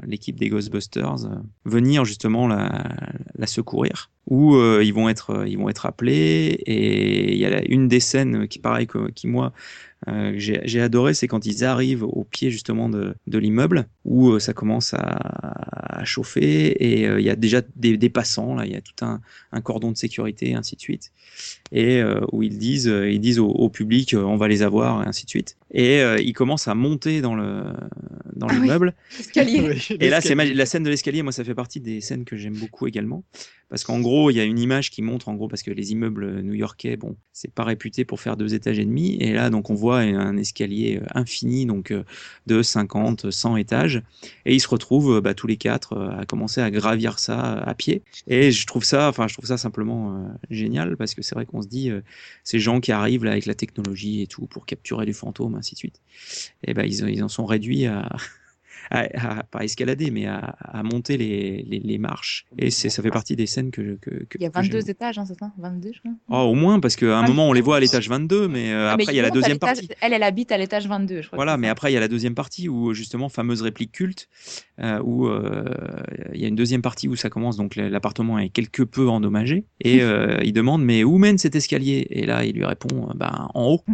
l'équipe des Ghostbusters euh, venir justement la, la secourir. Où euh, ils vont être, euh, ils vont être appelés. Et il y a une des scènes qui, pareil, que- qui moi, euh, j'ai adoré, c'est quand ils arrivent au pied justement de, de l'immeuble où euh, ça commence à, à chauffer et euh, il y a déjà des, des passants là, il y a tout un, un cordon de sécurité, ainsi de suite, et euh, où ils disent, euh, ils disent au, au public, on va les avoir, et ainsi de suite. Et euh, ils commencent à monter dans le dans
Ah oui,
l'immeuble.
l'escalier.
Et là, c'est la scène de l'escalier. Moi, ça fait partie des scènes que j'aime beaucoup également, parce qu'en gros, il y a une image qui montre, en gros, parce que les immeubles new-yorkais, bon, c'est pas réputé pour faire deux étages et demi, et là, donc, on voit un escalier euh, infini, donc euh, de 50, 100 étages, et ils se retrouvent bah, tous les quatre à commencer à gravir ça à pied. Et je trouve ça, enfin, je trouve ça simplement euh, génial, parce que c'est vrai qu'on se dit, euh, ces gens qui arrivent là avec la technologie et tout pour capturer du fantôme, ainsi de suite, et ben ils, ils en sont réduits à à, à- pas escalader, mais à, à monter les, les, les marches. Et ça fait partie des scènes que, que, que
Il y a
que j'aime
22 étages, hein, c'est ça? 22, je crois.
Oh, au moins, parce qu'à un
Ah,
moment, on les voit à l'étage 22, mais euh,
Ah, mais
après, il y a la deuxième partie.
Elle, elle habite à l'étage 22, je crois.
Voilà, mais après, il y a la deuxième partie où, justement, fameuse réplique culte, euh, où euh, il y a une deuxième partie où ça commence, donc l'appartement est quelque peu endommagé, et il demande, mais où mène cet escalier? Et là, il lui répond, ben, en haut.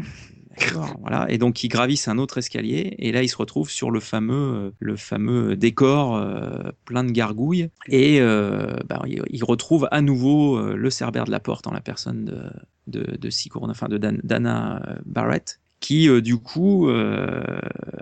Et donc, ils gravissent un autre escalier, et là, ils se retrouvent sur le fameux, euh, décor euh, plein de gargouilles, et euh, ben, ils, retrouvent à nouveau euh, le cerbère de la porte en la personne de, enfin de Dan- Dana Barrett, qui euh, du coup euh,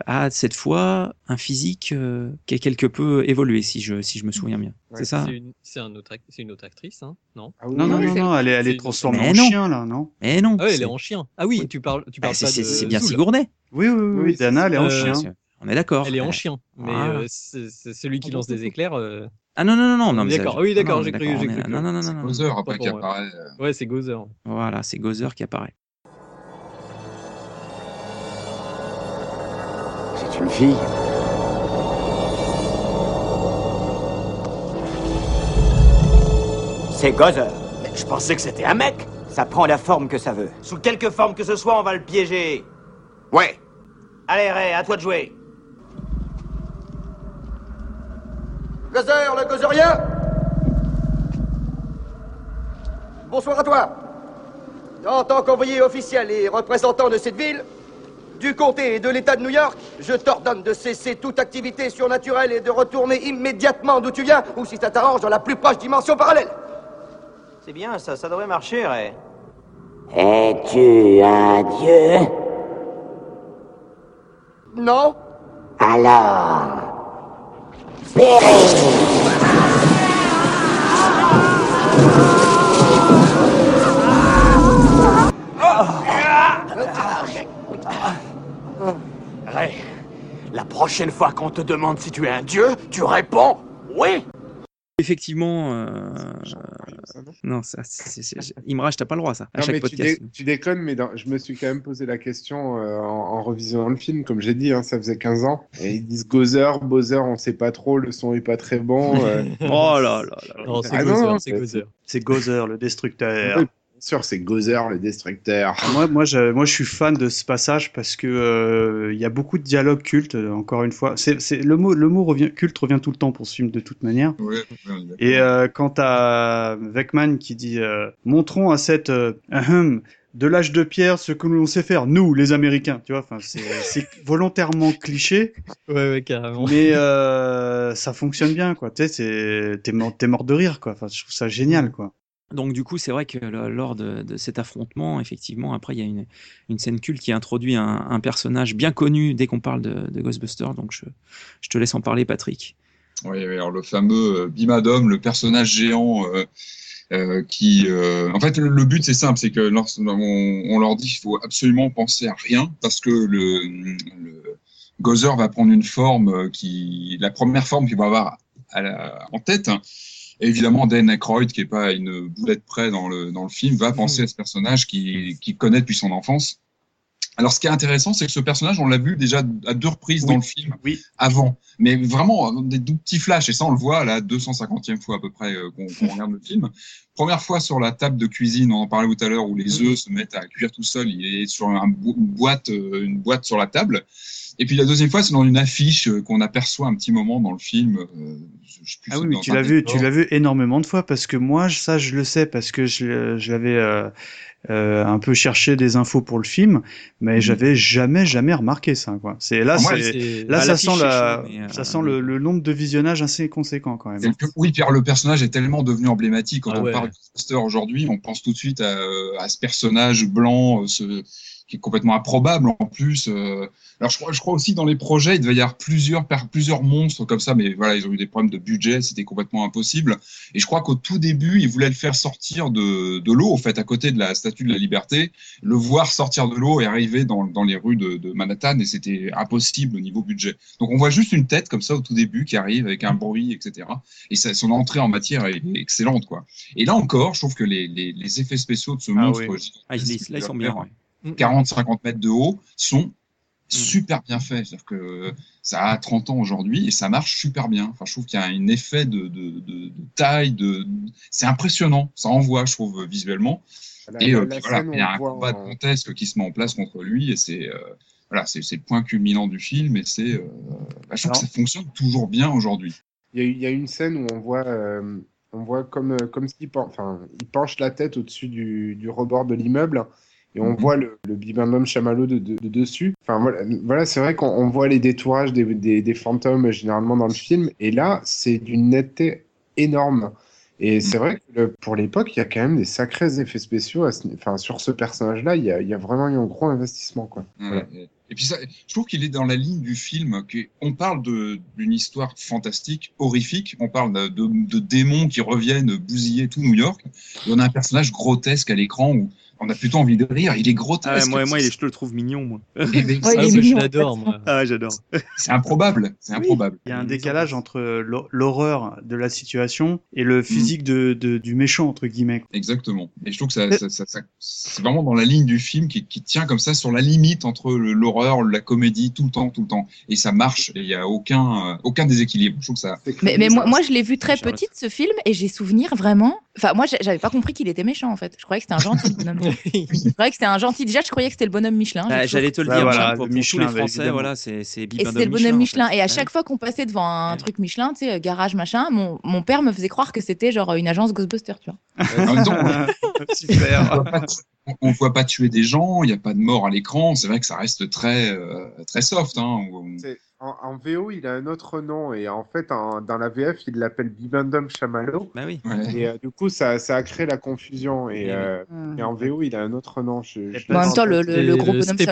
a cette fois un physique euh, qui est quelque peu évolué, si je, si je me souviens bien. C'est ça
C'est une, c'est un autre, ac- c'est une autre actrice, hein Non?
Non, non, non, non, elle est, elle est
C'est-
transformée
Mais
en
non.
chien, là, non?
Eh non
Ah ouais, elle
c'est-
est en chien. Ah oui, tu parles, tu
Bah,
parles
c'est-
pas
c'est-
de
c'est bien. Sigourney.
Oui, oui, oui, oui, Dana, elle est en
Euh,
chien.
On est d'accord.
Elle est en chien, mais euh, c'est c'est celui qui lance des éclairs. euh,
Ah non, non, non, non. mais
D'accord, oui, d'accord, j'ai
mais
cru,
Non, non, non, non. non.
Gozer après qui apparaît.
Ouais, c'est Gozer.
Voilà, c'est Gozer qui apparaît.
C'est une fille.
C'est Gozer. Mais je pensais que c'était un mec. Ça prend la forme que ça veut.
Sous quelque forme que ce soit, on va le piéger.
Ouais.
Allez, Ray, à toi de jouer.
Gozer, le gozerien Bonsoir à toi. En tant qu'envoyé officiel et représentant de cette ville, du comté et de l'État de New York, je t'ordonne de cesser toute activité surnaturelle et de retourner immédiatement d'où tu viens, ou si ça t'arrange, dans la plus proche dimension parallèle.
C'est bien, ça, ça devrait marcher, Ray.
Es-tu un dieu?
Non
Alors.
La prochaine fois qu'on te demande si tu es un dieu, tu réponds oui.
Effectivement, euh, non, ça, c'est- c'est- c'est- Imraj, t'as pas le droit, ça. À
Non,
chaque
mais tu,
podcast.
dé- tu déconnes, mais dans- je me suis quand même posé la question euh, en, en revisionnant le film. Comme j'ai dit, hein, ça faisait 15 ans. Et ils disent Gozer, Bowser, on sait pas trop, le son est pas très bon. euh.
Oh là là là.
Non, c'est
Ah
Gozer,
non,
c'est
c'est-
Gozer.
C'est Gozer, le destructeur.
Oui, bien sûr, c'est Gozer, le destructeur.
Moi, moi, je, moi, je suis fan de ce passage parce que euh, il y a beaucoup de dialogues cultes. euh, Encore une fois, c'est, c'est le mot, le mot revient, culte revient tout le temps pour ce film de toute manière.
d'accord.
Et euh, quant à Beckman qui dit euh, montrons à cette euh, ahem, de l'âge de pierre ce que l'on sait faire nous les Américains, tu vois. Enfin, c'est, c'est volontairement cliché,
Ouais, ouais, carrément.
mais euh, ça fonctionne bien, quoi. Tu sais, c'est, t'es mort, t'es mort de rire, quoi. Enfin, je trouve ça génial, quoi.
Donc du coup, c'est vrai que lors de, cet affrontement, effectivement, après, il y a une, scène culte qui introduit un, personnage bien connu dès qu'on parle de, de Ghostbusters. Donc je, te laisse en parler, Patrick.
Oui, alors le fameux euh, Bimadom, le personnage géant euh, euh, qui, en fait, le, but c'est simple, c'est que lorsqu'on on leur dit qu'il faut absolument penser à rien parce que le, le Gozer va prendre une forme qui, la première forme qu'il va avoir à la- en tête. Et évidemment, Dan Aykroyd, qui est pas une boulette près dans le dans le film, va penser à ce personnage qui qu'il connaît depuis son enfance. Alors, ce qui est intéressant, c'est que ce personnage, on l'a vu déjà à deux reprises dans le film
Oui.
avant, mais vraiment des tout petits flashs, et ça on le voit à la 250e fois à peu près euh, qu'on regarde le film. Première fois sur la table de cuisine, on en parlait tout à l'heure, où les œufs se mettent à cuire tout seul, il est sur un bo- une boîte, euh, une boîte sur la table. Et puis la deuxième fois, c'est dans une affiche euh, qu'on aperçoit un petit moment dans le film. euh, je
Ah oui, mais tu l'as vu, tu l'as vu énormément de fois parce que moi, ça, je le sais parce que je, je l'avais euh, euh, un peu cherché des infos pour le film, mais j'avais jamais, jamais remarqué ça. Quoi. C'est là,
moi,
c'est là, ça sent la,
euh,
ça sent le, le nombre de visionnages assez conséquent quand même.
Le- Oui, Pierre, le personnage est tellement devenu emblématique. Quand
Ah
on
ouais.
parle de Ghostbusters aujourd'hui, on pense tout de suite à, à ce personnage blanc, euh, ce, qui est complètement improbable en plus. euh. Alors je crois, je crois aussi dans les projets, il devait y avoir plusieurs, plusieurs monstres comme ça, mais voilà, ils ont eu des problèmes de budget, c'était complètement impossible. Et je crois qu'au tout début, ils voulaient le faire sortir de, de l'eau, en fait, à côté de la Statue de la Liberté, le voir sortir de l'eau et arriver dans, dans les rues de, de Manhattan, et c'était impossible au niveau budget. Donc on voit juste une tête comme ça au tout début qui arrive avec un bruit, etc. Et ça, son entrée en matière est excellente, quoi. Et là encore, je trouve que les, les, les effets spéciaux de ce
Ah
monstre,
oui.
Ah, ils- là, ils sont bien. ouais.
40-50 mètres de haut, sont super bien faits. C'est-à-dire que ça a 30 ans aujourd'hui et ça marche super bien. Enfin, je trouve qu'il y a un effet de, de, de, de taille, de, c'est impressionnant. Ça envoie, je trouve, visuellement.
La-
et
la-
euh,
la
puis voilà, il y a un combat
en-
dantesque qui se met en place contre lui et c'est euh, voilà, c'est le point culminant du film et c'est, euh, bah, je trouve
Alors-
que ça fonctionne toujours bien aujourd'hui.
Il y, a, y une scène où on voit, euh, on voit comme, comme s'il pen- enfin, il penche la tête au-dessus du, du rebord de l'immeuble et on voit le, le bibendum chamallow de, de- de dessus. Enfin, voilà, voilà c'est vrai qu'on on voit les détourages des, des, des fantômes généralement dans le film et là, c'est d'une netteté énorme. Et c'est vrai que le- pour l'époque, il y a quand même des sacrés effets spéciaux. à ce- enfin, sur ce personnage-là, il y y a vraiment eu un gros investissement. Quoi.
Ouais, et- puis ça, je trouve qu'il est dans la ligne du film. On parle d'une histoire fantastique, horrifique. On parle de, de- de démons qui reviennent bousiller tout New York. Et on a un personnage grotesque à l'écran où on a plutôt envie de rire. Il est grotesque.
Ah moi, moi, je le trouve mignon, moi.
Ben,
Ah, moi, je l'adore, moi.
Ah, j'adore.
C'est improbable. C'est improbable.
Il y a un décalage entre l'hor- l'horreur de la situation et le physique de, de- du méchant, entre guillemets.
Exactement. Et je trouve que ça, ça- ça- ça- c'est vraiment dans la ligne du film qui, qui tient comme ça sur la limite entre l'horreur, la comédie, tout le temps, tout le temps. Et ça marche. Et il y a aucun, euh, aucun déséquilibre. Je trouve que ça.
Mais, mais moi, moi, je l'ai vu très petite ce film et j'ai souvenir vraiment. Enfin, moi, j'a- j'avais pas compris qu'il était méchant en fait. Je croyais que c'était un gentil bonhomme. je croyais que c'était un gentil. Déjà, je croyais que c'était le bonhomme Michelin.
Ah, J'allais te le dire,
Bah voilà,
pour,
le
pour
Michelin,
tous les Français, voilà, c'est c'est
Et c'était le bonhomme Michelin.
en fait.
Et à
Ouais.
chaque fois qu'on passait devant un truc Michelin, tu sais, euh, garage machin, mon, mon père me faisait croire que c'était genre une agence Ghostbusters, tu vois.
Même temps,
Super.
on- voit pas tuer des gens, il n'y a pas de mort à l'écran. C'est vrai que ça reste très, euh, très soft. Hein. On-
En, en VO, il a un autre nom et en fait, en- dans la VF, il l'appelle Bibendum Chamallow.
Bah oui.
Et euh, du coup, ça, ça a créé la confusion. Et, euh,
Mm.
et en VO, il a un autre nom. Je, je
Mais en même temps, le, le, le gros bonhomme
Up
il est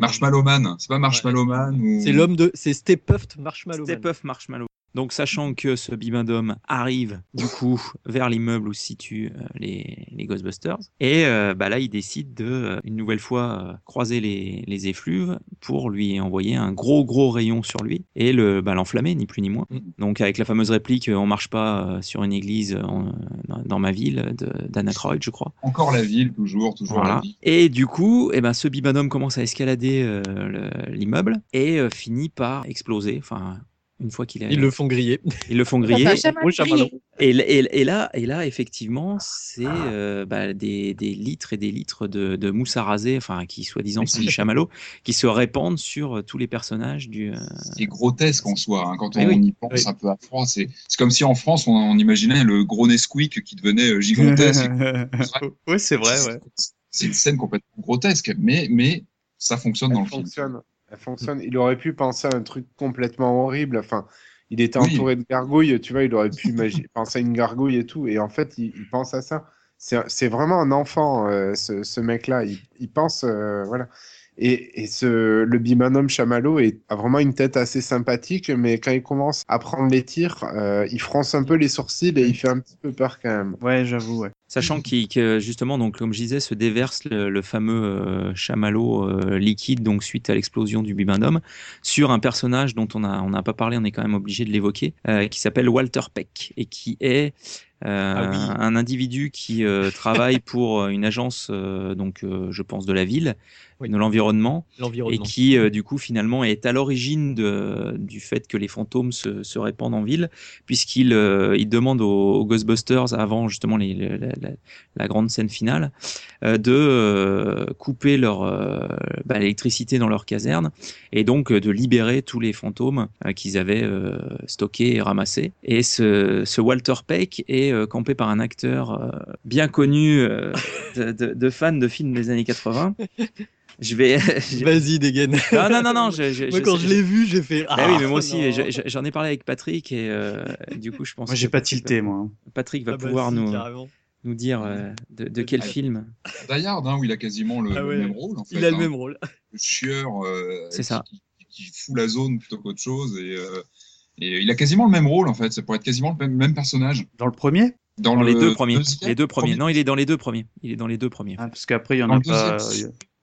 Marshmallow- Marshmallow-
Man, c'est pas Marshmallow Man ou...
C'est l'homme de. C'est Step Marshmallow.
Step Marshmallow. Donc, sachant que ce bibendum arrive, du coup, vers l'immeuble où se situent euh, les, les Ghostbusters, et euh, bah là, il décide de, euh, une nouvelle fois, croiser les, les effluves pour lui envoyer un gros, gros rayon sur lui et le bah, l'enflammer, ni plus ni moins. Donc, avec la fameuse réplique On marche pas sur une église en- dans, ma ville, d'Anna Croyd, je crois.
Encore la ville, toujours, toujours
Voilà.
la ville.
Et du coup, eh ben, ce bibendum commence à escalader le- l'immeuble et finit par exploser. Enfin, une fois qu'il a...
Ils le font griller.
Ils le font griller.
chamallow chamallow.
Et, et- et là, et là, effectivement, c'est euh, bah, des, des litres et des litres de, de mousse à raser, enfin, qui soi-disant sont des chamallows, qui se répandent sur euh, tous les personnages du. euh,
C'est grotesque en soi. hein, quand on,
Eh oui.
y pense un peu à froid, c'est c'est comme si en France, on, on imaginait le gros Nesquik qui devenait euh, gigantesque.
ouais, c'est vrai, ouais.
C'est une scène complètement grotesque, mais, mais ça fonctionne dans
Elle
le film.
Fonctionne. Elle fonctionne. Il aurait pu penser à un truc complètement horrible. Enfin, il était
Oui.
entouré de gargouilles, tu vois, il aurait pu imaginer, penser à une gargouille et tout. Et en fait, il, il pense à ça. C'est c'est vraiment un enfant, euh, ce, ce mec-là. Il, il pense, euh, voilà. Et, et ce, le bimanum Chamallow est, a vraiment une tête assez sympathique, mais quand il commence à prendre les tirs, euh, il fronce un peu les sourcils et il fait un petit peu peur quand même.
Ouais, j'avoue, ouais.
Sachant que justement, donc, comme je disais, se déverse le, le fameux euh, chamallow euh, liquide, donc suite à l'explosion du bibendum, sur un personnage dont on n'a on pas parlé, on est quand même obligé de l'évoquer, euh, qui s'appelle Walter Peck et qui est euh,
Ah oui.
un individu qui euh, travaille pour une agence, euh, donc euh, je pense de la ville,
Oui.
de l'environnement, et qui euh, du coup finalement est à l'origine du fait que les fantômes se, se répandent en ville, puisqu'il euh, il demande aux, aux Ghostbusters avant justement les- les- la, la- la grande scène finale euh, de euh, couper leur bah, l'électricité dans leur caserne et donc de libérer tous les fantômes qu'ils avaient stockés et ramassés. Et ce, ce Walter Peck est campé par un acteur bien connu de, de, de fans de films des années 80. Je vais.
Vas-y, dégaine.
Non, non, non, non. Je, je-
Moi, quand je l'ai vu, j'ai fait.
Bah
Ah,
oui, mais moi aussi, j'en ai parlé avec Patrick et euh, du coup, je pense.
Moi, j'ai pas
Patrick
tilté, moi.
Patrick va
Ah bah
pouvoir
si,
nous,
carrément.
nous dire euh, de, de quel film.
Die Hard, hein, où il a quasiment le,
Ah ouais.
même rôle. En fait,
Il a le
hein.
même rôle.
Le chieur euh,
C'est ça.
Qui, qui fout la zone plutôt qu'autre chose. Et, euh, et il a quasiment le même rôle, en fait. Ça pourrait être quasiment le même, même personnage.
Dans le premier?
Dans,
Dans
le
les deux premiers.
deuxième,
Les deux premiers.
premier.
Non, il est dans les deux premiers. Il est dans les deux premiers.
Ah, Parce qu'après, il y en
Dans
a pas.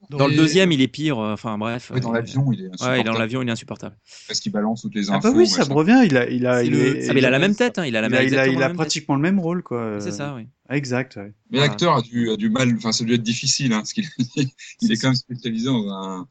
Dans le deuxième, il est pire. euh, Enfin, bref.
Ouais, dans l'avion, il est
Ouais,
insupportable.
dans l'avion, il est insupportable.
Parce qu'il balance toutes les
Ah
infos.
bah oui, ça me revient. Il a, il a, il,
le-
est-
Ah, mais il a la même tête. Hein, il a la
il
même.
a, il a,
exactement
il
la
a
même tête.
pratiquement le même rôle, quoi.
C'est ça, oui.
Ah, Exact, ouais.
Mais
Voilà.
l'acteur a dû, a du mal, enfin, ça a dû être difficile, hein, parce qu'il il est quand même spécialisé dans un,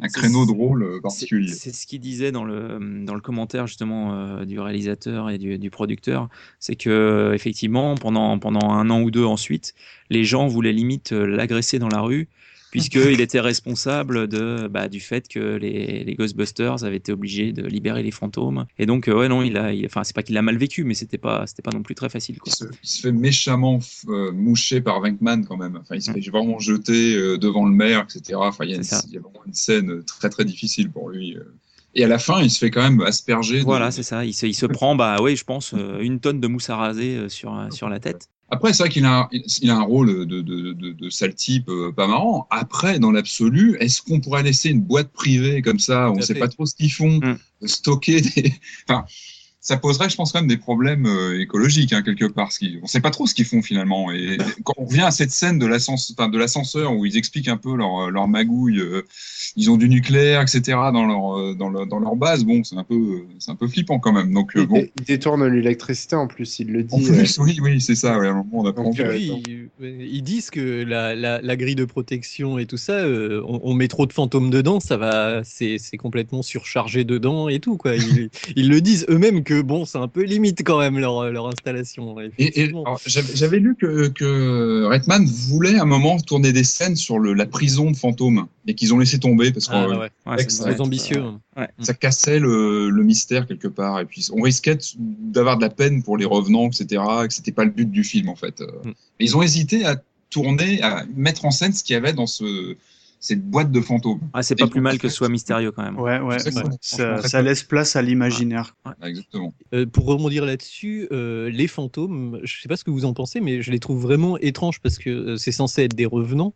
un créneau de rôle euh, particulier.
c'est ce qu'il disait dans le, dans le commentaire justement euh, du réalisateur et du, du producteur, c'est que effectivement pendant, pendant un an ou deux ensuite, les gens voulaient limite l'agresser dans la rue puisqu'il était responsable de, bah, du fait que les, les Ghostbusters avaient été obligés de libérer les fantômes. Et donc, euh, ouais, non, il a, il- enfin, c'est pas qu'il l'a mal vécu, mais c'était pas, c'était pas non plus très facile. Quoi.
Il se, il se fait méchamment euh, moucher par Venkman quand même. Enfin, il se
Mm.
fait vraiment jeter euh, devant le maire, etc. Enfin, il y, a une- il y a vraiment une scène très très difficile pour lui. Et à la fin, il se fait quand même asperger. de-
Voilà, c'est ça. Il se, il se prend, bah, ouais, je pense, euh, une tonne de mousse à raser euh, sur, euh, sur la tête.
Après, c'est vrai qu'il a, un- il a un rôle de, de, de, de sale type euh, pas marrant. Après, dans l'absolu, est-ce qu'on pourrait laisser une boîte privée comme ça? On ne sait pas trop ce qu'ils font,
Mm.
stocker des. Enfin, ça poserait, je pense, quand même des problèmes euh, écologiques hein, quelque part. On sait pas trop ce qu'ils font finalement. Et quand on revient à cette scène de l'ascenseur, où ils expliquent un peu leur, leur magouille, euh, ils ont du nucléaire, etc. dans leur euh, dans leur, dans leur base. Bon, c'est un peu c'est un peu flippant quand même. Donc euh, bon.
dé- il détourne l'électricité en plus, il le dit.
En plus, oui, oui, c'est ça. Ouais, à un moment, on apprend.
Donc, euh,
Oui, ils, ils disent que la, la, la grille de protection et tout ça, euh, on, on met trop de fantômes dedans, ça va, c'est c'est complètement surchargé dedans et tout quoi. Ils, ils le disent eux-mêmes que bon, c'est un peu limite quand même leur, leur installation.
Et, et j'avais lu que, que Redman voulait à un moment tourner des scènes sur le, la prison de fantômes et qu'ils ont laissé tomber parce que
Ah,
euh,
ouais.
Ouais,
texte,
c'est
Très ambitieux. hein.
Ouais.
ça cassait le, le mystère quelque part et puis on risquait d'avoir de la peine pour les revenants etc et que c'était pas le but du film en fait.
Mm.
Ils ont hésité à tourner, à mettre en scène ce qu'il y avait dans ce cette boîte de fantômes.
Ah, c'est pas plus mal que ce soit mystérieux quand même.
Ouais, ouais. Ça, laisse place à l'imaginaire.
Ah, exactement.
Euh, pour rebondir là-dessus, euh, les fantômes, je sais pas ce que vous en pensez, mais je les trouve vraiment étranges parce que euh, c'est censé être des revenants,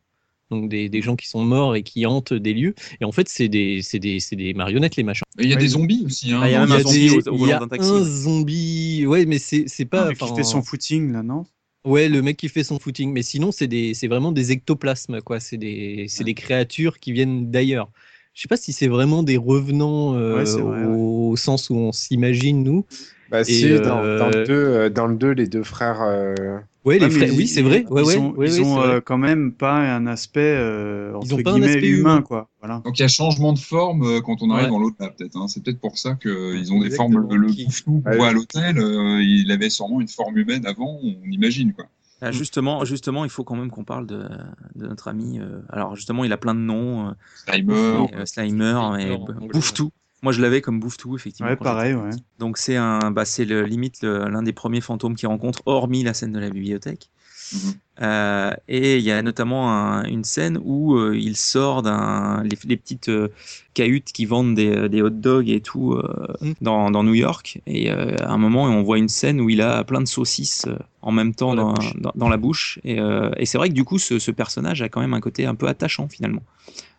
donc des, des gens qui sont morts et qui hantent des lieux. Et en fait, c'est des, c'est des, c'est des marionnettes, les machins.
Il y a
Ouais,
des zombies aussi. Hein,
Ah, il y a un
Il
zombie au-
il
volant
a
d'un taxi,
un
ouais.
zombie, ouais, mais c'est c'est pas.
qui
enfin,
fait son footing là, non?
Ouais, le mec qui fait son footing. Mais sinon, c'est des, c'est vraiment des ectoplasmes, quoi. C'est des, c'est des créatures qui viennent d'ailleurs. Je sais pas si c'est vraiment des revenants euh,
Ouais, c'est vrai,
au, sens où on s'imagine nous.
Bah si, dans,
euh,
dans le 2, euh, dans le 2, les deux frères... euh,
Ouais, les frères.
ils-
Oui, c'est vrai. Ouais,
ils
ouais.
ont,
ouais,
ils
ouais,
ont
c'est vrai.
euh, quand même pas un aspect euh,
Ils
entre
ont pas un aspect
humain,
humain.
quoi. Voilà.
Donc il y a changement de forme euh, quand on arrive
Ouais.
dans l'au-delà peut-être. Hein. C'est peut-être pour ça qu'ils ont des formes. Le Pouftou qu'on
Ouais.
voit à l'hôtel, euh, il avait sûrement une forme humaine avant, on imagine quoi.
Ah, justement, justement, il faut quand même qu'on parle de, de notre ami. euh, alors justement, il a plein de noms. euh,
Slimer.
euh, Slimer, et Bouffe-tout. Moi, je l'avais comme Bouffe-tout, effectivement.
Ouais, pareil, ouais.
Donc c'est un, bah, c'est le, limite le- l'un des premiers fantômes qu'il rencontre, hormis la scène de la bibliothèque.
Mhm.
Euh, et il y a notamment un- une scène où euh, il sort d'un les, les petites euh, cahutes qui vendent des, des hot dogs et tout euh,
Mm.
dans, dans New York. Et euh, à un moment, on voit une scène où il a plein de saucisses euh, en même temps
Dans la bouche.
dans, dans la bouche. Et, euh, et c'est vrai que du coup, ce, ce personnage a quand même un côté un peu attachant finalement.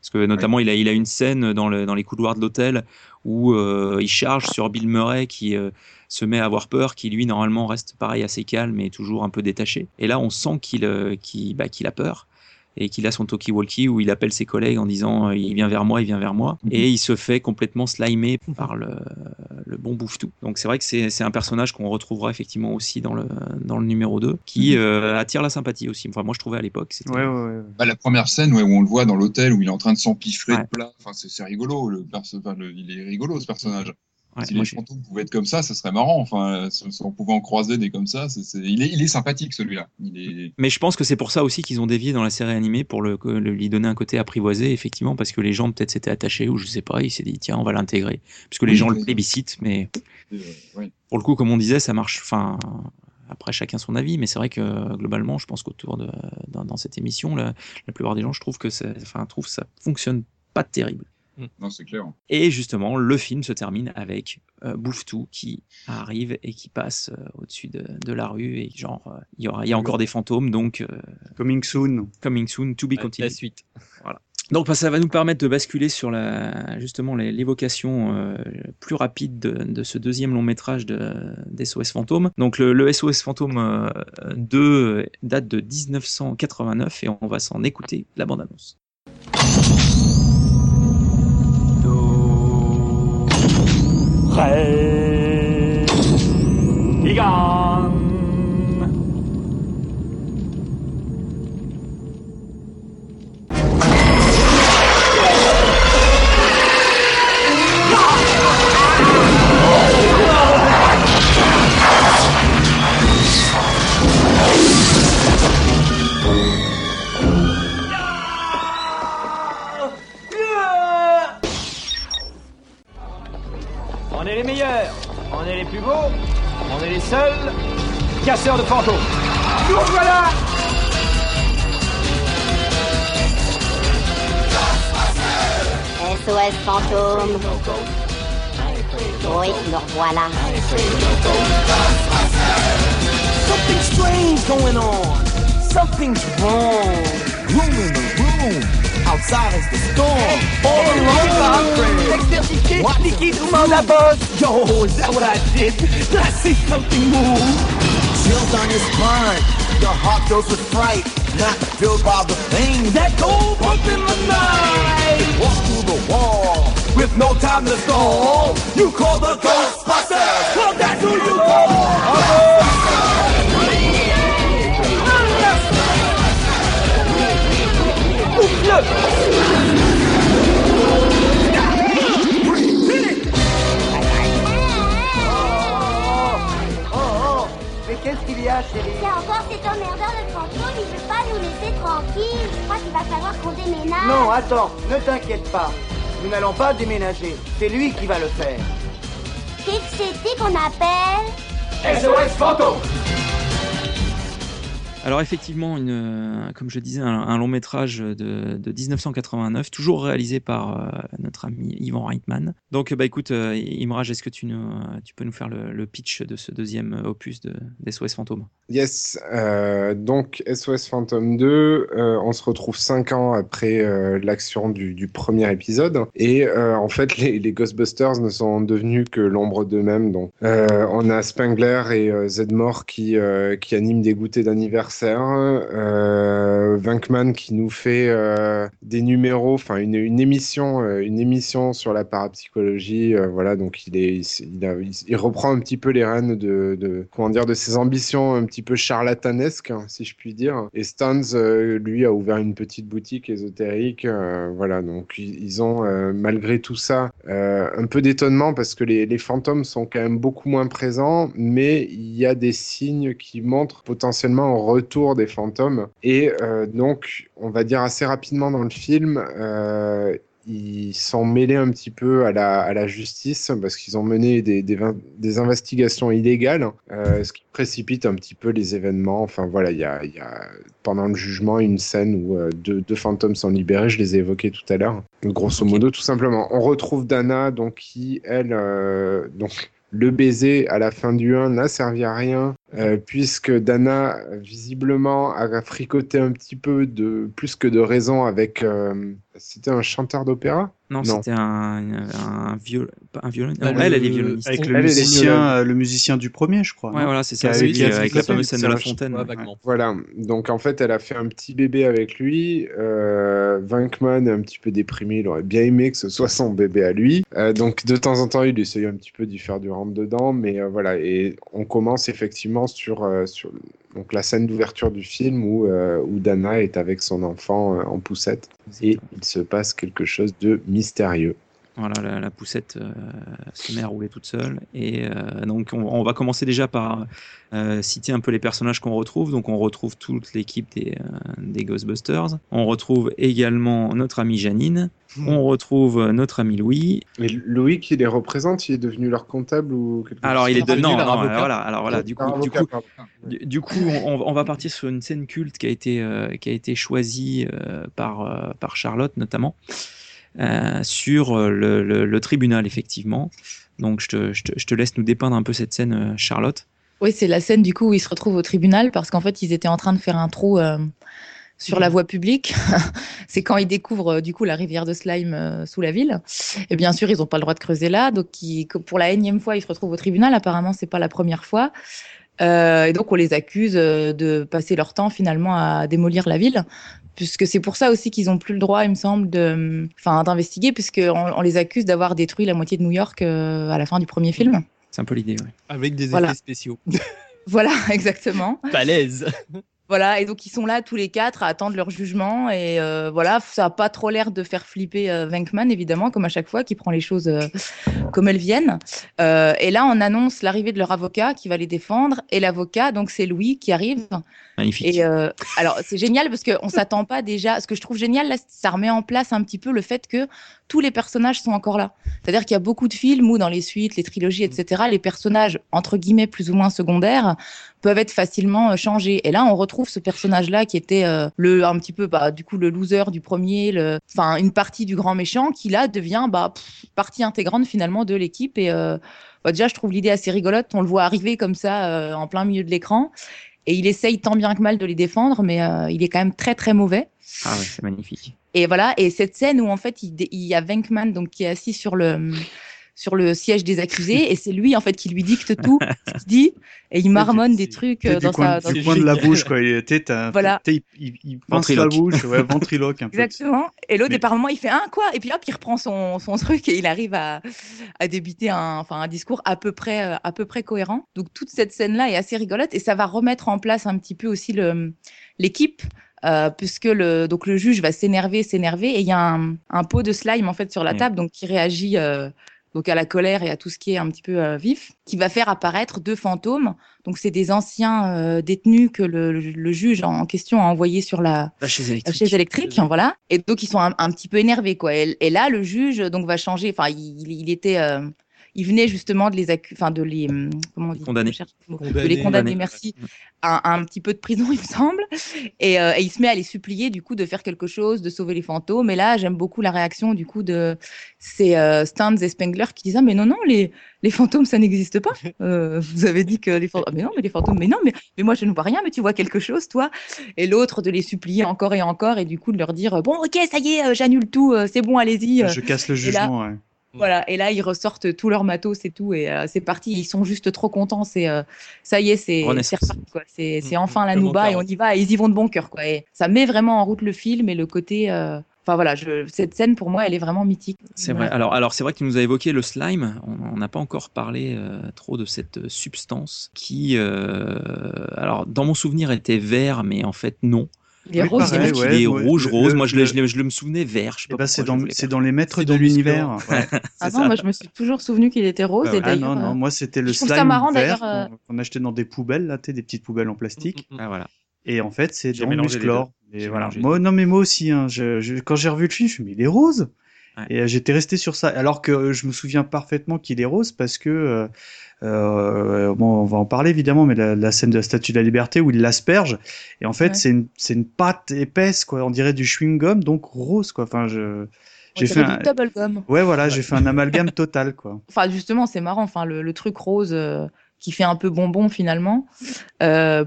Parce que notamment, il, a, il a une scène dans, le, dans les couloirs de l'hôtel où euh, il charge sur Bill Murray qui euh, se met à avoir peur, qui lui normalement reste pareil assez calme et toujours un peu détaché. Et là, on sent qu'il euh, qu'il bah, a peur et qu'il a son talkie-walkie où il appelle ses collègues en disant euh, il vient vers moi, il vient vers moi,
Mhm.
et il se fait complètement slimer par le, le bon bouffe-tout. Donc c'est vrai que c'est un personnage qu'on retrouvera effectivement aussi dans le, dans le numéro 2, qui
Mhm.
euh, attire la sympathie aussi. Enfin, moi je trouvais à l'époque, c'était
Ouais, ouais, ouais.
Bah, la première scène ouais, où on le voit dans l'hôtel où il est en train de s'empiffrer
Ouais.
de plats. Enfin, c'est c'est rigolo. Le perso... enfin, le- il est rigolo ce personnage.
Ouais,
si les fantômes pouvaient être comme ça, ça serait marrant. Enfin, si on pouvait en croiser des comme ça, il, est, il est sympathique celui-là. Est...
Mais je pense que c'est pour ça aussi qu'ils ont dévié dans la série animée pour le, que- le- lui donner un côté apprivoisé, effectivement, parce que les gens peut-être s'étaient attachés ou je sais pas, il s'est dit tiens on va l'intégrer, puisque les
Oui,
gens le plébiscitent, mais
euh, ouais.
pour le coup, comme on disait, ça marche. Enfin, après chacun son avis, mais c'est vrai que globalement, je pense qu'autour de dans, dans cette émission, la, la plupart des gens, je trouve que ça, enfin, trouvent que ça fonctionne pas terrible.
Non, c'est clair.
Et justement, le film se termine avec euh, Bouffe-tout qui arrive et qui passe euh, au-dessus de, de la rue et genre euh, il y aura, il y a encore des fantômes, donc euh,
Coming soon.
coming soon to be
La
continued.
suite.
Voilà. Donc bah, ça va nous permettre de basculer sur la, justement l'évocation euh, plus rapide de, de ce deuxième long métrage de, d'SOS Fantôme. Donc le, le SOS Fantôme euh, 2 date de 1989 et on va s'en écouter la bande-annonce.
Ré. Igan. On est les meilleurs, on est les plus beaux, on est les seuls casseurs de fantômes. Nous voilà
SOS fantôme. Oui, nous revoilà.
Something strange going on. Something's wrong. Room in the room.
Outside is the storm. All around
Exterdiquer
What?
liquide ou mandat boss Yo, is that what I did? Did I see something move?
Chills on your spine, your heart goes with fright, not filled by the things
That gold pump in the night
walk through the wall.
With no time to stall You call the Ghostbusters Well, that's who you call
oh. Qu'il y a, chérie
C'est encore cet emmerdeur de fantôme, il veut pas nous laisser tranquille. Je crois qu'il va falloir qu'on déménage.
Non, attends, ne t'inquiète pas. Nous n'allons pas déménager. C'est lui qui va le faire.
Qu'est-ce que c'était qu'on appelle
SOS Fantôme
Alors effectivement, une, euh, comme je disais, un, long métrage de, de 1989, toujours réalisé par euh, notre ami Ivan Reitman. Donc bah écoute, euh, Imraj, est-ce que tu, nous, euh, tu peux nous faire le, pitch de ce deuxième opus de, d'SOS Fantôme?
Yes, donc SOS Phantom 2, euh, on se retrouve cinq ans après l'action du, premier épisode et en fait les, Ghostbusters ne sont devenus que l'ombre d'eux-mêmes. Donc on a Spengler et Zedmore qui qui animent des goûters d'anniversaire, euh, Venkman qui nous fait euh, des numéros, enfin une, émission euh, une émission sur la parapsychologie, euh, voilà donc il est il, reprend un petit peu les rênes de, comment dire de ses ambitions un petit peu charlatanesques hein, si je puis dire. Et Stans euh, lui a ouvert une petite boutique ésotérique euh, voilà donc ils, ont euh, malgré tout ça euh, un peu d'étonnement parce que les, fantômes sont quand même beaucoup moins présents mais il y a des signes qui montrent potentiellement un retour des fantômes et euh, donc on va dire assez rapidement dans le film euh, ils sont mêlés un petit peu à la, à la justice parce qu'ils ont mené des, des, investigations illégales, euh, ce qui précipite un petit peu les événements. Enfin voilà, il y a, y a pendant le jugement une scène où euh, deux, deux fantômes sont libérés, je les ai évoqués tout à l'heure. Grosso modo, tout simplement. On retrouve Dana, donc qui, elle, euh, donc le baiser à la fin du 1 n'a servi à rien, euh, puisque Dana, visiblement, a fricoté un petit peu de plus que de raison avec. euh, C'était un chanteur d'opéra?
Non, c'était un, un, viol... pas un violon.
Bah,
non, elle,
le-
elle est violoniste.
Avec le
Elle, elle est
musicien, euh, le musicien du premier, je crois.
Ouais, voilà, c'est ça,
a-
celui
qui a
qui- avec
fait
la fameuse scène de la fontaine.
ouais,
Ouais.
vaguement.
Voilà, donc en fait, elle a fait un petit bébé avec lui. Euh, est un petit peu déprimé, il aurait bien aimé que ce soit son bébé à lui. Euh, donc de temps en temps, il essaye un petit peu d'y faire du rentre dedans, mais euh, voilà, et on commence effectivement sur, euh, sur donc, la scène d'ouverture du film où, euh, où Dana est avec son enfant euh, en poussette et il se passe quelque chose de mystérieux.
Voilà, la, la poussette euh, se met à rouler toute seule. Et euh, donc, on, on va commencer déjà par euh, citer un peu les personnages qu'on retrouve. Donc, on retrouve toute l'équipe des, euh, des Ghostbusters. On retrouve également notre amie Janine. On retrouve notre ami Louis.
Et Louis qui les représente, il est devenu leur comptable ou quelque
Alors,
chose
il est
comme
de...
ça
non, non, voilà, alors voilà, du coup,
Un
du
avocat,
coup, du, du coup, on, on va partir sur une scène culte qui a été, qui a été choisie par, par Charlotte notamment euh, sur euh, le, tribunal effectivement. Donc je te, laisse nous dépeindre un peu cette scène, euh, Charlotte.
Oui, c'est la scène du coup où ils se retrouvent au tribunal parce qu'en fait ils étaient en train de faire un trou sur la voie publique. c'est quand ils découvrent du coup la rivière de slime sous la ville. Et bien sûr ils n'ont pas le droit de creuser là, donc pour la énième fois ils se retrouvent au tribunal. Apparemment c'est pas la première fois. Et donc on les accuse de passer leur temps finalement à démolir la ville, puisque c'est pour ça aussi qu'ils ont plus le droit, il me semble, de, enfin d'investiguer, puisqu'on on les accuse d'avoir détruit la moitié de New York euh, à la fin du premier film.
C'est un peu l'idée, ouais.
Avec des
Voilà.
effets spéciaux.
Voilà, exactement.
Balèze.
Voilà, et donc ils sont là tous les quatre à attendre leur jugement. Et euh, voilà, ça a pas trop l'air de faire flipper euh, Venkman, évidemment, comme à chaque fois, qui prend les choses euh, comme elles viennent. Euh, et là, on annonce l'arrivée de leur avocat qui va les défendre. Et l'avocat, donc c'est Louis qui arrive. Et euh, alors, c'est génial parce qu'on s'attend pas déjà. Ce que je trouve génial, là, ça remet en place un petit peu le fait que tous les personnages sont encore là. C'est-à-dire qu'il y a beaucoup de films où, dans les suites, les trilogies, etc., les personnages, entre guillemets, plus ou moins secondaires, peuvent être facilement euh, changés. Et là, on retrouve ce personnage-là qui était euh, le, un petit peu, bah, du coup, le loser du premier, enfin, une partie du grand méchant qui, là, devient, bah, partie intégrante, finalement, de l'équipe. Et, bah, déjà, je trouve l'idée assez rigolote. On le voit arriver comme ça, en plein milieu de l'écran. Et il essaye tant bien que mal de les défendre, mais euh, il est quand même très très mauvais.
Ah ouais, c'est magnifique.
Et voilà, et cette scène où en fait il, y a Venkman donc qui est assis sur le sur le siège des accusés et c'est lui en fait qui lui dicte tout ce qu'il dit et il marmonne des trucs euh,
du
dans
coin,
sa dans
du coin de la bouche, quoi. Il était,
Voilà.
il, il, il pince la bouche, ouais, ventriloque un peu.
Exactement. Et l'autre,
Mais-
et par moment, il fait un quoi? Et puis hop, il reprend son, son truc et il arrive à, à débiter un, enfin, un discours à peu près, euh, à peu près cohérent. Donc toute cette scène-là est assez rigolote et ça va remettre en place un petit peu aussi le l'équipe. Euh, puisque le donc le juge va s'énerver, s'énerver et il y a un, un pot de slime en fait sur la
Mm.
table donc qui réagit euh, donc à la colère et à tout ce qui est un petit peu euh, vif, qui va faire apparaître deux fantômes. Donc c'est des anciens euh, détenus que le, le- le juge en question a envoyés sur la,
La chaise
la
électrique.
chaise électrique, voilà. Et donc ils sont un, un petit peu énervés, quoi. Et, et là, le juge donc va changer. Enfin, il, il était, euh, il venait justement de les enfin de les, hum, comment on dit?
Condamner.
De les condamner.
Condamner.
Merci. À, à un petit peu de prison, il me semble. Et, euh, et il se met à les supplier du coup de faire quelque chose, de sauver les fantômes. Et là, j'aime beaucoup la réaction du coup de c'est euh, Stans et Spengler qui disent ah mais non non les les fantômes ça n'existe pas. Euh, vous avez dit que les fantômes mais non mais les fantômes mais non mais mais moi je ne vois rien mais tu vois quelque chose toi. Et l'autre de les supplier encore et encore et du coup de leur dire bon ok ça y est euh, j'annule tout c'est bon allez-y.
Je casse le
là-
jugement, ouais.
Voilà, et là ils ressortent tout leur matos et tout, et euh, c'est parti. Ils sont juste trop contents. C'est euh, ça y est, c'est reparti, quoi. C'est c'est
Mm,
enfin la Nouba et on y va. Et ils y vont de bon cœur, quoi. Et ça met vraiment en route le film et le côté. euh, Enfin voilà, je... cette scène pour moi, elle est vraiment mythique.
C'est
Voilà.
vrai. Alors, alors c'est vrai tu nous as évoqué le slime. On n'a pas encore parlé euh, trop de cette substance qui, euh, alors, dans mon souvenir, était vert, mais en fait non.
Il est rose,
pareil, ouais,
est
ouais.
rouge,
Le-
rose.
le-
Moi, je,
le-
je, l'ai- je le me souvenais vert. Je sais
Eh
pas
ben, c'est dans, dans les maîtres de
dans
l'univers.
Ouais,
Ah non,
ça.
moi je me suis toujours souvenu qu'il était rose.
Ah
et.
Ah
d'ailleurs,
non, non,
euh,
moi c'était le
je trouve ça
slime
marrant,
vert
d'ailleurs, euh,
qu'on achetait dans des poubelles, là, des petites poubelles en plastique.
Ah, voilà.
Et en fait, c'est dans
deux.
Et voilà. Moi, non, mais moi aussi, hein, je, je- quand j'ai revu le film, je me suis dit, mais il est rose.
Ouais.
Et euh, j'étais resté sur ça. Alors que euh, je me souviens parfaitement qu'il est rose parce que, euh, euh, bon, on va en parler évidemment, mais la, la scène de la Statue de la Liberté où il l'asperge, et en fait,
Ouais.
c'est une, c'est une pâte épaisse, quoi. On dirait du chewing-gum, donc rose, quoi. Enfin, je, j'ai fait un,
double gum.
ouais, voilà, j'ai fait un amalgame total, quoi.
Enfin, justement, c'est marrant. Enfin, le, le truc rose euh, qui fait un peu bonbon finalement, euh,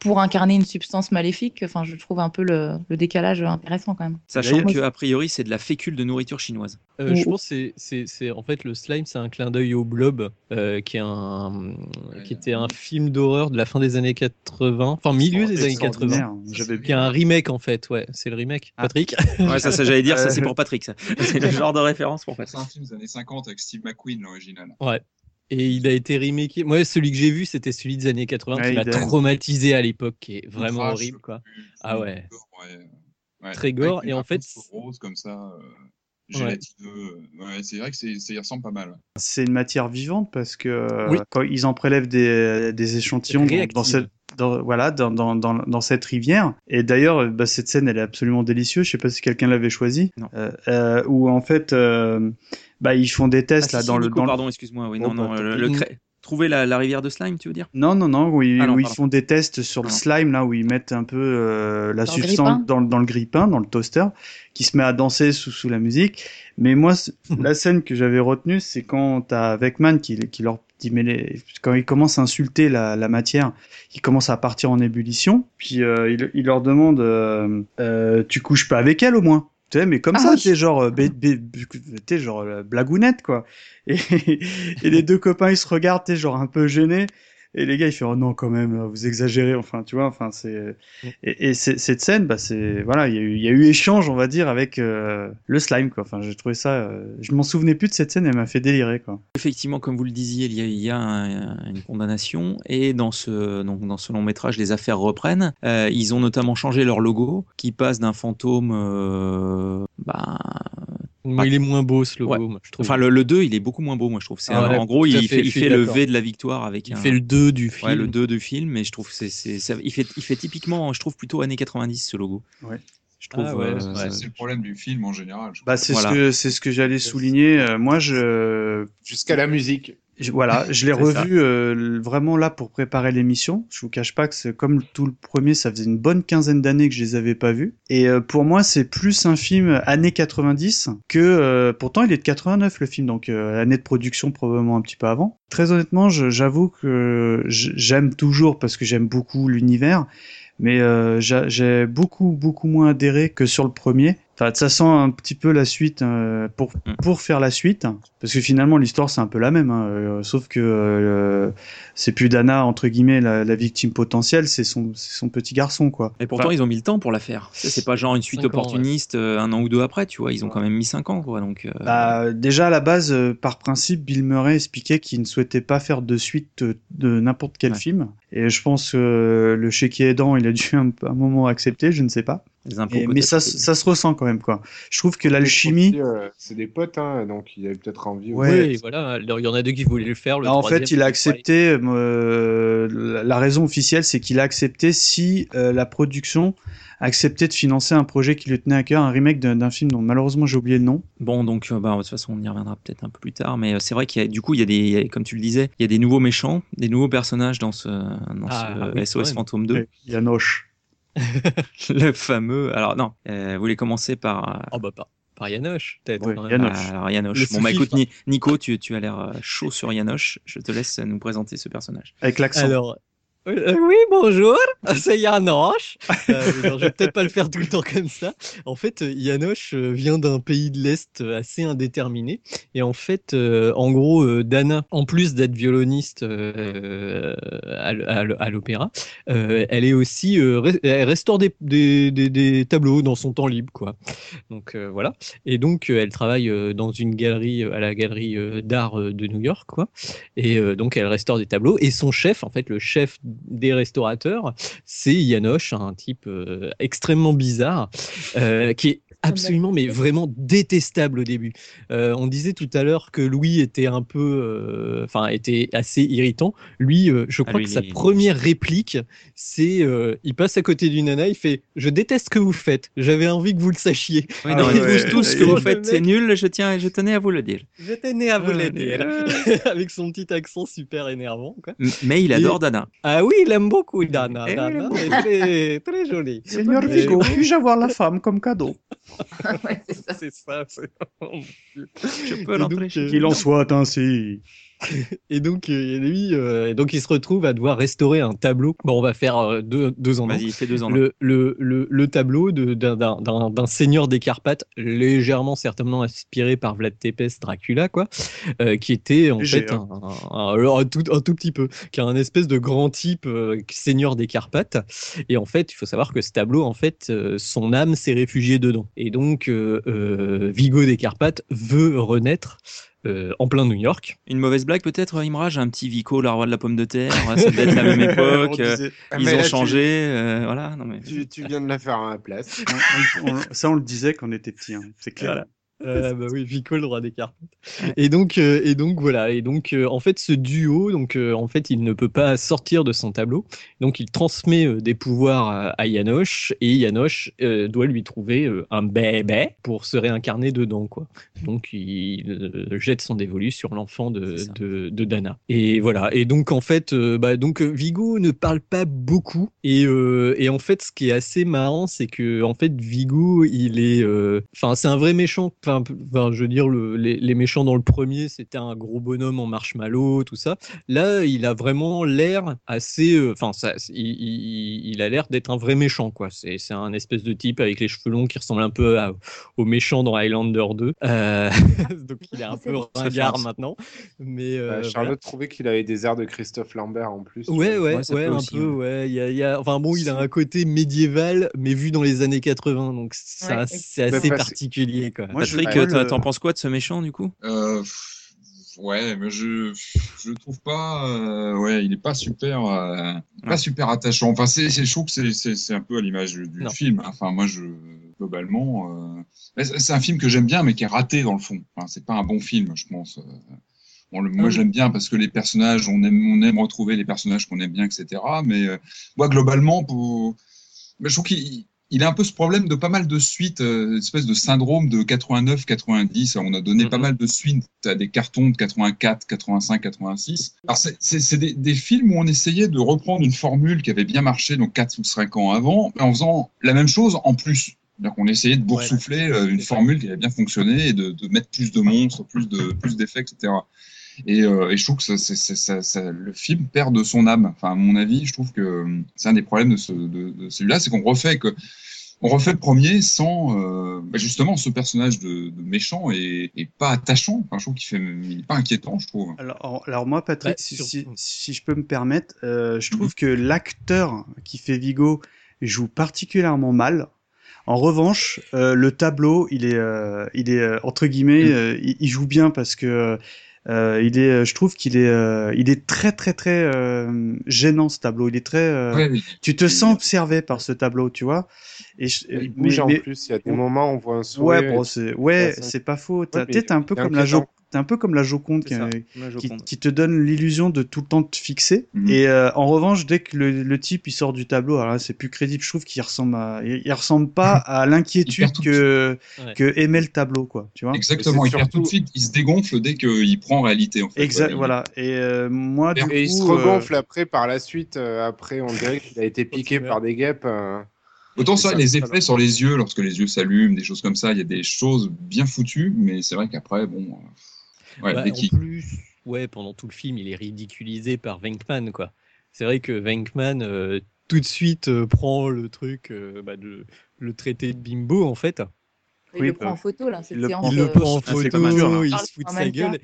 pour incarner une substance maléfique. Enfin, je trouve un peu le, le décalage intéressant quand même.
Sachant que a priori, c'est de la fécule de nourriture chinoise.
Euh, je pense que c'est- c'est c'est- en fait le slime, c'est un clin d'œil au Blob, euh, qui est un qui était un film d'horreur de la fin des années 80, enfin milieu des années 80,
Extraordinaire. J'avais
qui est un remake en fait, ouais, c'est le remake. Patrick.
Ouais, ça, ça j'allais dire, ça c'est pour Patrick. Ça. C'est le genre de référence pour
C'est
Patrick.
un film des années 50 avec Steve McQueen, l'original.
Ouais. Et il a été remaké. Moi, celui que j'ai vu, c'était celui des années 80
Ouais,
qui m'a traumatisé à l'époque, qui est vraiment
Trash,
horrible, quoi.
plus-
Ah ouais.
gore, ouais. Ouais.
Très gore, et en fait,
rose comme ça, euh, gélatineux. Ouais, c'est vrai que ça y ressemble pas mal.
C'est une matière vivante parce que euh,
Oui.
quand ils en prélèvent des, des échantillons dans, cette dans, voilà dans, dans, dans, dans cette rivière et d'ailleurs euh, bah, cette scène elle est absolument délicieuse je sais pas si quelqu'un l'avait choisie
Non.
euh, euh, où en fait euh, bah ils font des tests
Ah,
là
si,
dans
si,
le
Nico,
dans le-
pardon, excuse-moi. Oui,
Oh,
non, non,
bah,
le,
tant
le cré- Trouver la, la rivière de slime, tu veux dire?
Non non non où, ils-
Ah non,
où ils
pardon.
font des tests sur le
non.
slime là où ils mettent un peu euh, la
Dans le
substance dans, le- dans le grille-pain dans le toaster qui se met à danser sous, sous la musique mais moi la scène que j'avais retenue c'est quand t'as Vecman qui, qui leur dit mais les- quand il commence à insulter la, la matière il commence à partir en ébullition puis euh, il, il leur demande euh, euh, tu couches pas avec elle au moins tu sais, mais comme
Ah
ça,
oui.
sais, genre, euh, bé- bé- sais, genre, euh, blagounette, quoi. Et, et les deux copains, ils se regardent, sais, genre, un peu gênés. Et les gars, ils font, oh non, quand même, vous exagérez, enfin, tu vois, enfin, c'est, et, et cette scène, bah, c'est, voilà, il y a eu, il y a eu échange, on va dire, avec euh, le slime, quoi. Enfin, j'ai trouvé ça, euh, je m'en souvenais plus de cette scène, elle m'a fait délirer, quoi.
Effectivement, comme vous le disiez, il y a, il y a un- une condamnation et dans ce, donc dans ce long métrage, les affaires reprennent. Euh, ils ont notamment changé leur logo qui passe d'un fantôme. bah,
Moi, il est moins beau ce logo,
Ouais.
moi, je trouve.
Enfin, le, le 2, il est beaucoup moins beau, moi je trouve. C'est
Ah
un-
ouais,
en gros, il
fait,
fait, il
je suis
fait le. V de la victoire avec
il
un.
fait le 2 du film.
Ouais, le 2 du film, mais je trouve c'est il fait il fait typiquement, je trouve plutôt années 90 ce logo.
Ouais.
Je trouve.
Ah ouais,
euh,
ouais.
C'est, le problème du film en général.
Bah, c'est
Voilà.
ce que, c'est ce que j'allais souligner. Euh, moi, je,
Jusqu'à la musique.
Je- Voilà, je l'ai revu euh, vraiment là pour préparer l'émission. Je vous cache pas que c'est comme tout le premier, ça faisait une bonne quinzaine d'années que je les avais pas vus. Et euh, pour moi, c'est plus un film années 90 que euh, pourtant il est de 89 le film, donc euh, année de production probablement un petit peu avant. Très honnêtement, j'avoue que j'aime toujours parce que j'aime beaucoup l'univers, mais euh, j'a- j'ai beaucoup beaucoup moins adhéré que sur le premier. Enfin, ça sent un petit peu la suite euh, pour pour faire la suite, parce que finalement l'histoire c'est un peu la même, hein, euh, sauf que euh, c'est plus Dana entre guillemets la, la victime potentielle, c'est son son petit garçon quoi.
Et pourtant,
Enfin,
ils ont mis le temps pour la faire. C'est pas genre une suite
Cinq ans,
opportuniste euh, un an ou deux après, tu vois. Ils ont quand même mis 5 ans, quoi. Donc, euh,
Bah, déjà à la base, euh, par principe, Bill Murray expliquait qu'il ne souhaitait pas faire de suite de n'importe quel film. Et je pense que euh, le chéquier aidant, il a dû un, un moment accepter, je ne sais pas.
Les impôts,
Et- mais ça se ressent quand même quoi. Je trouve que l'alchimie.
Euh, C'est des potes, hein, donc il avait peut-être envie.
Ouais.
Oui, voilà. Alors, Il y en a deux qui voulaient le faire. Le
en fait, il a accepté. euh, la, raison officielle, c'est qu'il a accepté si euh, la production acceptait de financer un projet qui lui tenait à cœur, un remake d'un film dont malheureusement j'ai oublié le nom.
Bon, donc, euh, bah, de toute façon, on y reviendra peut-être un peu plus tard. Mais euh, c'est vrai qu'il y a, du coup, il y a des, il y a- comme tu le disais, il y a des nouveaux méchants, des nouveaux personnages dans ce, dans
Ah,
ce
oui,
SOS
ouais.
Fantôme 2.
Ouais, Yanoche.
le fameux. Alors, non, euh, vous voulez commencer par. euh,
Oh bah pas. Par Yanoche, peut-être. Même.
Yanoche.
Alors Yanoche.
Le
Bon bah écoute Ni- Nico, tu, tu as l'air euh, chaud sur Yanoche. Je te laisse nous présenter ce personnage.
Avec l'accent.
Alors, oui, bonjour, c'est Yanoche. Euh, je vais peut-être pas le faire tout le temps comme ça. En fait, euh, Yanoche euh, vient d'un pays de l'Est euh, assez indéterminé. Et en fait, euh, en gros, euh, Dana, en plus d'être violoniste euh, à, l'opéra, euh, elle est aussi, euh, elle restaure des, tableaux dans son temps libre, quoi. Donc euh, voilà. Et donc, euh, elle travaille euh, dans une galerie, euh, à la galerie euh, d'art euh, de New York, quoi. Et euh, donc, elle restaure des tableaux. Et son chef, en fait, le chef des restaurateurs, c'est Yanoche, un type euh, extrêmement bizarre, euh, qui est absolument, mais vraiment détestable au début. Euh, on disait tout à l'heure que Louis était un peu, euh, enfin, était assez irritant. Lui, euh, je
Ah,
crois
lui,
que sa première réplique, c'est, euh, il passe à côté d'une nana, il fait, je déteste ce que vous faites. J'avais envie que vous le sachiez.
Oui,
Ah
non,
ouais, ouais,
tous ce que vous faites, c'est nul. Je tiens, je tenais à vous le dire.
Je tenais à vous le dire. Avec son petit accent super énervant. Quoi.
Mais il
Et-
adore Dana.
Ah oui, il aime beaucoup Dana.
Eh
Dana
il aime
est très, très jolie.
Seigneur Vigo, puis-je avoir la femme comme cadeau?
c'est ça. c'est-
Je peux l'entrer
euh,
Qu'il en soit ainsi.
Et donc, euh, lui, euh, et donc, il se retrouve à devoir restaurer un tableau. Bon, on va faire euh, deux, deux en.
Vas-y, fais deux en.
Le, le, le, le tableau de- d'un- d'un d'un- d'un seigneur des Carpates, légèrement certainement inspiré par Vlad Tepes Dracula, quoi, euh, qui était en
Léger,
fait
hein.
un, un- tout, un tout petit peu, qui est un espèce de grand type euh, seigneur des Carpates. Et en fait, il faut savoir que ce tableau, en fait, euh, son âme s'est réfugiée dedans. Et donc, euh, euh, Vigo des Carpates veut renaître euh, en plein New York.
Une mauvaise blague peut-être, Imraj, un petit Vico, la roi de la pomme de terre, ça doit être la même époque,
On
euh,
disait-
ils
mais
ont
là, tu-
changé, euh, voilà. Non, mais...
Tu, tu viens de la faire à ma place.
On- on- ça, on le disait quand on était petit, hein, c'est clair.
Voilà. Euh, bah oui, Vico, le roi des cartes. Et donc, euh, et donc voilà. Et donc, euh, en fait, ce duo, donc euh, en fait, il ne peut pas sortir de son tableau. Donc, il transmet des pouvoirs à, Yanoche et Yanoche doit lui trouver un bébé pour se réincarner dedans, quoi. Donc, il jette son dévolu sur l'enfant de, de, de Dana. Et voilà. Et donc, en fait, bah, donc Vigo ne parle pas beaucoup. Et, et en fait, ce qui est assez marrant, c'est que en fait, Vigo, il est, enfin, c'est un vrai méchant. Enfin, p- enfin, je veux dire, le- les, les méchants dans le premier, c'était un gros bonhomme en marshmallow, tout ça. Là, il a vraiment l'air assez, euh, enfin, ça, c'est- il, il- il a l'air d'être un vrai méchant, quoi. C'est, c'est un espèce de type avec les cheveux longs qui ressemble un peu à- au méchant dans Highlander 2. Euh, donc, il est un peu ringard maintenant. Mais euh,
Bah,
voilà.
Charlotte trouvait qu'il avait des airs de Christophe Lambert en plus.
Ouais, ouais,
Ouais,
un
aussi,
peu, ouais. Il y a, il y a- enfin bon, il a un côté médiéval, mais vu dans les années 80, donc ça,
Ouais.
c'est
Bah,
assez
parce-
particulier, quoi.
Moi, je-
Patrick,
Ouais,
t'en- penses quoi de ce méchant du coup?
Euh, ouais, mais je je le trouve pas. euh, ouais, il est pas super, euh, pas
Ouais.
super attachant. Enfin, c'est c'est je trouve que c'est c'est c'est un peu à l'image du, film. Enfin, moi, je globalement, euh, c'est un film que j'aime bien, mais qui est raté dans le fond. Enfin, c'est pas un bon film, je pense. Bon, le- moi, je l'aime bien parce que les personnages, on aime, on aime retrouver les personnages qu'on aime bien, etc. Mais euh, moi, globalement, pour... mais je trouve qu'il il a un peu ce problème de pas mal de suites, euh, espèce de syndrome de 89-90. On a donné pas mal de suites à des cartons de 84, 85, 86. Alors, c'est- des, des films où on essayait de reprendre une formule qui avait bien marché, donc 4 ou 5 ans avant, mais en faisant la même chose en plus. Donc, on essayait de boursoufler euh, une formule qui avait bien fonctionné et de, de mettre plus de monstres, plus de plus d'effets, etc. Et, euh, et je trouve que ça, c'est- c'est- ça- ça- le film perd de son âme. Enfin, à mon avis, je trouve que euh, c'est un des problèmes de, ce, de, de celui-là, c'est qu'on refait que on refait le premier sans euh, bah, justement ce personnage de, de méchant et, et pas attachant. Enfin, je trouve qu'il fait, il est pas inquiétant, je trouve.
Alors, alors moi, Patrick,
Ouais,
si, si, si je peux me permettre, euh, je trouve que l'acteur qui fait Vigo joue particulièrement mal. En revanche, euh, le tableau, il est, euh, il est entre guillemets, euh, il, il joue bien parce que euh, il est, je trouve qu'il est, euh, il est très très très euh, gênant ce tableau. Il est très, euh,
Ouais, oui.
tu te sens observé par ce tableau, tu vois. Et je-
Il bouge en plus, il y a des moments où on voit un sourire.
Ouais, bon, c'est ouais, c'est pas faux.
Ouais,
T'as-
mais
t'es un peu comme la jo t'es un peu comme la Joconde qui,
C'est ça, la
qui,
Joconde.
qui te donne l'illusion de tout le temps te fixer.
Mhm.
Et euh, en revanche, dès que le, le type il sort du tableau, alors là c'est plus crédible. Je trouve qu'il ressemble à, il, il ressemble pas à l'inquiétude que
Ouais.
que aimait le tableau, quoi. Tu vois
Exactement, il perd tout de suite, il se dégonfle dès qu'il prend réalité. En fait.
Exact,
Il-
voilà. Et euh, moi, du
Et il se
coup, euh,
regonfle après par la suite. euh, après, on dirait qu'il a été piqué par des guêpes. euh.
Autant
C'est
ça,
ça,
les
c'est
effets sur les yeux, lorsque les yeux s'allument, des choses comme ça, il y a des choses bien foutues, mais c'est vrai qu'après, bon. Ouais,
Bah, en plus, ouais, pendant tout le film, il est ridiculisé par Venkman, quoi. C'est vrai que Venkman, euh, tout de suite, euh, prend le truc, euh, bah, de le traité de bimbo, en fait.
Il le prend en photo, là, cette
Il le
séance.
il le prend en
c'est
photo, il se fout de sa gueule.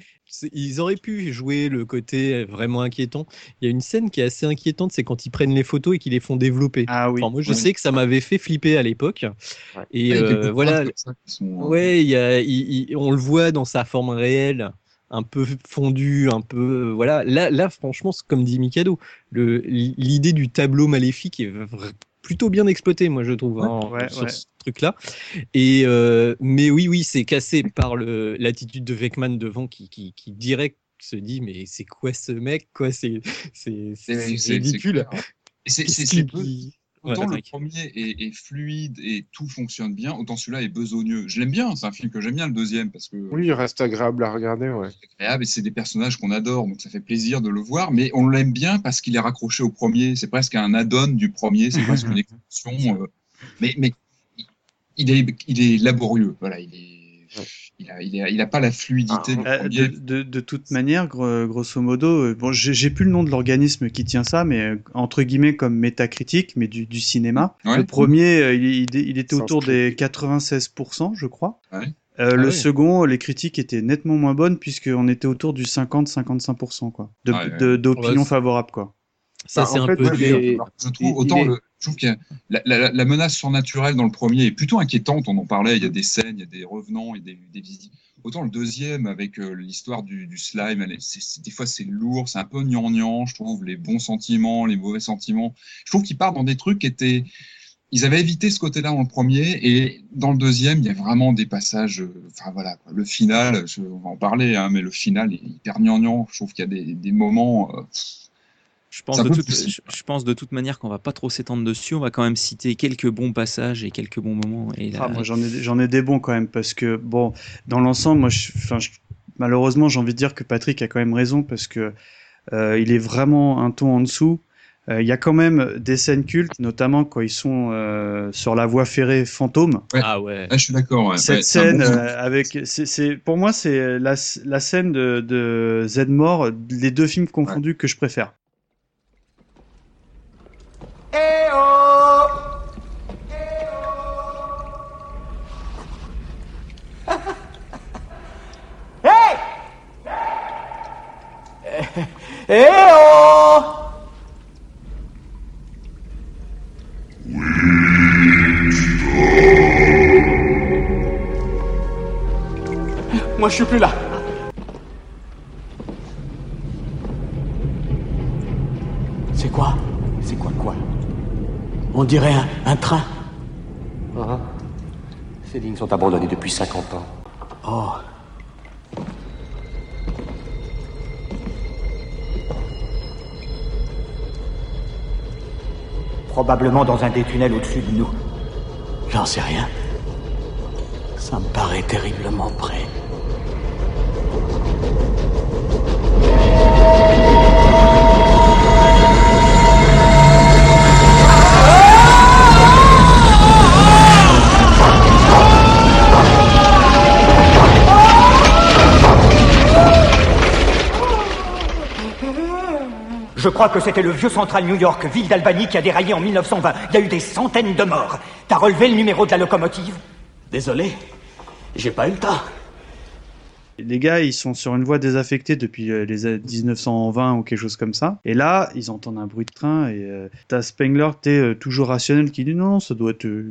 Ils auraient pu jouer le côté vraiment inquiétant. Il y a une scène qui est assez inquiétante, c'est quand ils prennent les photos et qu'ils les font développer.
Ah oui.
Enfin, moi, je
Oui.
sais que ça m'avait fait flipper à l'époque. Et
Ouais, il y a
euh,
quelques
voilà.
sont, euh,
Ouais, il y a, il- il- on le voit dans sa forme réelle, un peu fondu, un peu. euh, voilà. Là, là, franchement, c'est comme dit Mikado, le- l'idée du tableau maléfique est plutôt bien exploitée, moi, je trouve, hein,
Ouais,
sur
ouais.
ce truc-là. Et euh, mais oui, oui, c'est cassé par le- l'attitude de Venkman devant qui, qui, qui direct se dit mais c'est quoi ce mec? Quoi c'est c'est c'est-
C'est-
c'est
c'est-
ridicule
c'est clair. Et
Ouais,
Autant le premier est, est fluide et tout fonctionne bien, autant celui-là est besogneux. Je l'aime bien, c'est un film que j'aime bien le deuxième parce que
Oui, il reste agréable à regarder, ouais.
agréable et c'est des personnages qu'on adore, donc ça fait plaisir de le voir, mais on l'aime bien parce qu'il est raccroché au premier. C'est presque un add-on du premier, c'est presque une extension. euh, mais mais il est, il est laborieux, voilà, il est. Il a, il, a, il a pas la fluidité du
Euh, de, de, de toute manière, gro- grosso modo, euh, bon, j'ai plus le nom de l'organisme qui tient ça, mais euh, entre guillemets comme métacritique, mais du, du cinéma.
Ouais.
Le premier, il, il- il était autour des 96%, je crois.
Ouais.
Euh,
Ah
le second, les critiques étaient nettement moins bonnes puisqu'on était autour du 50-55% quoi,
ouais.
d'opinions
Ouais, c'est-
favorables quoi.
Ça,
Bah,
c'est un
fait,
peu
j'ai-
Je trouve
il-
autant
il est-
le, je trouve que la, la- la menace surnaturelle dans le premier est plutôt inquiétante. On en parlait. Il y a des scènes, il y a des revenants et des, des visites. Autant le deuxième avec euh, l'histoire du, slime, des fois c'est lourd, c'est un peu gnangnan. Je trouve les bons sentiments, les mauvais sentiments. Je trouve qu'ils partent dans des trucs qui étaient ils avaient évité ce côté-là dans le premier et dans le deuxième, il y a vraiment des passages. euh, Enfin voilà, le final, on va en parler, hein, mais le final est hyper gnangnan. Je trouve qu'il y a des, des moments. euh,
Je pense, de toute,
poussif,
je, je pense de toute manière qu'on va pas trop s'étendre dessus. On va quand même citer quelques bons passages et quelques bons moments. Et là,
Ah, moi j'en ai j'en ai des bons quand même parce que bon dans l'ensemble moi je, enfin je- malheureusement j'ai envie de dire que Patrick a quand même raison parce que euh, il est vraiment un ton en dessous. Euh, Il y a quand même des scènes cultes, notamment quand ils sont euh, sur la voie ferrée fantôme.
Ah ouais.
Ah, je suis d'accord. Ouais.
Cette
Ouais,
scène
bon
euh, avec, c'est, c'est, pour moi, c'est la, la scène de, de Zedmore, les deux films confondus que je préfère.
Eh Moi je suis plus là. On dirait un, un train.
Ah, Ces lignes sont abandonnées depuis 50 ans.
Oh. Probablement dans un des tunnels au-dessus de nous.
J'en sais rien. Ça me paraît terriblement près.
Je crois que c'était le vieux Central New York, ville d'Albany, qui a déraillé en 1920. Il y a eu des centaines de morts. T'as relevé le numéro de la locomotive?
Désolé, j'ai pas eu le temps.
Les gars, ils sont sur une voie désaffectée depuis euh, les années 1920 ou quelque chose comme ça. Et là, ils entendent un bruit de train et euh, t'as Spengler, t'es euh, toujours rationnel, qui dit non, ça doit être euh,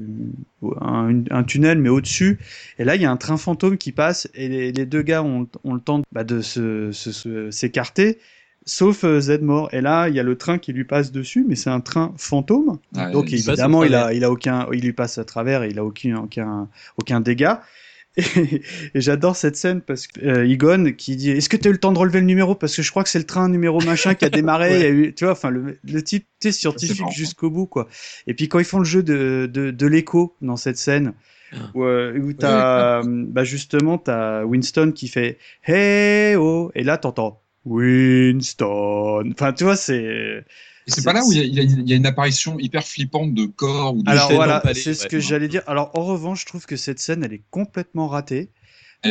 un, tunnel, mais au-dessus. Et là, il y a un train fantôme qui passe et les, les deux gars ont, ont le temps bah, de se- se- se- s'écarter. Sauf euh, Zedmore. Et là, il y a le train qui lui passe dessus, mais c'est un train fantôme.
Ouais,
Donc évidemment, il a, il a aucun, il lui passe à travers et il a aucun, aucun, aucun dégât. Et, et j'adore cette scène parce que euh, Egon qui dit Est-ce que tu as eu le temps de relever le numéro? Parce que je crois que c'est le train numéro machin qui a démarré.
Ouais.
il y a eu, tu vois, enfin, le, le type
c'est
scientifique jusqu'au bout, quoi. Et puis quand ils font le jeu de, de, de l'écho dans cette scène, où, euh, où t'as, bah justement, t'as Winston qui fait Hey oh Et là, t'entends Winston. Enfin, tu vois, c'est.
C'est pas là où il y, a- y y une apparition hyper flippante de corps ou de
Alors voilà, c'est ce
ouais.
que j'allais dire. Alors en revanche, je trouve que cette scène, elle est complètement ratée.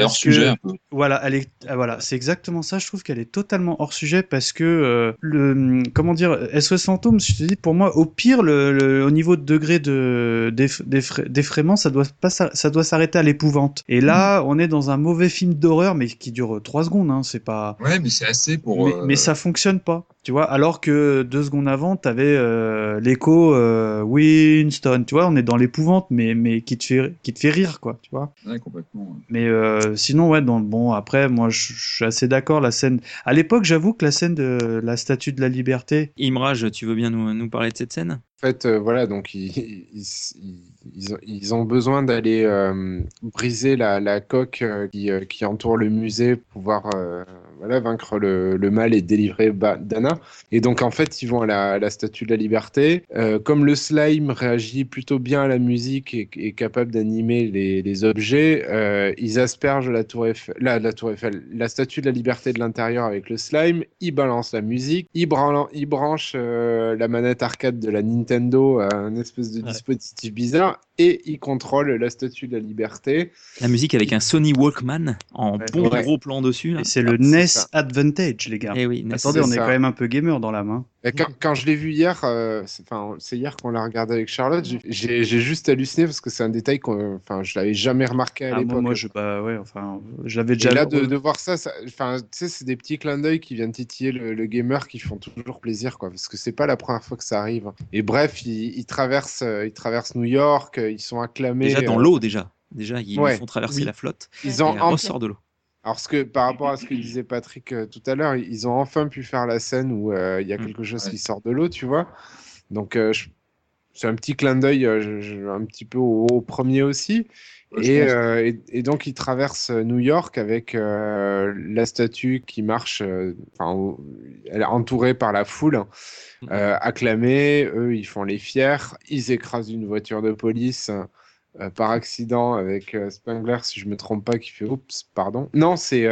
Hors sujet,
que-
un peu.
Voilà, elle est, ah, voilà, c'est exactement ça. Je trouve qu'elle est totalement hors sujet parce que euh, le, comment dire, SOS Fantôme, je te dis, pour moi, au pire, le, le- au niveau de degré de d'eff- d'effra- d'effraiement, ça doit pas, ça doit s'arrêter à l'épouvante. Et là,
Mm.
on est dans un mauvais film d'horreur, mais qui dure trois secondes. Hein, c'est pas.
Ouais, mais c'est assez pour.
Mais,
euh,
mais ça fonctionne pas, tu vois. Alors que deux secondes avant, t'avais euh, l'écho euh, Winston, tu vois. On est dans l'épouvante, mais mais qui te fait qui te fait rire, quoi, tu vois.
Ouais, complètement.
Mais euh, sinon, ouais, dans, bon, après, moi, je suis assez d'accord. La scène. À l'époque, j'avoue que la scène de la Statue de la Liberté.
Imraj, tu veux bien nous, nous parler de cette scène?
En fait, euh, voilà, donc ils, ils, ils- ils ont, ils ont besoin d'aller euh, briser la, la coque euh, qui, euh, qui entoure le musée pour pouvoir euh, voilà, vaincre le, le mal et délivrer Dana. Et donc, en fait, ils vont à la, à la Statue de la Liberté. Euh, comme le slime réagit plutôt bien à la musique et est capable d'animer les, les objets, euh, ils aspergent la tour, Eiffel, la, la tour Eiffel, la Statue de la Liberté de l'intérieur avec le slime. Ils balancent la musique. Ils, branlent- ils branchent euh, la manette arcade de la Nintendo à un espèce de dispositif bizarre et ils contrôlent la Statue de la Liberté.
La musique avec un Sony Walkman en bon
Ouais.
gros plan dessus.
Et c'est le
Ah,
NES
ça.
Advantage, les gars.
Eh oui, NES,
Attendez, on est
ça.
quand même un peu gamer dans la main.
Et quand, quand je l'ai vu hier, euh, c'est enfin, c'est hier qu'on l'a regardé avec Charlotte, j'ai- juste halluciné parce que c'est un détail qu'on, enfin, je l'avais jamais remarqué à
Ah,
l'époque.
moi, je, bah, ouais, enfin, je l'avais
Et
déjà.
là, de, de voir ça, ça- enfin, tu sais, c'est des petits clins d'œil qui viennent titiller le, le gamer qui font toujours plaisir, quoi, parce que c'est pas la première fois que ça arrive. Et bref, ils, ils traversent, euh, ils traversent New York, ils sont acclamés.
Déjà dans
euh,
l'eau, déjà. Déjà, ils
Ouais.
font traverser
Oui.
la flotte.
Ils ont
et elle
en-
ressort de l'eau.
Alors, ce que, par rapport à ce que disait Patrick euh, tout à l'heure, ils ont enfin pu faire la scène où euh, il y a
Mm.
quelque chose qui sort de l'eau, tu vois. Donc, euh, je- c'est un petit clin d'œil, je- un petit peu au, au premier aussi. Et, euh, et, et donc, ils traversent euh, New York avec euh, la statue qui marche, euh, enfin, elle est entourée par la foule, euh, acclamée. Eux, ils font les fiers. Ils écrasent une voiture de police par accident avec Spengler, si je me trompe pas, qui fait oups, pardon. Non, c'est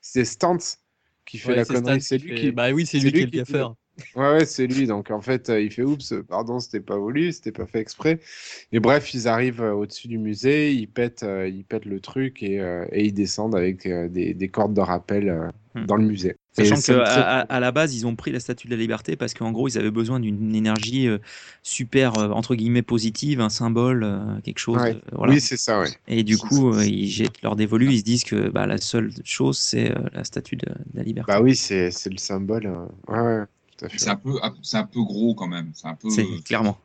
c'est Stantz qui fait
Ouais,
la connerie. C'est lui
fait-
qui.
Bah oui, c'est lui qui le
dit-
gaffeur.
Ouais, ouais, c'est lui. Donc en fait, euh, il fait oups, pardon, c'était pas voulu, c'était pas fait exprès. Et bref, ils arrivent euh, au-dessus du musée, ils pètent, euh, ils pètent le truc et, et ils descendent avec des, des cordes de rappel
Hmm.
dans le musée.
Sachant qu'à
très-
à, à la base, ils ont pris la statue de la liberté parce qu'en gros, ils avaient besoin d'une énergie super, entre guillemets, positive, un symbole, quelque chose.
Ouais.
voilà.
Oui, c'est ça, ouais.
Et du coup, ils jettent leur dévolu, ils se disent que bah, la seule chose, c'est la statue de, de la liberté.
Bah oui, c'est le symbole. Ouais, ouais.
C'est un peu, c'est un peu gros quand même. C'est un peu.
C'est clairement.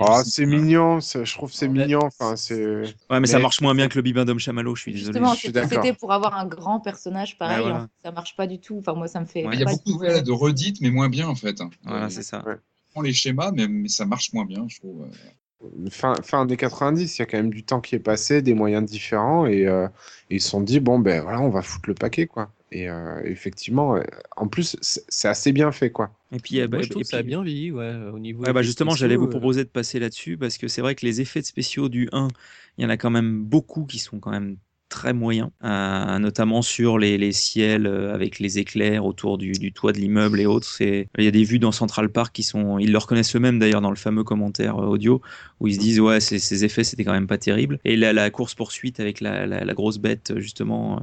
Oh, c'est mignon, je trouve que c'est mignon. Enfin, c'est.
Ouais, mais, ça marche moins bien que le bibendum chamallow, je suis désolé.
Justement, c'était pour avoir un grand personnage pareil.
voilà.
en fait, Ça marche pas du tout. Enfin, moi, ça me fait.
Il y a beaucoup ouais, de redites, mais moins bien en fait.
Voilà, c'est ça.
On prend les schémas, mais, mais ça marche moins bien, je trouve.
Fin, fin des 90, il y a quand même du temps qui est passé, des moyens différents, et euh, ils se sont dit, bon, ben voilà, on va foutre le paquet, quoi. Et euh, effectivement, euh, en plus, c'est assez bien fait, quoi.
Et puis, euh, bah,
Moi,
je
trouve
trouve
que ça a bien vieilli, ouais, au niveau.
Ouais, bah
effets
justement, j'allais vous
euh,
proposer de passer là-dessus parce que c'est vrai que les effets de spéciaux du 1, il y en a quand même beaucoup qui sont quand même très moyens, euh, notamment sur les, les ciels euh, avec les éclairs autour du, du toit de l'immeuble et autres. C'est- Il y a des vues dans Central Park qui sont, ils le reconnaissent eux-mêmes d'ailleurs dans le fameux commentaire euh, audio où ils se disent ouais ces, ces effets c'était quand même pas terrible. Et la, la course poursuite avec la, la, la grosse bête justement, euh,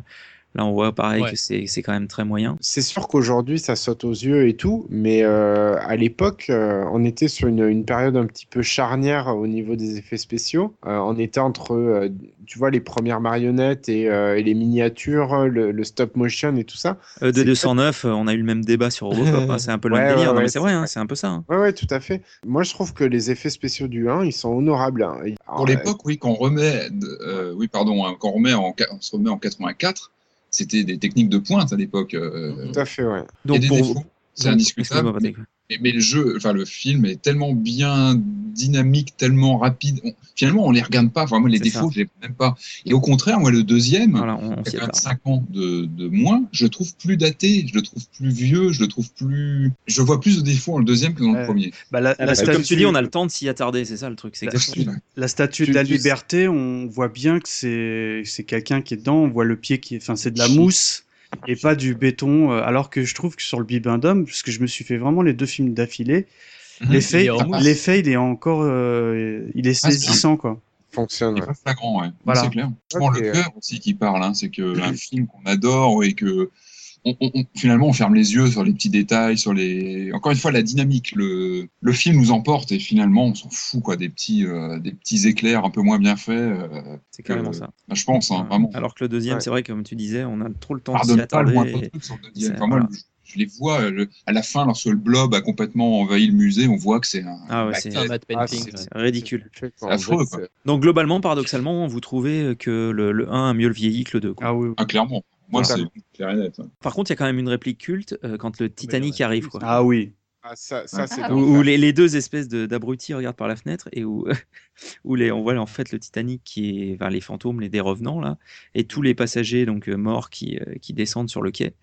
là on voit pareil
Ouais.
que c'est c'est quand même très moyen.
C'est sûr qu'aujourd'hui, ça saute aux yeux et tout, mais euh, à l'époque, euh, on était sur une, une période un petit peu charnière au niveau des effets spéciaux. Euh, on était entre, euh, tu vois, les premières marionnettes et, euh, et les miniatures, le, le stop motion et tout ça.
Euh, de
C'est
209, euh, on a eu le même débat sur Robocop, hein, c'est un peu le même
Ouais,
délire, mais
ouais,
c'est vrai, hein, c'est un peu ça. hein.
Ouais, ouais, tout à fait. Moi, je trouve que les effets spéciaux du 1, ils sont honorables. hein. Et-
Pour l'époque, oui, quand on remet, euh, oui, pardon, hein, quand on remet en, on se remet en 84, c'était des techniques de pointe à l'époque. euh,
Tout à fait, ouais.
Des
pour-
c'est
donc,
indiscutable. Mais. Mais- mais le jeu, enfin le film est tellement bien dynamique, tellement rapide. On- finalement, on les regarde pas. Enfin, moi, les défauts,
ça.
je les même pas. Et au contraire, moi, le deuxième,
Voilà, on, on
qui
s'y
a quand même
attarde.
5 ans de, de moins, je le trouve plus daté, je le trouve plus vieux, je le trouve plus. Je vois plus de défauts dans le deuxième que dans le premier.
Bah, la,
Ah,
la
bah, Comme tu
statue-
dis, on a le temps de s'y attarder, c'est ça le truc. C'est ça.
La statue
Tu-
de la liberté, on voit bien que c'est c'est quelqu'un qui est dedans. On voit le pied qui est, enfin c'est de la mousse et pas du béton. euh, Alors que je trouve que sur le Bibendum, parce que je me suis fait vraiment les deux films d'affilée,
Mhm.
l'effet,
Il est
l'effet il est encore, euh, il est
Ah,
saisissant quoi.
Fonctionne.
C'est
ouais.
pas flagrant, ouais.
Voilà.
C'est clair. Je prends
Ok.
le cœur aussi qui parle, hein. c'est que un film qu'on adore et que on, on- on- finalement on ferme les yeux sur les petits détails, sur les. Encore une fois, la dynamique. Le, le film nous emporte et finalement on s'en fout quoi, des petits, euh, des petits éclairs un peu moins bien faits. euh,
C'est carrément
que-
ça.
bah, je pense, hein, vraiment.
Alors que le deuxième,
Ouais.
c'est vrai, comme tu disais, on a trop le temps de s'y
Pardonne pas le
attarder. et-
sur le deuxième. moi,
voilà.
je, je les vois euh, le- à la fin, lorsque le blob a complètement envahi le musée, on voit que c'est un.
Ah ouais, c'est
Ah,
painting.
c'est-
c'est ridicule.
C'est
C'est affreux, quoi.
Donc globalement, paradoxalement, vous trouvez que le, le 1 a mieux le vieilli que le 2. quoi.
Ah oui.
Ah, clairement. Moi, c'est clair et net. hein.
Par contre, il y a quand même une réplique culte euh, quand le Titanic arrive. Quoi.
Ah oui.
Ah, ça, ça c'est
Ah,
Où, les, les deux espèces de- d'abrutis regardent par la fenêtre et où, où les, on voit en fait le Titanic qui est vers les fantômes, les des revenants là, et tous les passagers donc euh, morts qui, euh, qui descendent sur le quai.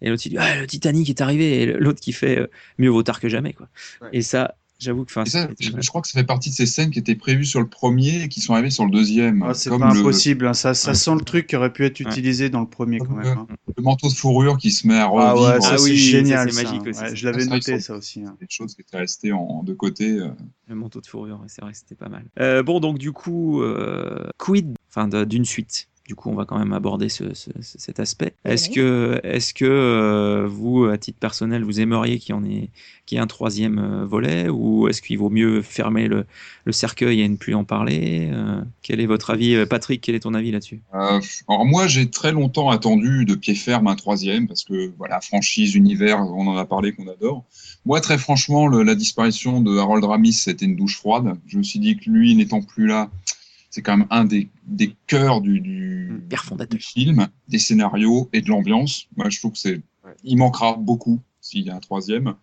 Et l'autre il dit ah le Titanic est arrivé et l'autre qui fait euh, mieux vaut tard que jamais quoi.
Ouais.
Et ça, j'avoue que enfin
Et ça,
c'est-
je, je crois que ça fait partie de ces scènes qui étaient prévues sur le premier et qui sont arrivées sur le deuxième.
Ah, c'est pas
le-
impossible. hein. Ça, ça
Ouais.
sent le truc qui aurait pu être
Ouais.
utilisé dans le premier quand même. hein.
Le manteau de fourrure qui se met à
Ah
revivre.
ouais, ça
Ah
c'est
oui, ça,
génial.
c'est
ça.
magique aussi,
Ouais, je l'avais noté ça aussi. hein.
Des choses qui étaient restées en, en deux côtés. euh.
Le manteau de fourrure, ouais, c'est vrai que c'était pas mal. Euh, bon, donc du coup, euh, quid enfin, d'une suite? Du coup, on va quand même aborder ce, ce- ce- cet aspect. Est-ce
Oui.
que, est-ce que euh, vous, à titre personnel, vous aimeriez qu'il y en ait, qu'il y ait un troisième euh, volet, ou est-ce qu'il vaut mieux fermer le, le cercueil et ne plus en parler Euh, Quel est votre avis, Patrick Quel est ton avis là-dessus?
Euh, alors moi, j'ai très longtemps attendu de pied ferme un troisième parce que voilà, franchise, univers, on en a parlé qu'on adore. Moi, très franchement, le- la disparition de Harold Ramis, c'était une douche froide. Je me suis dit que lui, n'étant plus là, c'est quand même un des, des cœurs du, du, film, des scénarios et de l'ambiance. Moi, je trouve que c'est, il manquera beaucoup s'il y a un troisième.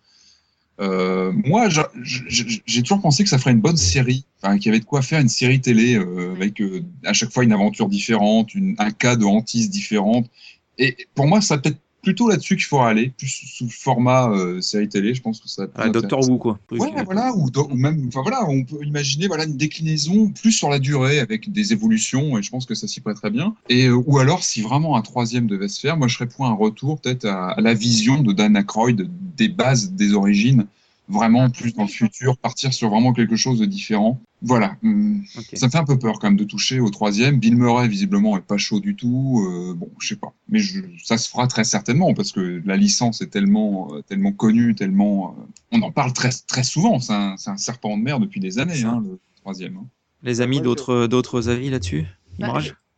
Euh, moi, j'ai toujours pensé que ça ferait une bonne série, enfin, qu'il y avait de quoi faire une série télé euh, avec euh, à chaque fois une aventure différente, une- un cas de hantise différente. Et pour moi, ça peut-être plutôt là-dessus qu'il faut aller, plus sous le format euh, série télé. Je pense que ça.
ah, Doctor Who, quoi.
Ouais, voilà, ou même, enfin voilà, on peut imaginer voilà une déclinaison plus sur la durée avec des évolutions, et je pense que ça s'y prêterait bien. Et euh, ou alors, si vraiment un troisième devait se faire, moi je serais pour un retour peut-être à, à la vision de Dan Aykroyd des bases, des origines, vraiment plus dans le futur, partir sur vraiment quelque chose de différent. Voilà,
Ok.
ça me fait un peu peur quand même de toucher au troisième. Bill Murray visiblement est pas chaud du tout. euh, bon, je sais pas, mais je, ça se fera très certainement parce que la licence est tellement, euh, tellement connue, tellement, euh, on en parle très, très souvent. C'est un, serpent de mer depuis des années, hein, le troisième. hein.
Les amis, d'autres, d'autres avis là-dessus?
Bah,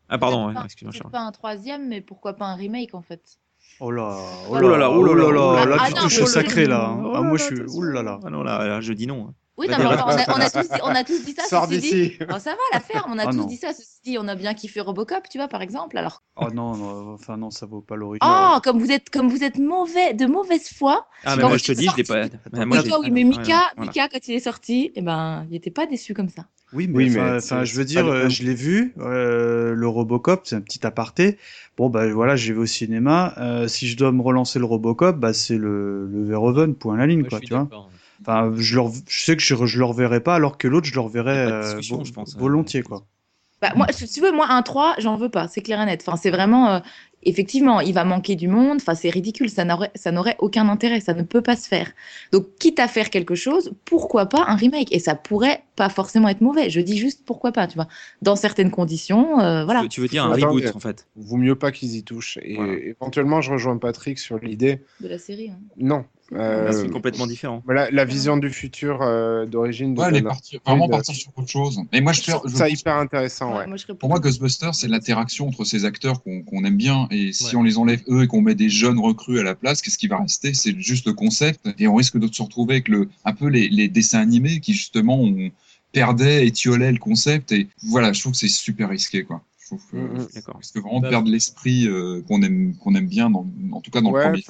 Ah, pardon, ouais, excuse-moi,
pas un troisième, mais pourquoi pas un remake en fait?
Oh là,
Oh là là, oh là là, là
là,
là.
là, tu
non,
touches
pour
au
le-
sacré là.
Oh
Ah,
là
moi
là,
là là.
Ah non, là, là, je dis non.
Oui, non, mais on, a, on a tous dit, on a tous dit ça.
Sors
ceci
d'ici.
dit. Oh, ça va la faire, on a
Ah,
tous
non.
dit ça. Ceci dit, on a bien kiffé Robocop, tu vois, par exemple. Alors,
Oh non, non, enfin non, ça vaut pas l'original.
oh, comme vous êtes, comme vous êtes mauvais, de mauvaise foi.
Ah, mais moi, je te dis, je l'ai
sorti-
pas. bah, moi,
Mika, oui, mais
ouais,
Mika,
voilà.
Mika, quand il est sorti, eh ben, il n'était pas déçu comme ça.
Oui, mais,
Oui, mais
enfin, je veux dire, euh, je l'ai vu, euh, le Robocop, c'est un petit aparté. Bon, bah voilà, j'ai vu au cinéma. Euh, si je dois me relancer le Robocop, bah c'est le, le Verhoeven, point à la ligne,
Ouais,
quoi, tu vois. Enfin, je, leur, je sais que je, je le reverrai pas, alors que l'autre, je le reverrai euh,
discussion,
vo-
je pense,
volontiers, quoi.
Bah, moi, si tu veux, moi, un 3, j'en veux pas, c'est clair et net. Enfin, c'est vraiment, euh, effectivement, il va manquer du monde. Enfin, c'est ridicule, ça n'aurait, ça n'aurait aucun intérêt, ça ne peut pas se faire. Donc, quitte à faire quelque chose, pourquoi pas un remake? Et ça pourrait pas forcément être mauvais. Je dis juste pourquoi pas, tu vois. Dans certaines conditions, euh, voilà.
Tu veux- Tu veux dire un
Attends,
reboot en fait
Vaut mieux pas qu'ils y touchent. Et
Voilà.
éventuellement, je rejoins Patrick sur l'idée.
De la série. hein.
Non. Euh,
C'est complètement différent.
voilà, la vision du futur euh, d'origine de
Ouais, elle est
Dana
partie, vraiment partir sur autre chose. Mais moi, je,
ça
pense
hyper intéressant, ouais.
Moi,
Pour moi, Ghostbusters, c'est l'interaction entre ces acteurs qu'on aime bien. Et si
Ouais.
on les enlève eux et qu'on met des jeunes recrues à la place, qu'est-ce qui va rester? C'est juste le concept. Et on risque de se retrouver avec le, un peu les, les dessins animés qui, justement, on perdait, étiolaient le concept. Et voilà, je trouve que c'est super risqué, quoi. Je trouve que.
D'accord.
parce que vraiment
Bah,
perdre l'esprit euh, qu'on aime, qu'on aime bien, dans, en tout cas dans
Ouais,
le premier.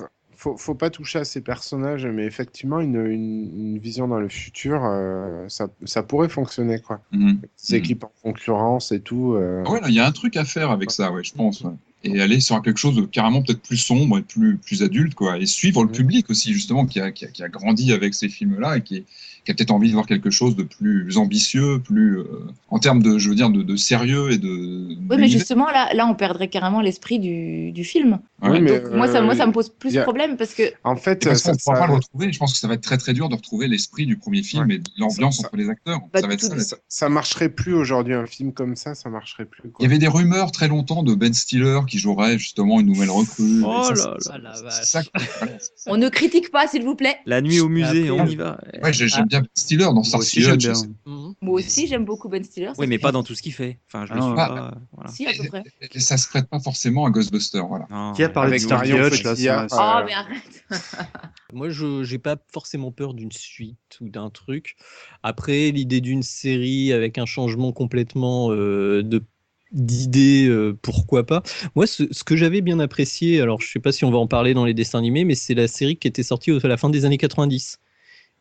Faut- faut, pas toucher à ces personnages, mais effectivement, une, une, une vision dans le futur, euh, ça, ça pourrait fonctionner, quoi.
Mhm.
Ces équipes en concurrence et tout. euh,
Ah Ouais, il y a un truc à faire avec ça, ouais, je pense. ouais. Et aller sur quelque chose de carrément peut-être plus sombre et plus, plus adulte, quoi. Et suivre le public aussi, justement, qui a, qui a, qui a grandi avec ces films-là et qui, qui a peut-être envie de voir quelque chose de plus ambitieux, plus, euh, en termes de, je veux dire, de, de sérieux et de.
Oui, mais justement, là, là, on perdrait carrément l'esprit du, du film.
Ouais.
mais,
Donc, moi, ça, moi, ça me pose plus
y a-
problème parce que
En fait,
Et parce qu'on
ça-
ne pourra
ça-
pas le retrouver. Je pense que ça va être très très dur de retrouver l'esprit du premier film et de l'ambiance
Ça-
entre les acteurs.
Bah,
ça va être
tout-
ça.
ça, ça marcherait plus aujourd'hui, un film comme ça, ça marcherait plus.
Il y avait des rumeurs très longtemps de Ben Stiller qui jouerait justement une nouvelle recrue.
Oh
Et ça,
là
là. La
on ne critique pas, s'il vous plaît.
La nuit au musée,
Après,
on y va.
Ouais, j'ai- j'aime bien Ben Stiller dans Star
bien.
Mhm.
Moi aussi, j'aime beaucoup Ben Stiller.
Oui, mais pas dans tout ce qu'il fait. Enfin, je
Ah,
suis
ah,
pas. euh, voilà.
Si, à peu près.
Et ça se prête pas forcément à Ghostbusters, voilà.
Non,
Qui a parlé
Avec
de Star là,
Oh,
Euh,
mais arrête.
Moi, je j'ai pas forcément peur d'une suite ou d'un truc. Après, l'idée d'une série avec un changement complètement euh, de d'idées, euh, pourquoi pas. Moi, ce, ce que j'avais bien apprécié, alors je sais pas si on va en parler dans les dessins animés, mais c'est la série qui était sortie à la fin des années 90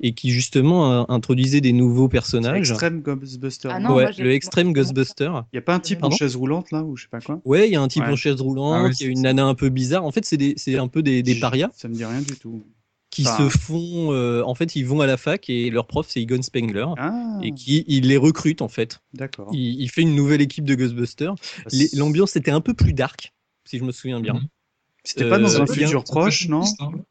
et qui justement euh, introduisait des nouveaux personnages.
Extreme Ghostbuster.
Ah non,
ouais,
moi,
le Extreme
moi,
Ghostbuster.
Il y a pas un type
Pardon
en chaise roulante, là, ou je sais pas quoi?
Ouais, il y a un type
Ouais.
en chaise roulante,
Ah ouais,
il y a une
ça.
nana un peu bizarre. En fait, c'est des- c'est un peu des, des parias
Ça me dit rien du tout.
qui
Enfin-
se font. euh, en fait, ils vont à la fac et leur prof, c'est Egon Spengler.
Ah,
Et qui il les recrute en fait.
d'accord.
Il, il fait une nouvelle équipe de Ghostbusters. Les- L'ambiance était un peu plus dark, si je me souviens bien.
Mhm.
C'était pas dans
Euh,
un futur proche, non.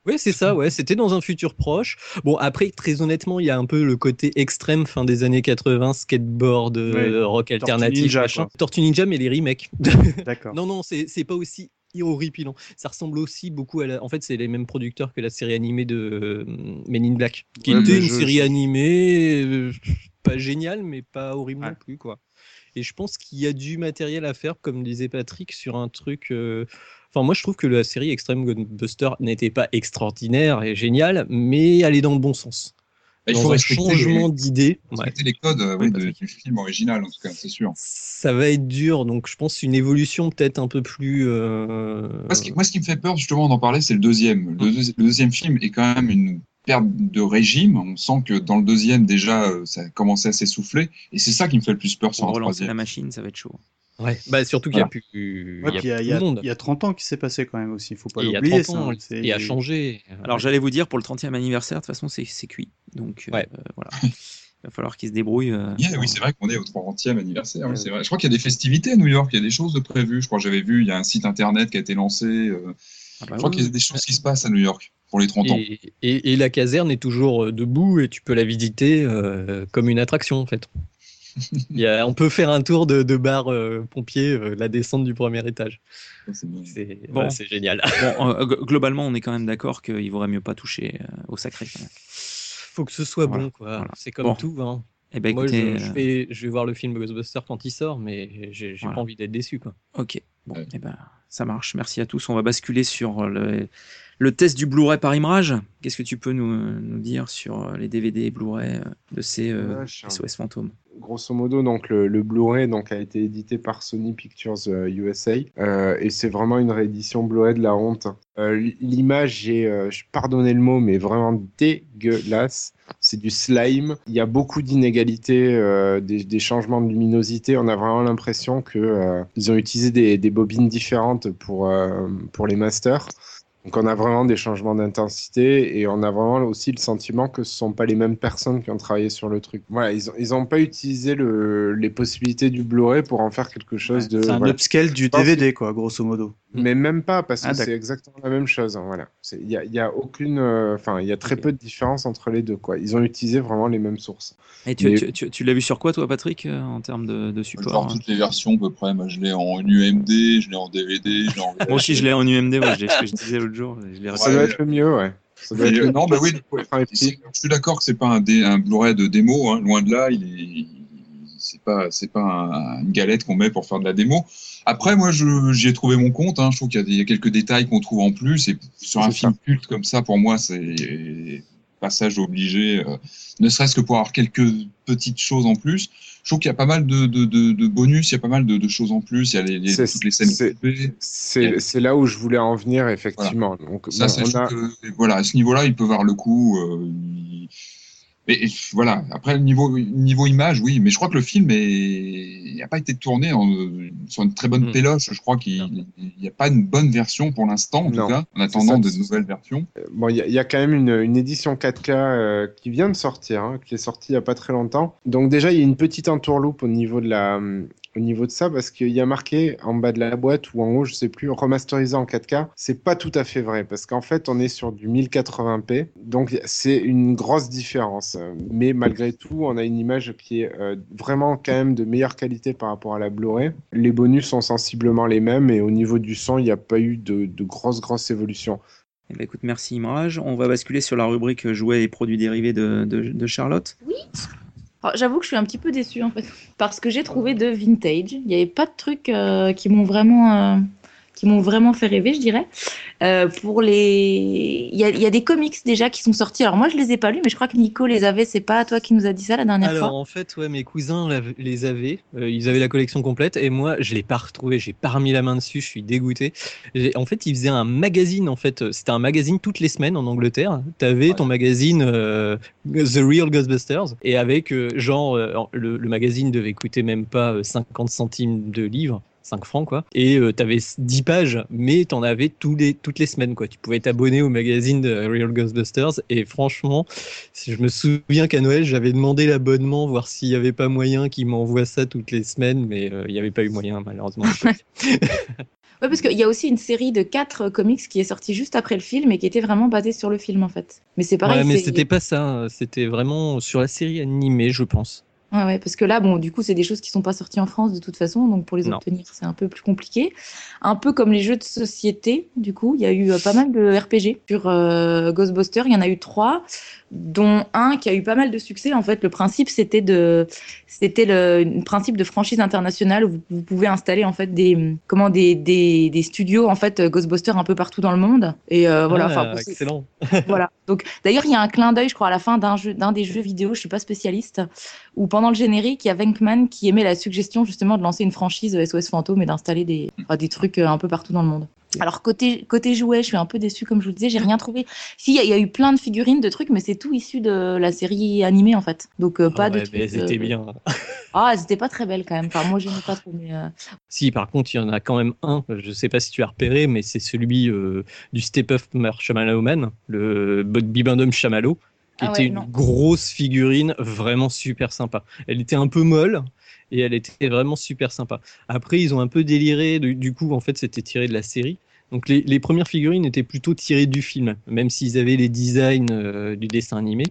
Ouais, c'est ça, ouais, c'était dans un futur proche. Bon, après, très honnêtement, il y a un peu le côté extrême fin des années 80, skateboard, euh,
Ouais.
rock
Tortue
alternatif,
Ninja,
machin.
quoi.
Tortue Ninja, mais les remakes.
D'accord.
non, non, c'est pas aussi horripilant. Ça ressemble aussi beaucoup à la... En fait, c'est les mêmes producteurs que la série animée de euh, Men in Black, qui
Ouais,
était une
je-
série animée euh, pas géniale, mais pas horrible non plus, quoi. Et je pense qu'il y a du matériel à faire, comme disait Patrick, sur un truc. euh, Enfin, moi, je trouve que la série Extreme Ghostbuster n'était pas extraordinaire et géniale, mais elle est dans le bon sens.
Il
dans
faut
un
respecter
changement d'idée. ouais.
respecter les codes euh, de- du film original, en tout cas, c'est sûr.
Ça va être dur, donc je pense une évolution peut-être un peu plus. euh,
Moi ce, qui, moi, ce qui me fait peur, justement, d'en parler, c'est le deuxième. Le, deuxi- le deuxième film est quand même une perte de régime. On sent que dans le deuxième, déjà, euh, ça a commencé à s'essouffler. Et c'est ça qui me fait le plus peur sur un
relancer la
troisième.
machine, ça va être chaud.
Ouais, bah surtout qu'il n'y a
Voilà.
plus.
Ouais,
il y a
il y
monde.
il y a 30 ans qui s'est passé quand même aussi, faut pas
il y a
l'oublier.
30 ans,
ça, c'est-
et a changé.
Alors j'allais vous dire, pour le 30e anniversaire, de toute façon, c'est cuit. Donc euh,
Ouais.
euh, voilà. Il va falloir qu'ils se débrouillent. euh,
Yeah, oui, c'est vrai qu'on est au 30e anniversaire. oui, vrai. Je crois qu'il y a des festivités à New York, il y a des choses de prévues. Je crois que j'avais vu, il y a un site internet qui a été lancé. euh,
ah bah
je crois
oui.
qu'il y a des choses qui se passent à New York pour les 30 ans.
Et, et- et la caserne est toujours euh, debout et tu peux la visiter euh, comme une attraction en fait. Il y a- on peut faire un tour de, de bar euh, pompier, euh, la descente du premier étage.
Ça, c'est
Bon.
ouais, génial.
Bon, euh, globalement, on est quand même d'accord qu'il vaudrait mieux pas toucher euh, au sacré. même.
Faut que ce soit
Voilà,
bon quoi.
voilà.
C'est comme
Bon.
tout. Hein.
Eh ben
Moi,
écoutez,
je, je vais, je vais voir le film Ghostbusters quand il sort, mais j'ai
Voilà.
pas envie d'être déçu quoi.
ok. Bon,
Ouais.
eh ben, Ça marche. Merci à tous. On va basculer sur le, le test du Blu-ray par image. Qu'est-ce que tu peux nous, nous dire sur les DVD et Blu-ray de ces euh, SOS Fantômes?
Grosso modo, donc le, Blu-ray donc a été édité par Sony Pictures euh, USA euh, et c'est vraiment une réédition Blu-ray de la honte. Euh, L'image, j'ai euh, pardonné le mot, mais vraiment dégueulasse. C'est du slime. Il y a beaucoup d'inégalités, euh, des, changements de luminosité. On a vraiment l'impression que euh, ils ont utilisé des, des, bobines différentes pour pour les masters. Donc on a vraiment des changements d'intensité et on a vraiment aussi le sentiment que ce sont pas les mêmes personnes qui ont travaillé sur le truc. Voilà, ils ont, ils ont pas utilisé le, les possibilités du Blu-ray pour en faire quelque chose
ouais,
de.
C'est un
voilà.
upscale du DVD, quoi, grosso modo.
Mais même pas, parce que
Ah,
c'est
d'accord.
exactement la même chose. hein, voilà. Il y a, y a aucune. euh, Enfin, il y a très peu de différence entre les deux, quoi. Ils ont utilisé vraiment les mêmes sources.
Et tu,
Mais-
tu, tu, tu l'as vu sur quoi, toi, Patrick, euh, en termes de, de support
Genre
hein
toutes les versions à peu près. Moi, je l'ai en UMD, je l'ai en DVD, je l'ai en
Moi aussi, je l'ai en UMD, ouais, je l'ai- ce que je disais l'autre jour. Je
Ça doit être le mieux, ouais. Ça doit
Mais,
être
euh, non, bah oui, c'est- je suis d'accord que c'est pas un, dé- un Blu-ray de démo, hein, loin de là. Il est, c'est pas, c'est pas un- une galette qu'on met pour faire de la démo. Après, moi, j'y ai trouvé mon compte. Hein. Je trouve qu'il y a, des, quelques détails qu'on trouve en plus. Et sur un film culte comme ça, pour moi, c'est passage obligé. euh, ne serait-ce que pour avoir quelques petites choses en plus. Je trouve qu'il y a pas mal de, de, de, de bonus, il y a pas mal de, choses en plus. Il y a les, les- toutes les scènes
c'est- là où je voulais en venir, effectivement. Donc,
Ça,
bon, on a-
que, voilà, à ce niveau-là, il peut voir le coup. euh, Mais voilà, après, niveau, niveau image, oui, mais je crois que le film n'a pas été tourné en, euh, sur une très bonne péloche. Je crois qu'il n'y a pas une bonne version pour l'instant, en
Non.
tout cas, en attendant
ça.
de nouvelles versions.
Bon, il y, a- il y a quand même une, une édition 4K euh, qui vient de sortir, hein, qui est sortie il y a pas très longtemps. Donc déjà, il y a une petite entourloupe au niveau de la, hum, au niveau de ça, parce qu'il y a marqué en bas de la boîte ou en haut, je sais plus, remasterisé en 4K. C'est pas tout à fait vrai, parce qu'en fait, on est sur du 1080p, donc c'est une grosse différence. Mais malgré tout, on a une image qui est euh, vraiment quand même de meilleure qualité par rapport à la Blu-ray. Les bonus sont sensiblement les mêmes, et au niveau du son, il n'y a pas eu de, de grosses grosses évolutions.
Eh ben, écoute, merci Imrage. On va basculer sur la rubrique jouets et produits dérivés de, de, de Charlotte.
Alors, J'avoue que je suis un petit peu déçue en fait, parce que j'ai trouvé de vintage. Il n'y avait pas de trucs euh, qui m'ont vraiment, euh, qui m'ont vraiment fait rêver, je dirais. Euh, pour les, il y a, il y a des comics déjà qui sont sortis. Alors moi je les ai pas lus, mais je crois que Nico les avait. C'est pas toi qui nous a dit ça la dernière
Alors
fois.
en fait, ouais, mes cousins les avaient, euh, ils avaient la collection complète et moi je l'ai pas retrouvé, j'ai pas remis la main dessus, je suis dégoûté. En fait, ils faisaient un magazine en fait, c'était un magazine toutes les semaines en Angleterre. T'avais ton magazine euh, The Real Ghostbusters et avec euh, genre euh, le, le magazine devait coûter même pas euh, 50 centimes de livre. 5 francs quoi. Et euh, t'avais 10 pages mais t'en avais tous les toutes les semaines quoi. Tu pouvais t'abonner au magazine de Real Ghostbusters. Et franchement si je me souviens qu'à Noël j'avais demandé l'abonnement voir s'il y avait pas moyen qu'ils m'envoient ça toutes les semaines mais euh, il n'y avait pas eu moyen malheureusement.
Ouais, parce qu'il y a aussi une série de quatre euh, comics qui est sortie juste après le film et qui était vraiment basée sur le film en fait. Mais c'est pareil.
ouais mais c'était pas ça c'était vraiment sur la série animée je pense
Ouais, ouais, parce que là, bon, du coup, c'est des choses qui sont pas sorties en France de toute façon, donc pour les
Non.
obtenir, c'est un peu plus compliqué. Un peu comme les jeux de société, du coup, il y a eu euh, pas mal de RPG sur euh, Ghostbusters. Il y en a eu trois, dont un qui a eu pas mal de succès. En fait, le principe, c'était de, c'était le, le principe de franchise internationale où vous, vous pouvez installer en fait des, comment des, des, des studios en fait Ghostbusters un peu partout dans le monde. Et euh, voilà.
Ah, excellent
voilà. Donc, d'ailleurs, il y a un clin d'œil, je crois, à la fin d'un jeu, d'un des jeux vidéo, je suis pas spécialiste, où pendant le générique, il y a Venkman qui émet la suggestion justement de lancer une franchise SOS Fantôme et d'installer des, des trucs euh, un peu partout dans le monde. Alors côté côté jouet, je suis un peu déçue comme je vous disais, j'ai rien trouvé. Si il y, a- il y a eu plein de figurines, de trucs, mais c'est tout issu de la série animée en fait. Donc euh, pas de
Ouais,
trucs.
elles
euh,
étaient bien
Ah, elles étaient pas très belles quand même. Enfin moi j'aimais pas trop, mais euh,
Si, par contre, il y en a quand même un, je sais pas si tu as repéré, mais c'est celui euh, du Step Up Marshmallow Man, le Bibendum Chamallow, qui
Ah
était une
non.
grosse figurine vraiment super sympa. Elle était un peu molle et elle était vraiment super sympa. Après, ils ont un peu déliré, du, coup, en fait, c'était tiré de la série. Donc les, les premières figurines étaient plutôt tirées du film, même s'ils avaient les designs euh, du dessin animé.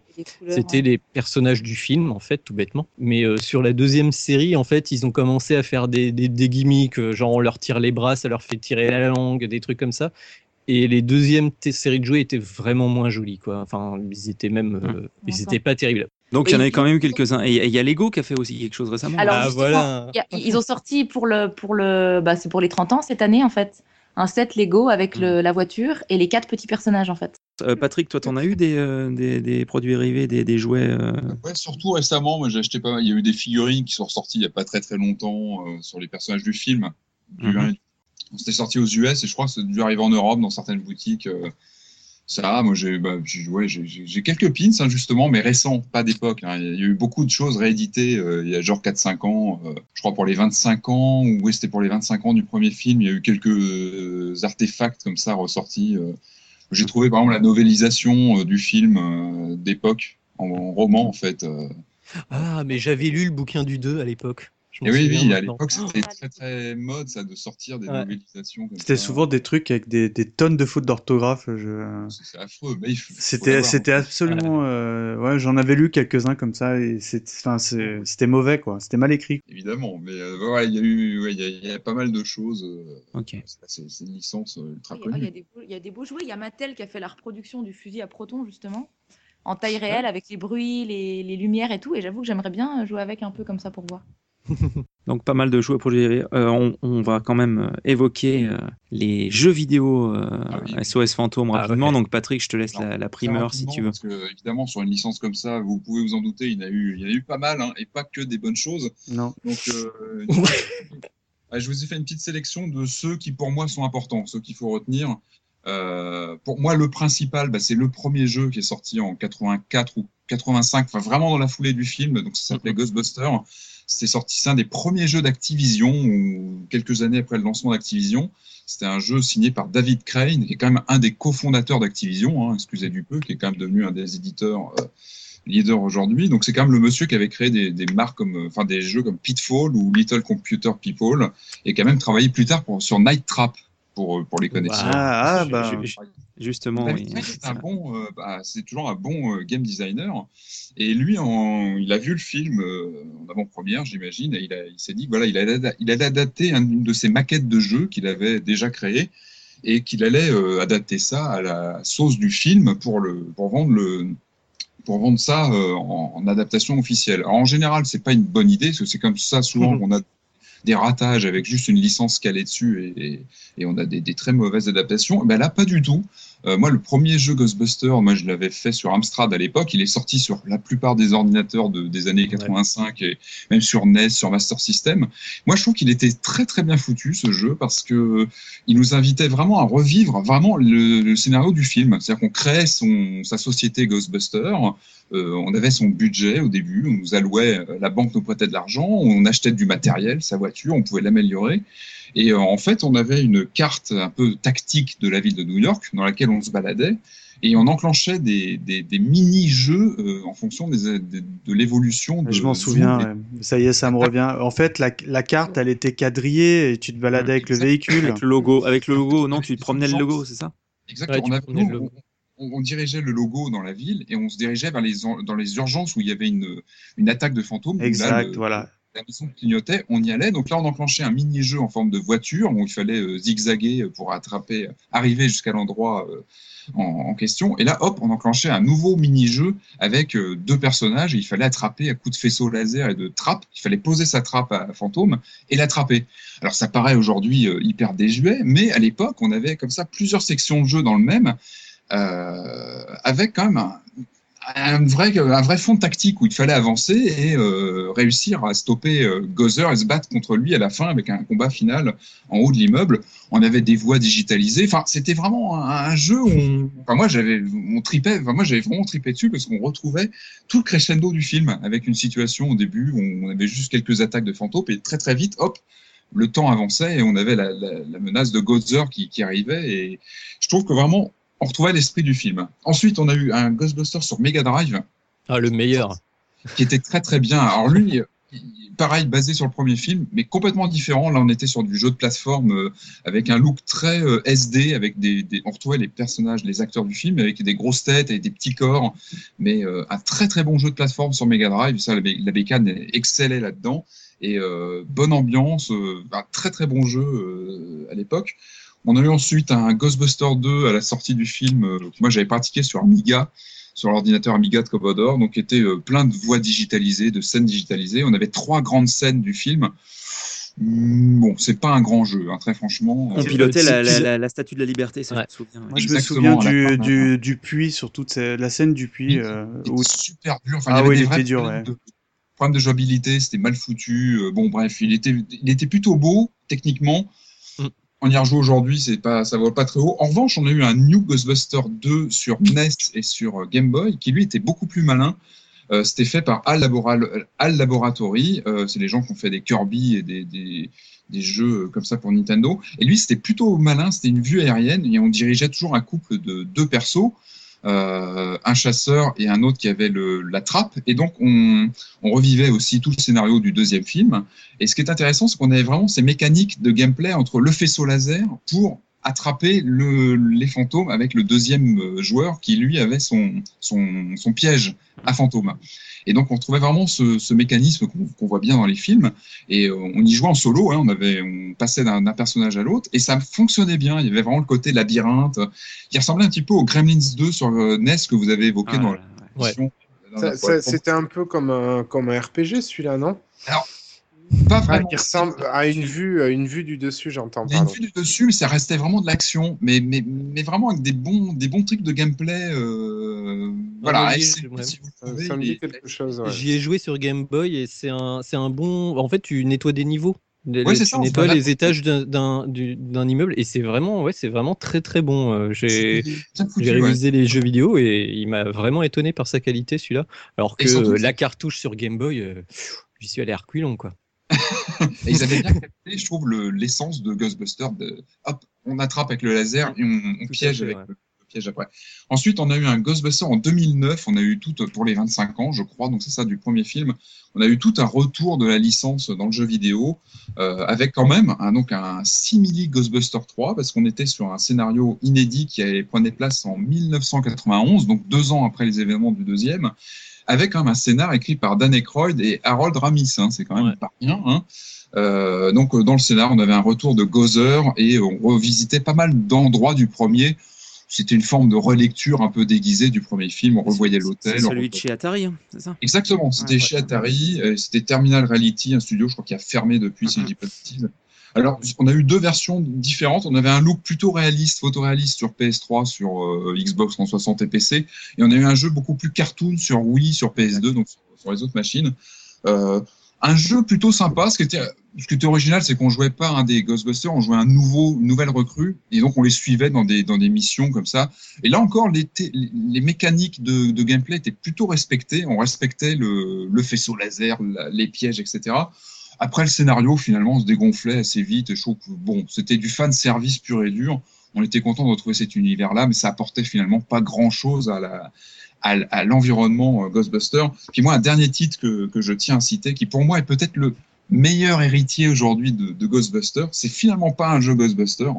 C'était
ouais.
les personnages du film, en fait, tout bêtement. Mais euh, sur la deuxième série, en fait, ils ont commencé à faire des, des, des gimmicks, euh, genre on leur tire les bras, ça leur fait tirer la langue, des trucs comme ça. Et les deuxièmes séries de jouets étaient vraiment moins jolies, quoi. Enfin, ils étaient même, euh, ils étaient pas terribles.
Donc il y en avait quand même quelques-uns. Et il y a Lego qui a fait aussi quelque chose récemment.
Alors
Ah,
justement,
voilà.
a- ils ont sorti pour le pour le bah c'est pour les 30 ans cette année en fait. un set Lego avec le- la voiture et les quatre petits personnages en fait.
Euh, Patrick, toi, t'en as eu des, euh, des, des produits dérivés, des, des jouets euh,
Ouais, surtout récemment, moi j'ai acheté pas mal. Il y a eu des figurines qui sont ressorties il y a pas très très longtemps euh, sur les personnages du film. Du
Mhm.
sorti aux US et je crois que c'est dû arriver en Europe dans certaines boutiques. Ça, moi j'ai bah, quelques pins hein, justement, mais récents, pas d'époque. hein. Il y a eu beaucoup de choses rééditées euh, il y a genre 4-5 ans. euh, je crois pour les 25 ans, ou ouais, c'était pour les 25 ans du premier film, il y a eu quelques euh, artefacts comme ça ressortis. J'ai trouvé par exemple la novélisation du film d'époque en, en roman en fait.
Ah, mais j'avais lu le bouquin du 2 à l'époque. Je
Et oui,
souviens
oui, à l'époque c'était très très mode ça de sortir des
Ouais.
novélisations.
C'était souvent des trucs avec des, des tonnes de fautes d'orthographe. Je...
C'est affreux, mais il faut- faut
C'était, c'était absolument. euh, Ouais, j'en avais lu quelques-uns comme ça et c'est, enfin, c'est- c'était mauvais quoi. C'était mal écrit.
Évidemment, mais euh, ouais, il y a eu, ouais, il y, a- y a pas mal de choses. euh,
Ok.
C'est une licence euh, ultra
Ah, Il y, a
connue.
des beaux- il y a des beaux jouets. Il y a Mattel qui a fait la reproduction du fusil à proton justement en taille réelle avec les bruits, les, les lumières et tout. Et j'avoue que j'aimerais bien jouer avec un peu comme ça pour voir.
Donc pas mal de jouets produits dérivés. Euh, on, on va quand même euh, évoquer euh, les jeux vidéo euh, SOS Fantôme rapidement. Donc Patrick, je te laisse la, la primeur si tu veux.
Parce que, évidemment, sur une licence comme ça, vous pouvez vous en douter, il y en a eu, il y en a eu pas mal, hein, et pas que des bonnes choses.
Non.
Donc, euh, ah, je vous ai fait une petite sélection de ceux qui, pour moi, sont importants, ceux qu'il faut retenir. Euh, pour moi, le principal, bah, c'est le premier jeu qui est sorti en 84 ou 85, enfin vraiment dans la foulée du film, donc ça s'appelait Ghostbusters. C'était sorti, c'est un des premiers jeux d'Activision, ou quelques années après le lancement d'Activision. C'était un jeu signé par David Crane, qui est quand même un des cofondateurs d'Activision, hein, excusez du peu, qui est quand même devenu un des éditeurs euh, leaders aujourd'hui. Donc c'est quand même le monsieur qui avait créé des, des marques comme, euh, enfin des jeux comme Pitfall ou Little Computer People, et qui a même travaillé plus tard pour, sur Night Trap pour euh, pour les connaisseurs.
Ah, ah, bah.
Ju- ju- Justement, oui.
C'est un bon, euh, bah, c'est toujours un bon euh, game designer. Et lui, en, il a vu le film euh, en avant-première, j'imagine, et il, a- il s'est dit, voilà, il allait, il allait adapter un- une de ses maquettes de jeu qu'il avait déjà créée et qu'il allait euh, adapter ça à la sauce du film pour le, pour vendre le, pour vendre ça euh, en, en adaptation officielle. Alors, en général, c'est pas une bonne idée, parce que c'est comme ça souvent qu'on a des ratages avec juste une licence calée dessus et, on a des, très mauvaises adaptations. Ben là, pas du tout. Euh, moi, le premier jeu Ghostbusters, moi, je l'avais fait sur Amstrad à l'époque. Il est sorti sur la plupart des ordinateurs de- des années 85 et même sur NES, sur Master System. Moi, je trouve qu'il était très très bien foutu ce jeu parce que il nous invitait vraiment à revivre vraiment le, le scénario du film. C'est-à-dire qu'on créait son, sa société Ghostbusters. Euh, on avait son budget au début, on nous allouait, euh, la banque nous prêtait de l'argent, on achetait du matériel, sa voiture, on pouvait l'améliorer. Et euh, en fait, on avait une carte un peu tactique de la ville de New York dans laquelle on se baladait et on enclenchait des, des, des mini-jeux euh, en fonction des, des- de l'évolution. de
Je m'en souviens.
et-
ouais. Ça y est, ça me revient. En fait, la, la carte, elle était quadrillée et tu te baladais avec le véhicule.
Avec le logo, avec le logo, non, tu promenais le logo, c'est ça?
Exactement. on, avait- nous, on- on dirigeait le logo dans la ville et on se dirigeait vers les, dans les urgences où il y avait une, une attaque de fantômes. là,
Exact,
le-
voilà.
La maison clignotait, on y allait. Donc là, on enclenchait un mini-jeu en forme de voiture où il fallait euh, zigzaguer pour attraper, arriver jusqu'à l'endroit euh, en, question. Et là, hop, on enclenchait un nouveau mini-jeu avec euh, deux personnages il fallait attraper à coups de faisceau laser et de trappe. Il fallait poser sa trappe à fantôme et l'attraper. Alors ça paraît aujourd'hui euh, hyper désuet, mais à l'époque, on avait comme ça plusieurs sections de jeu dans le même, avec quand même un, un vrai, un vrai fond tactique où il fallait avancer et euh, réussir à stopper euh, Gozer et se battre contre lui à la fin avec un combat final en haut de l'immeuble. On avait des voix digitalisées. Enfin, c'était vraiment un, jeu où on, enfin, moi j'avais, on tripait, enfin, moi j'avais vraiment tripé dessus parce qu'on retrouvait tout le crescendo du film avec une situation au début où on avait juste quelques attaques de fantômes et très très vite, hop, le temps avançait et on avait la menace de Gozer qui, qui arrivait et je trouve que vraiment on retrouvait l'esprit du film. Ensuite, on a eu un Ghostbusters sur Mega Drive.
Ah, le meilleur.
Qui était très très bien. Alors lui, il- pareil, basé sur le premier film, mais complètement différent. Là, on était sur du jeu de plateforme euh, avec un look très euh, SD, avec des, des- on retrouvait les personnages, les acteurs du film, avec des grosses têtes et des petits corps, mais euh, un très très bon jeu de plateforme sur Mega Drive. Ça, la, la bécane excellait là-dedans et bonne ambiance, un très très bon jeu à l'époque. On a eu ensuite un Ghostbuster 2 à la sortie du film euh, que moi j'avais pratiqué sur Amiga, sur l'ordinateur Amiga de Commodore, donc était euh, plein de voix digitalisées, de scènes digitalisées. On avait trois grandes scènes du film. Mm, Bon, c'est pas un grand jeu, hein, très franchement.
On pilotait la,
c'est-
la, la, la statue de la liberté, ça, je me souviens.
Moi, je me souviens du, du, du puits, sur toute la scène du puits. euh, où...
super dur. Enfin, il y
ah
avait
oui,
des
il était dur, ouais.
de, problèmes de jouabilité, c'était mal foutu. Euh, bon, bref, il était, il était plutôt beau techniquement. On y rejoue aujourd'hui, c'est pas, ça va pas très haut. En revanche, on a eu un New Ghostbuster 2 sur NES et sur euh, Game Boy qui lui était beaucoup plus malin. Euh, C'était fait par HAL, Labora- HAL Laboratory. Euh, c'est les gens qui ont fait des Kirby et des, des, des jeux comme ça pour Nintendo. Et lui, c'était plutôt malin. C'était une vue aérienne et on dirigeait toujours un couple de deux persos euh, un chasseur et un autre qui avait le, la trappe. Et donc, on, on revivait aussi tout le scénario du deuxième film. Et ce qui est intéressant, c'est qu'on avait vraiment ces mécaniques de gameplay entre le faisceau laser pour attraper le, les fantômes avec le deuxième euh, joueur qui, lui, avait son, son, son piège à fantôme. Et donc, on trouvait vraiment ce, ce mécanisme qu'on voit bien dans les films. Et euh, on y jouait en solo, hein, on, avait, on passait d'un personnage à l'autre, et ça fonctionnait bien. Il y avait vraiment le côté labyrinthe, qui ressemblait un petit peu au Gremlins 2 sur euh, NES que vous avez évoqué dans l'émission. la fois.
C'était un peu comme un, comme un RPG celui-là, non?
Alors, pas
Ah,
vraiment.
qui ressemble à une vue, à une vue du dessus, j'entends.
Une vue du dessus, mais ça restait vraiment de l'action, mais, mais, mais vraiment avec des bons, des bons trucs de gameplay. Euh, voilà, si
ouais.
J'y ai joué sur Game Boy et c'est un, c'est un bon. En fait, tu nettoies des niveaux. Les-
Ouais, c'est
tu
ça,
nettoies les étages d'un- d'un du- d'un immeuble et c'est vraiment, ouais, c'est vraiment très très bon. Euh, J'ai
ouais.
révisé les jeux vidéo et il m'a vraiment étonné par sa qualité celui-là. Alors que euh, la cartouche sur Game Boy, euh, j'y suis allé à reculons quoi.
Et ils avaient bien capté, je trouve, le- l'essence de Ghostbusters. De, hop, on attrape avec le laser et on, on piège
fait,
avec
ouais.
le, le piège après. Ensuite, on a eu un Ghostbuster en 2009. On a eu tout pour les 25 ans, je crois. Donc c'est ça du premier film. On a eu tout un retour de la licence dans le jeu vidéo, euh, avec quand même un, donc un simili Ghostbuster 3, parce qu'on était sur un scénario inédit qui avait prenait place en 1991, donc deux ans après les événements du deuxième avec quand même un scénar écrit par Dan Aykroyd et Harold Ramis. hein, c'est quand même pas rien. Hein. Euh, donc euh, dans le scénar, on avait un retour de Gozer et on revisitait pas mal d'endroits du premier. C'était une forme de relecture un peu déguisée du premier film. On revoyait l'hôtel.
C'est celui de chez Atari, hein, c'est ça?
Exactement, c'était chez Atari, euh, c'était Terminal Reality, un studio, je crois, qui a fermé depuis, si je dis pas de bêtises. Alors, on a eu deux versions différentes. On avait un look plutôt réaliste, photoréaliste sur PS3, sur euh, Xbox 360 et PC, et on a eu un jeu beaucoup plus cartoon sur Wii, sur PS2, donc sur, les autres machines. Euh, un jeu plutôt sympa. Ce qui était, original, c'est qu'on jouait pas un des Ghostbusters, on jouait un nouveau, une nouvelle recrue, et donc on les suivait dans des missions comme ça. Et là encore, les, mécaniques de, gameplay étaient plutôt respectées. On respectait le, faisceau laser, la- les pièges, etc. Après, le scénario finalement se dégonflait assez vite. Et je trouve que bon, c'était du fan service pur et dur. On était content de retrouver cet univers-là, mais ça apportait finalement pas grand-chose à la à, l'environnement euh, Ghostbuster. Puis moi, un dernier titre que, que je tiens à citer, qui pour moi est peut-être le meilleur héritier aujourd'hui de, de Ghostbuster, c'est finalement pas un jeu Ghostbuster.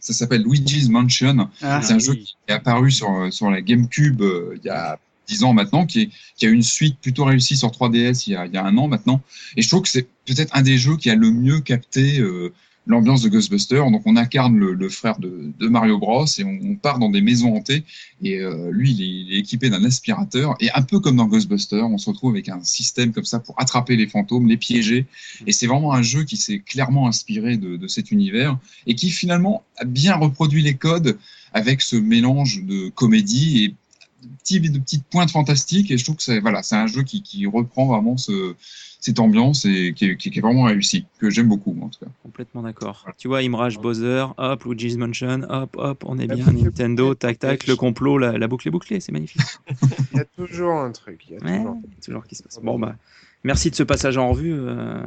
Ça s'appelle Luigi's Mansion.
Ah,
c'est un
oui.
jeu qui est apparu sur, sur la GameCube euh, il y a 10 ans maintenant, qui, est, qui a une suite plutôt réussie sur 3DS il y a, il y a un an maintenant. Et je trouve que c'est peut-être un des jeux qui a le mieux capté euh, l'ambiance de Ghostbuster. Donc on incarne le, le frère de, de Mario Bros et on, on part dans des maisons hantées. Et euh, lui, il est, il est équipé d'un aspirateur. Et un peu comme dans Ghostbuster, on se retrouve avec un système comme ça pour attraper les fantômes, les piéger. Et c'est vraiment un jeu qui s'est clairement inspiré de, de cet univers et qui finalement a bien reproduit les codes avec ce mélange de comédie et de, petits, de petites pointes fantastiques. Et je trouve que c'est voilà, c'est un jeu qui, qui reprend vraiment ce, cette ambiance et qui est, qui est vraiment réussi, que j'aime beaucoup en tout cas.
Complètement d'accord. Tu vois, Imrage Bowser, hop, Luigi's Mansion, hop, hop, on est bien, Nintendo, tac, tac, le complot, la, la boucle est bouclée, c'est magnifique.
Il y a toujours un truc. Il y a
Ouais,
toujours
qui se passe. Bon, bah, merci de ce passage en revue, euh,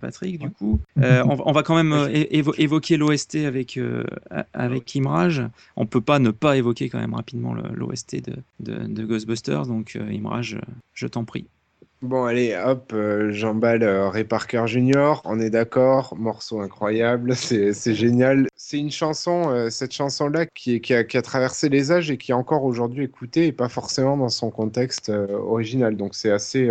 Patrick, du coup. Euh, on, va- on va quand même euh, évo- évoquer l'OST avec, euh, avec Imrage. On peut pas ne pas évoquer quand même rapidement l'OST de, de, de Ghostbusters, donc Imrage, je t'en prie.
Bon, allez, hop, j'emballe Ray Parker Jr. On est d'accord, morceau incroyable, c'est génial. C'est une chanson, cette chanson-là, qui, a, qui a traversé les âges et qui est encore aujourd'hui écoutée et pas forcément dans son contexte original. Donc c'est assez.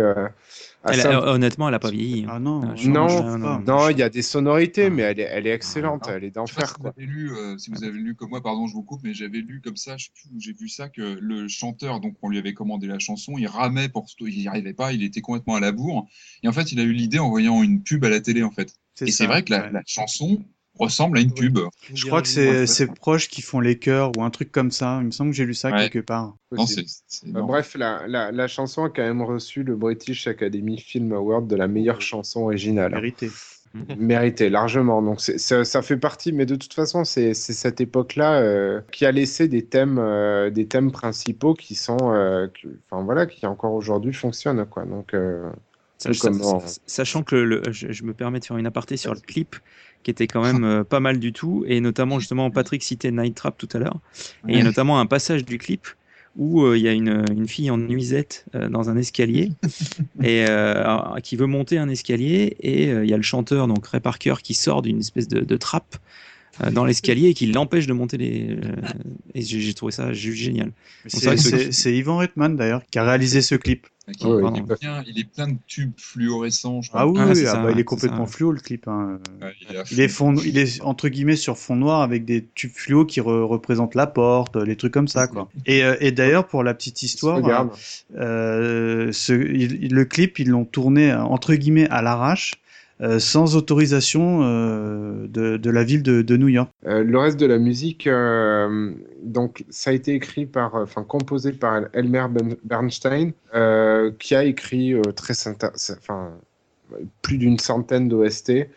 Euh,
Elle
assez
a-
imp-
honnêtement, elle a pas vieilli.
Ah non,
non,
non.
non, il y a des sonorités, mais elle est, elle est excellente, elle est d'enfer,
si vous avez lu, euh, si vous avez lu comme moi, pardon, je vous coupe, mais j'avais lu comme ça, j'ai vu ça, que le chanteur, donc on lui avait commandé la chanson, il ramait pour, il n'y arrivait pas, il était complètement à la bourre, et en fait, il a eu l'idée en voyant une pub à la télé, en fait. Et c'est vrai que la, la chanson ressemble à une pub.
Je crois que c'est c'est proches qui font les chœurs ou un truc comme ça. Il me semble que j'ai lu ça
Ouais.
quelque part.
Non,
Bah, bref, la, la, la chanson a quand même reçu le British Academy Film Award de la meilleure chanson originale.
Mérité.
Mérité, largement. Donc ça, ça fait partie, mais de toute façon, c'est c'est cette époque-là euh, qui a laissé des thèmes, euh, des thèmes principaux qui sont, euh, enfin voilà, qui encore aujourd'hui fonctionnent, quoi. Donc, euh, comment-
Sachant que le, le- je, je me permets de faire une aparté sur le clip qui était quand même euh, pas mal du tout et notamment justement Patrick citait Night Trap tout à l'heure et il y a notamment un passage du clip où euh, il y a une, une fille en nuisette euh, dans un escalier et euh, alors, qui veut monter un escalier et euh, il y a le chanteur donc Ray Parker qui sort d'une espèce de, de trappe euh, dans l'escalier et qui l'empêche de monter les euh, et j'ai trouvé ça juste génial. C'est
Ivan Reitman d'ailleurs qui a réalisé ce clip.
Qui-
Ouais,
il, est plein, il est plein de tubes fluorescents. je crois.
Ah oui,
Ah,
oui,
c'est
ah
ça,
bah, il est complètement
ça.
fluo le clip. hein.
Ouais, il est à
Il est,
fond.
fond, il est entre guillemets sur fond noir avec des tubes fluo qui re- représentent la porte, les trucs comme ça quoi. Et, euh, et d'ailleurs pour la petite histoire, euh, ce, il- le clip ils l'ont tourné entre guillemets à l'arrache, euh, sans autorisation euh, de, la ville de, New York.
Euh, le reste de la musique, donc ça a été écrit par, enfin composé par Elmer Ben- Bernstein, qui a écrit très, enfin plus d'une centaine d'OST.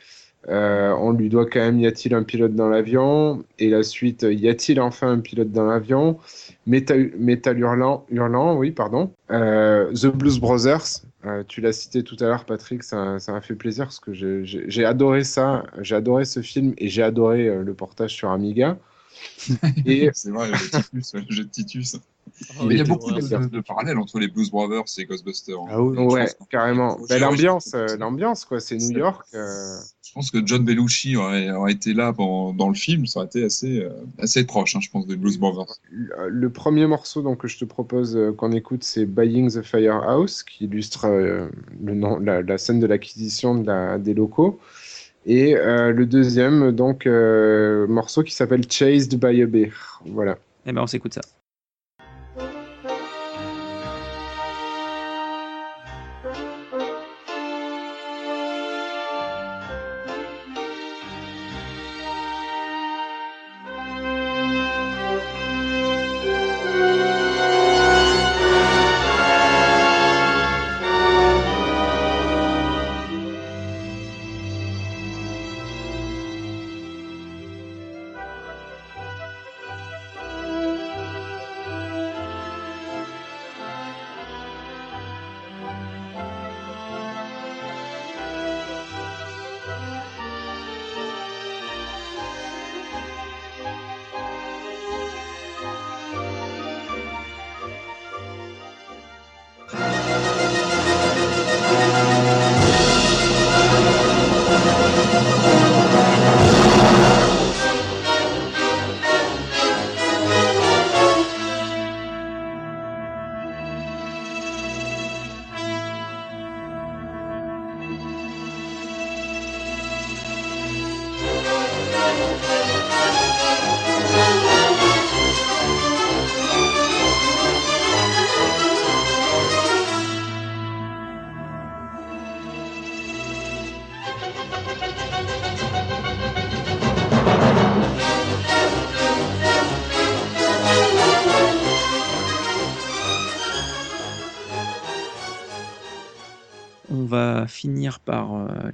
On lui doit quand même Y a-t-il un pilote dans l'avion? Et la suite, Y a-t-il enfin un pilote dans l'avion? Metal, Metal Hurlant, Hurlant, oui, pardon. The Blues Brothers, euh, tu l'as cité tout à l'heure, Patrick, ça ça m'a fait plaisir parce que j'ai- adoré ça, j'ai adoré ce film et j'ai adoré euh, le portage sur Amiga. Et
C'est vrai, le Titus, le jeu de Titus.
Oh,
il y a beaucoup de, parallèles entre les Blues Brothers et Ghostbusters. hein.
Ah oui,
ouais,
pense
carrément. Bah, l'ambiance, euh, l'ambiance, quoi, c'est New York. euh,
Je pense que John Belushi aurait, aurait été là pendant, dans le film, ça aurait été assez, euh, assez proche, hein, je pense, des Blues Brothers.
Le le premier morceau donc, que je te propose euh, qu'on écoute, c'est Buying the Firehouse, qui illustre euh, le nom, la, la scène de l'acquisition de la- des locaux. Et euh, le deuxième donc, euh, morceau qui s'appelle Chased by a Bear. Voilà.
Eh ben on s'écoute ça.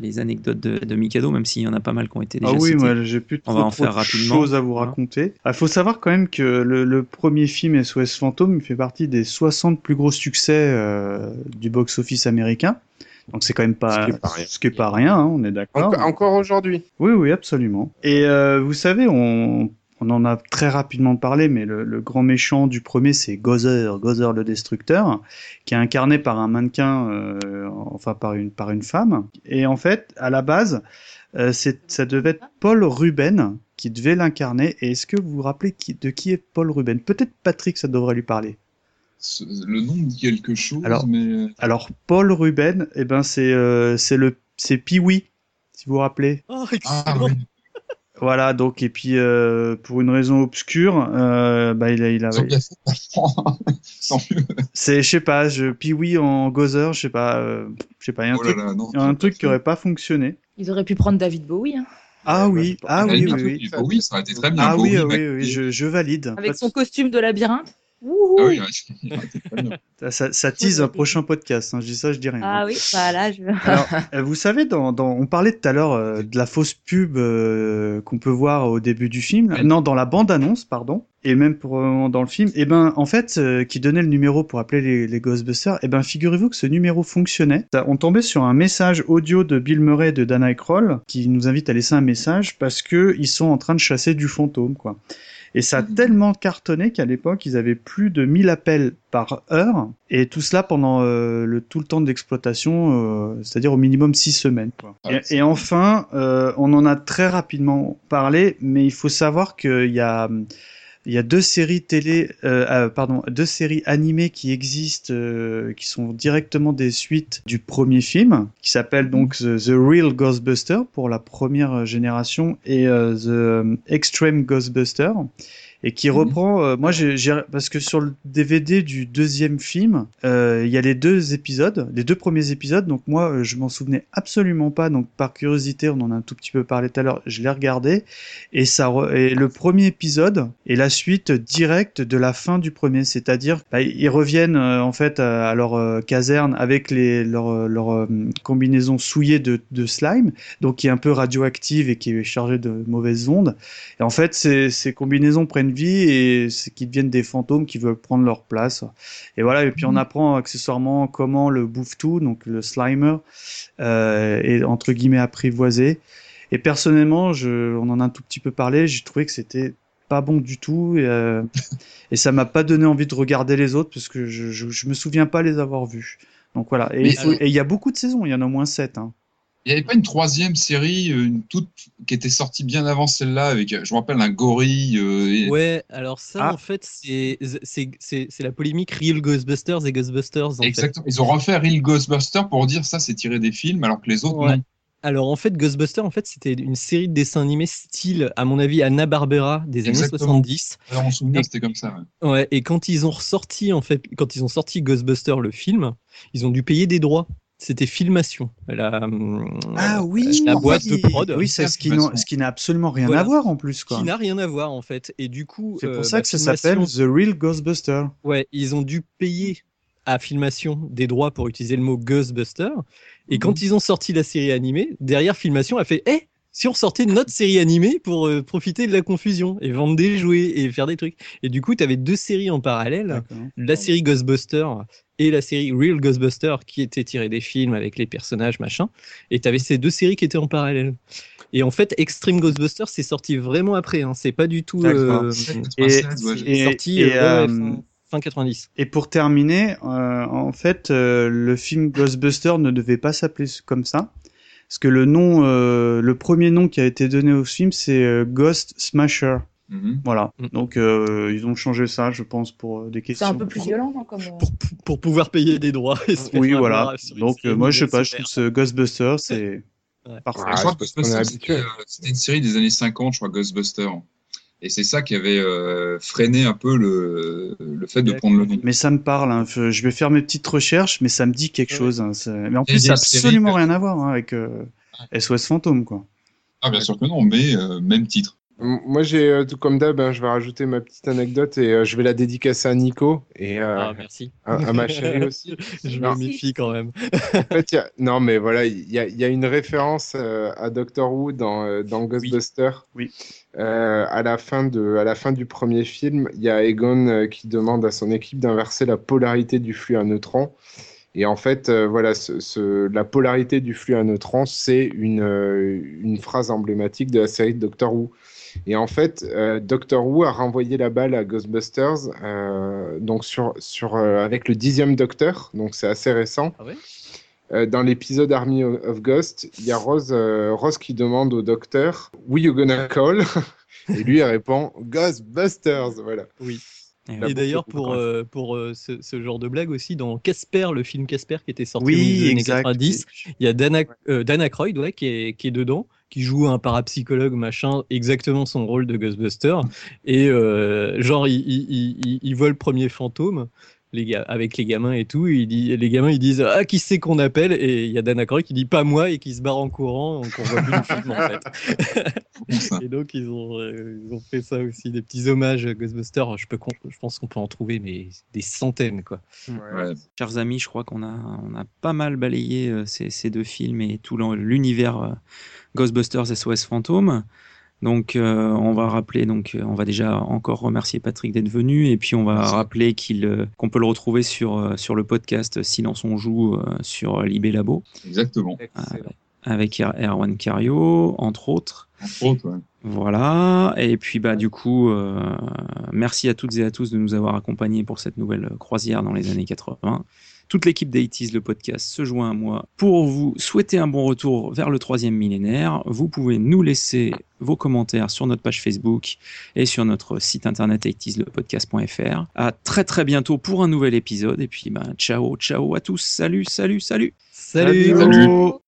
Les anecdotes de, de Mikado, même s'il y en a pas mal qui ont été déjà
Ah oui,
citées.
moi j'ai plus
On
trop,
va en
trop
faire
de
rapidement.
choses à vous raconter. Il faut savoir quand même que le, le premier film SOS Fantôme fait partie des 60 plus gros succès euh, du box-office américain. Donc c'est quand même pas
Ce qui est pas rien.
ce qui est pas rien, hein, on est d'accord.
Enco- encore aujourd'hui.
Oui, oui, absolument. Et euh, vous savez, on, on en a très rapidement parlé, mais le, le grand méchant du premier, c'est Gozer, Gozer le Destructeur, qui est incarné par un mannequin, euh, enfin par une, par une femme. Et en fait, à la base, euh, c'est, ça devait être Paul Ruben qui devait l'incarner. Et est-ce que vous vous rappelez qui, de qui est Paul Ruben? Peut-être Patrick, ça devrait lui parler.
Le nom dit quelque chose,
Alors,
mais
Alors, Paul Ruben, eh ben, c'est, euh, c'est le, c'est Pee-wee, si vous vous rappelez.
Oh,
ah,
excellent.
oui.
Voilà, donc et puis euh, pour une raison obscure, euh, bah il a, il a. C'est, je sais pas, je puis oui en Gozer, je sais pas, euh, je sais pas, il y a un
Oh là
truc,
là, non,
il y a un truc qui aurait pas fonctionné.
Ils auraient pu prendre David Bowie. hein.
Ah oui, ah oui, oui, oui.
oui, ça aurait été très bien.
Ah oui,
Bowie,
oui,
Mac-
oui, oui, je, je valide.
Avec
Pas-
son costume de labyrinthe.
Ah oui, ouais, ça.
Ça, tease un prochain podcast. Hein, je dis ça, je dis rien.
Ah oui, bah là, je...
Alors, euh, vous savez, dans, dans, on parlait tout à l'heure euh, de la fausse pub euh, qu'on peut voir au début du film. Non, dans la bande-annonce, pardon. Et même pour euh, dans le film. Et ben, en fait, euh, qui donnait le numéro pour appeler les, les Ghostbusters. Et ben, figurez-vous que ce numéro fonctionnait. On tombait sur un message audio de Bill Murray et de Dan Aykroyd qui nous invite à laisser un message parce que ils sont en train de chasser du fantôme, quoi. Et ça a tellement cartonné qu'à l'époque, ils avaient plus de 1000 appels par heure, et tout cela pendant euh, le, tout le temps d'exploitation, euh, c'est-à-dire au minimum 6 semaines. quoi. Et, et enfin, euh, on en a très rapidement parlé, mais il faut savoir qu'il y a... Il y a deux séries télé, euh, euh, pardon, deux séries animées qui existent, euh, qui sont directement des suites du premier film, qui s'appelle donc The, The Real Ghostbuster pour la première génération et euh, The euh, Extreme Ghostbuster, et qui reprend. euh, moi, j'ai, parce que sur le DVD du deuxième film, euh, il y a les deux épisodes, les deux premiers épisodes. Donc moi, euh, je m'en souvenais absolument pas. Donc par curiosité, on en a un tout petit peu parlé tout à l'heure. Je l'ai regardé et ça re- et le premier épisode est la suite directe de la fin du premier. C'est-à-dire, bah, ils reviennent euh, en fait à, à leur euh, caserne avec les leur, euh, leur euh, combinaison souillée de, de slime, donc qui est un peu radioactive et qui est chargée de mauvaises ondes. Et en fait, ces, ces combinaisons prennent vie et c'est qu'ils deviennent des fantômes qui veulent prendre leur place. Et voilà. Et puis on apprend accessoirement comment le bouffe-tout, donc le slimer, euh, est entre guillemets apprivoisé. Et personnellement, je, on en a un tout petit peu parlé. J'ai trouvé que c'était pas bon du tout et, euh, et ça m'a pas donné envie de regarder les autres parce que je, je, je me souviens pas les avoir vus. Donc voilà. Et il y a beaucoup de saisons. Il y en a au moins sept. Hein.
Il n'y avait pas une troisième série, euh, une toute qui était sortie bien avant celle-là, avec, euh, je me rappelle, un gorille. euh, et-
Ouais, alors ça,
Ah.
en fait, c'est c'est- c'est- c'est la polémique Real Ghostbusters et Ghostbusters. En fait.
Exactement. Ils ont refait Real Ghostbusters pour dire ça, c'est tiré des films, alors que les autres,
Ouais.
non.
Alors en fait, Ghostbusters, en fait, c'était une série de dessins animés style, à mon avis, Anna Barbera des années
Exactement.
70.
Alors, on se souvient,
Et-
c'était comme ça. ouais.
Ouais, et quand ils ont ressorti, en fait, quand ils ont sorti Ghostbusters, le film, ils ont dû payer des droits. C'était Filmation, la,
Ah oui.
la boîte de prod.
Oui, c'est ce qui n'a ce qui n'a absolument rien
Voilà.
à voir en plus quoi.
Qui n'a rien à voir en fait. Et du coup,
C'est pour
euh,
ça
bah,
que ça s'appelle The Real Ghostbuster.
Ouais, ils ont dû payer à Filmation des droits pour utiliser le mot Ghostbuster.
Mhm.
Et quand ils ont sorti la série animée, derrière Filmation a fait Eh, si on sortait notre série animée pour euh, profiter de la confusion et vendre des jouets et faire des trucs. Et du coup, tu avais deux séries en parallèle la série Ghostbuster et la série Real Ghostbuster qui étaient tirées des films avec les personnages, machin. Et tu avais ces deux séries qui étaient en parallèle. Et en fait, Extreme Ghostbuster, c'est sorti vraiment après. Hein. C'est pas du tout. Euh,
Et,
c'est
et-
sorti
et,
euh,
euh,
fin, fin 90.
Et pour terminer, euh, en fait, euh, le film Ghostbuster ne devait pas s'appeler comme ça. Parce que le nom, euh, le premier nom qui a été donné au film, c'est euh, Ghost Smasher.
Mhm.
Voilà. Donc euh, ils ont changé ça, je pense, pour euh, des
C'est
questions.
un peu plus violent, non comme... euh,
Pour pouvoir payer des droits. et se
Oui, voilà. Donc euh, moi, je sais pas, je trouve ce Ghostbuster, c'est parfait.
je crois que c'était euh, une série des années 50, je crois, Ghostbusters. Et c'est ça qui avait euh, freiné un peu le, le fait de prendre le nom.
Mais ça me parle. hein. Je je vais faire mes petites recherches, mais ça me dit quelque chose. hein. C'est- Mais en
Et
plus, ça n'a absolument rien à voir hein, avec euh, SOS Fantôme, quoi.
Ah, bien sûr que non, mais euh, même titre.
Moi, j'ai euh, tout comme d'hab, hein, je vais rajouter ma petite anecdote et euh, je vais la dédicacer à Nico et euh,
Ah, merci.
à, à ma chérie aussi.
je me méfie quand même.
En fait, il y a- non, mais voilà, il y a, il y a une référence euh, à Doctor Who dans, dans Ghostbusters.
Oui.
À, la fin de, à la fin du premier film, il y a Egon qui demande à son équipe d'inverser la polarité du flux à neutrons. Et en fait, euh, voilà, ce, ce- la polarité du flux à neutrons, c'est une, euh, une phrase emblématique de la série de Doctor Who. Et en fait, euh, Doctor Who a renvoyé la balle à Ghostbusters euh, donc sur, sur, euh, avec le dixième Docteur, donc c'est assez récent. Euh, dans l'épisode Army of of Ghost, il y a Rose, euh, Rose qui demande au docteur Who you gonna call? Et lui, il répond Ghostbusters. Voilà.
Oui. Et d'ailleurs,
boucle,
pour, euh, pour euh, ce, ce genre de blague aussi, dans Casper, le film Casper qui était sorti
Oui,
années. 90, il y a Dan, Ac- euh, Dan Aykroyd ouais, qui, est, qui est dedans
qui joue un parapsychologue machin, exactement son rôle de Ghostbuster. Et euh, genre, il, il, voit le premier fantôme les gars, avec les gamins et tout. Il dit, les gamins ils disent ah qui c'est qu'on appelle? Et il y a Dan Aykroyd qui dit pas moi et qui se barre en courant donc on voit plus le film en fait. et donc ils ont euh, ils ont fait ça aussi des petits hommages à Ghostbusters. Je peux je pense qu'on peut en trouver mais des centaines quoi.
Ouais. Chers amis, je crois qu'on a on a pas mal balayé euh, ces, ces, deux films et tout l'univers euh, Ghostbusters SOS Fantôme. Donc, euh, on va rappeler, donc, euh, on va déjà encore remercier Patrick d'être venu, et puis on va Merci. rappeler qu'il, euh, qu'on peut le retrouver sur, sur le podcast Silence on joue sur Libé Labo.
Exactement.
avec Erwan Cario, entre autres.
Entre autres, ouais.
Voilà. Et puis, bah, du coup, euh, merci à toutes et à tous de nous avoir accompagnés pour cette nouvelle croisière dans les années 80. Toute l'équipe d'Aitis, le podcast, se joint à moi pour vous souhaiter un bon retour vers le troisième millénaire. Vous pouvez nous laisser vos commentaires sur notre page Facebook et sur notre site internet podcast.fr. À très très bientôt pour un nouvel épisode. Et puis, ben, ciao, ciao à tous. Salut, salut, salut.
Salut. salut. salut.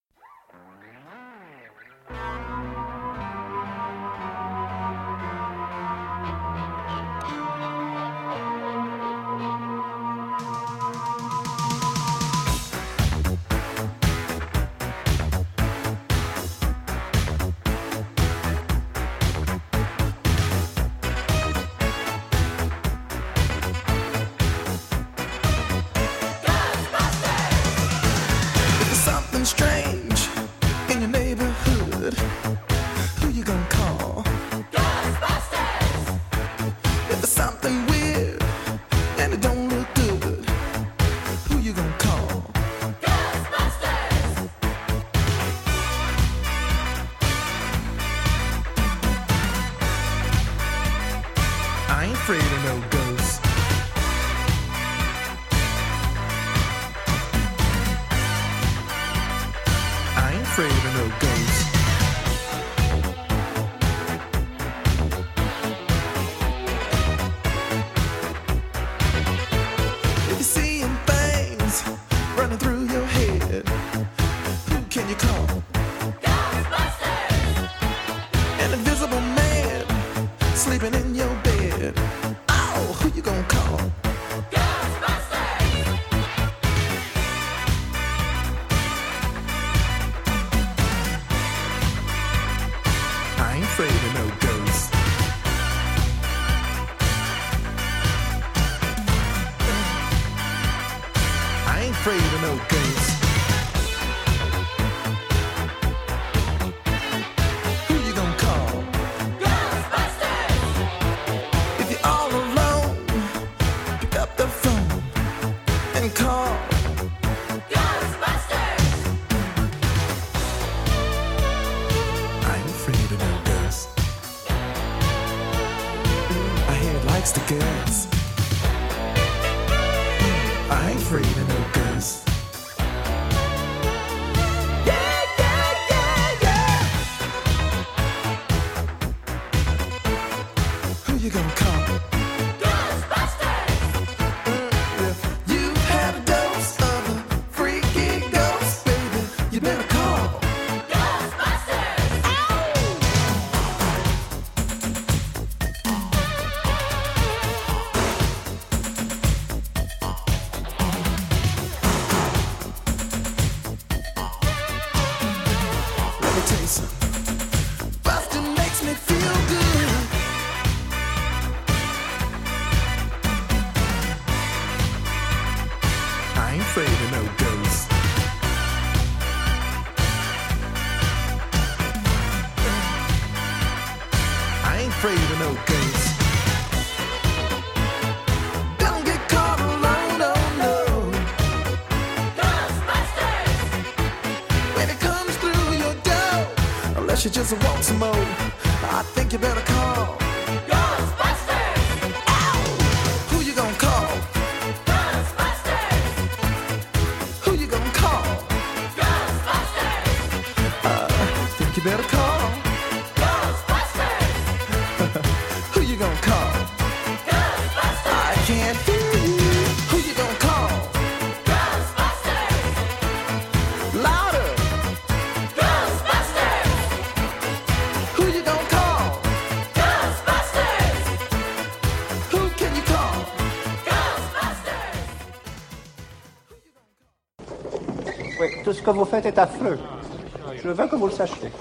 Baltimore. Que vous faites est affreux. Je veux que vous le sachiez.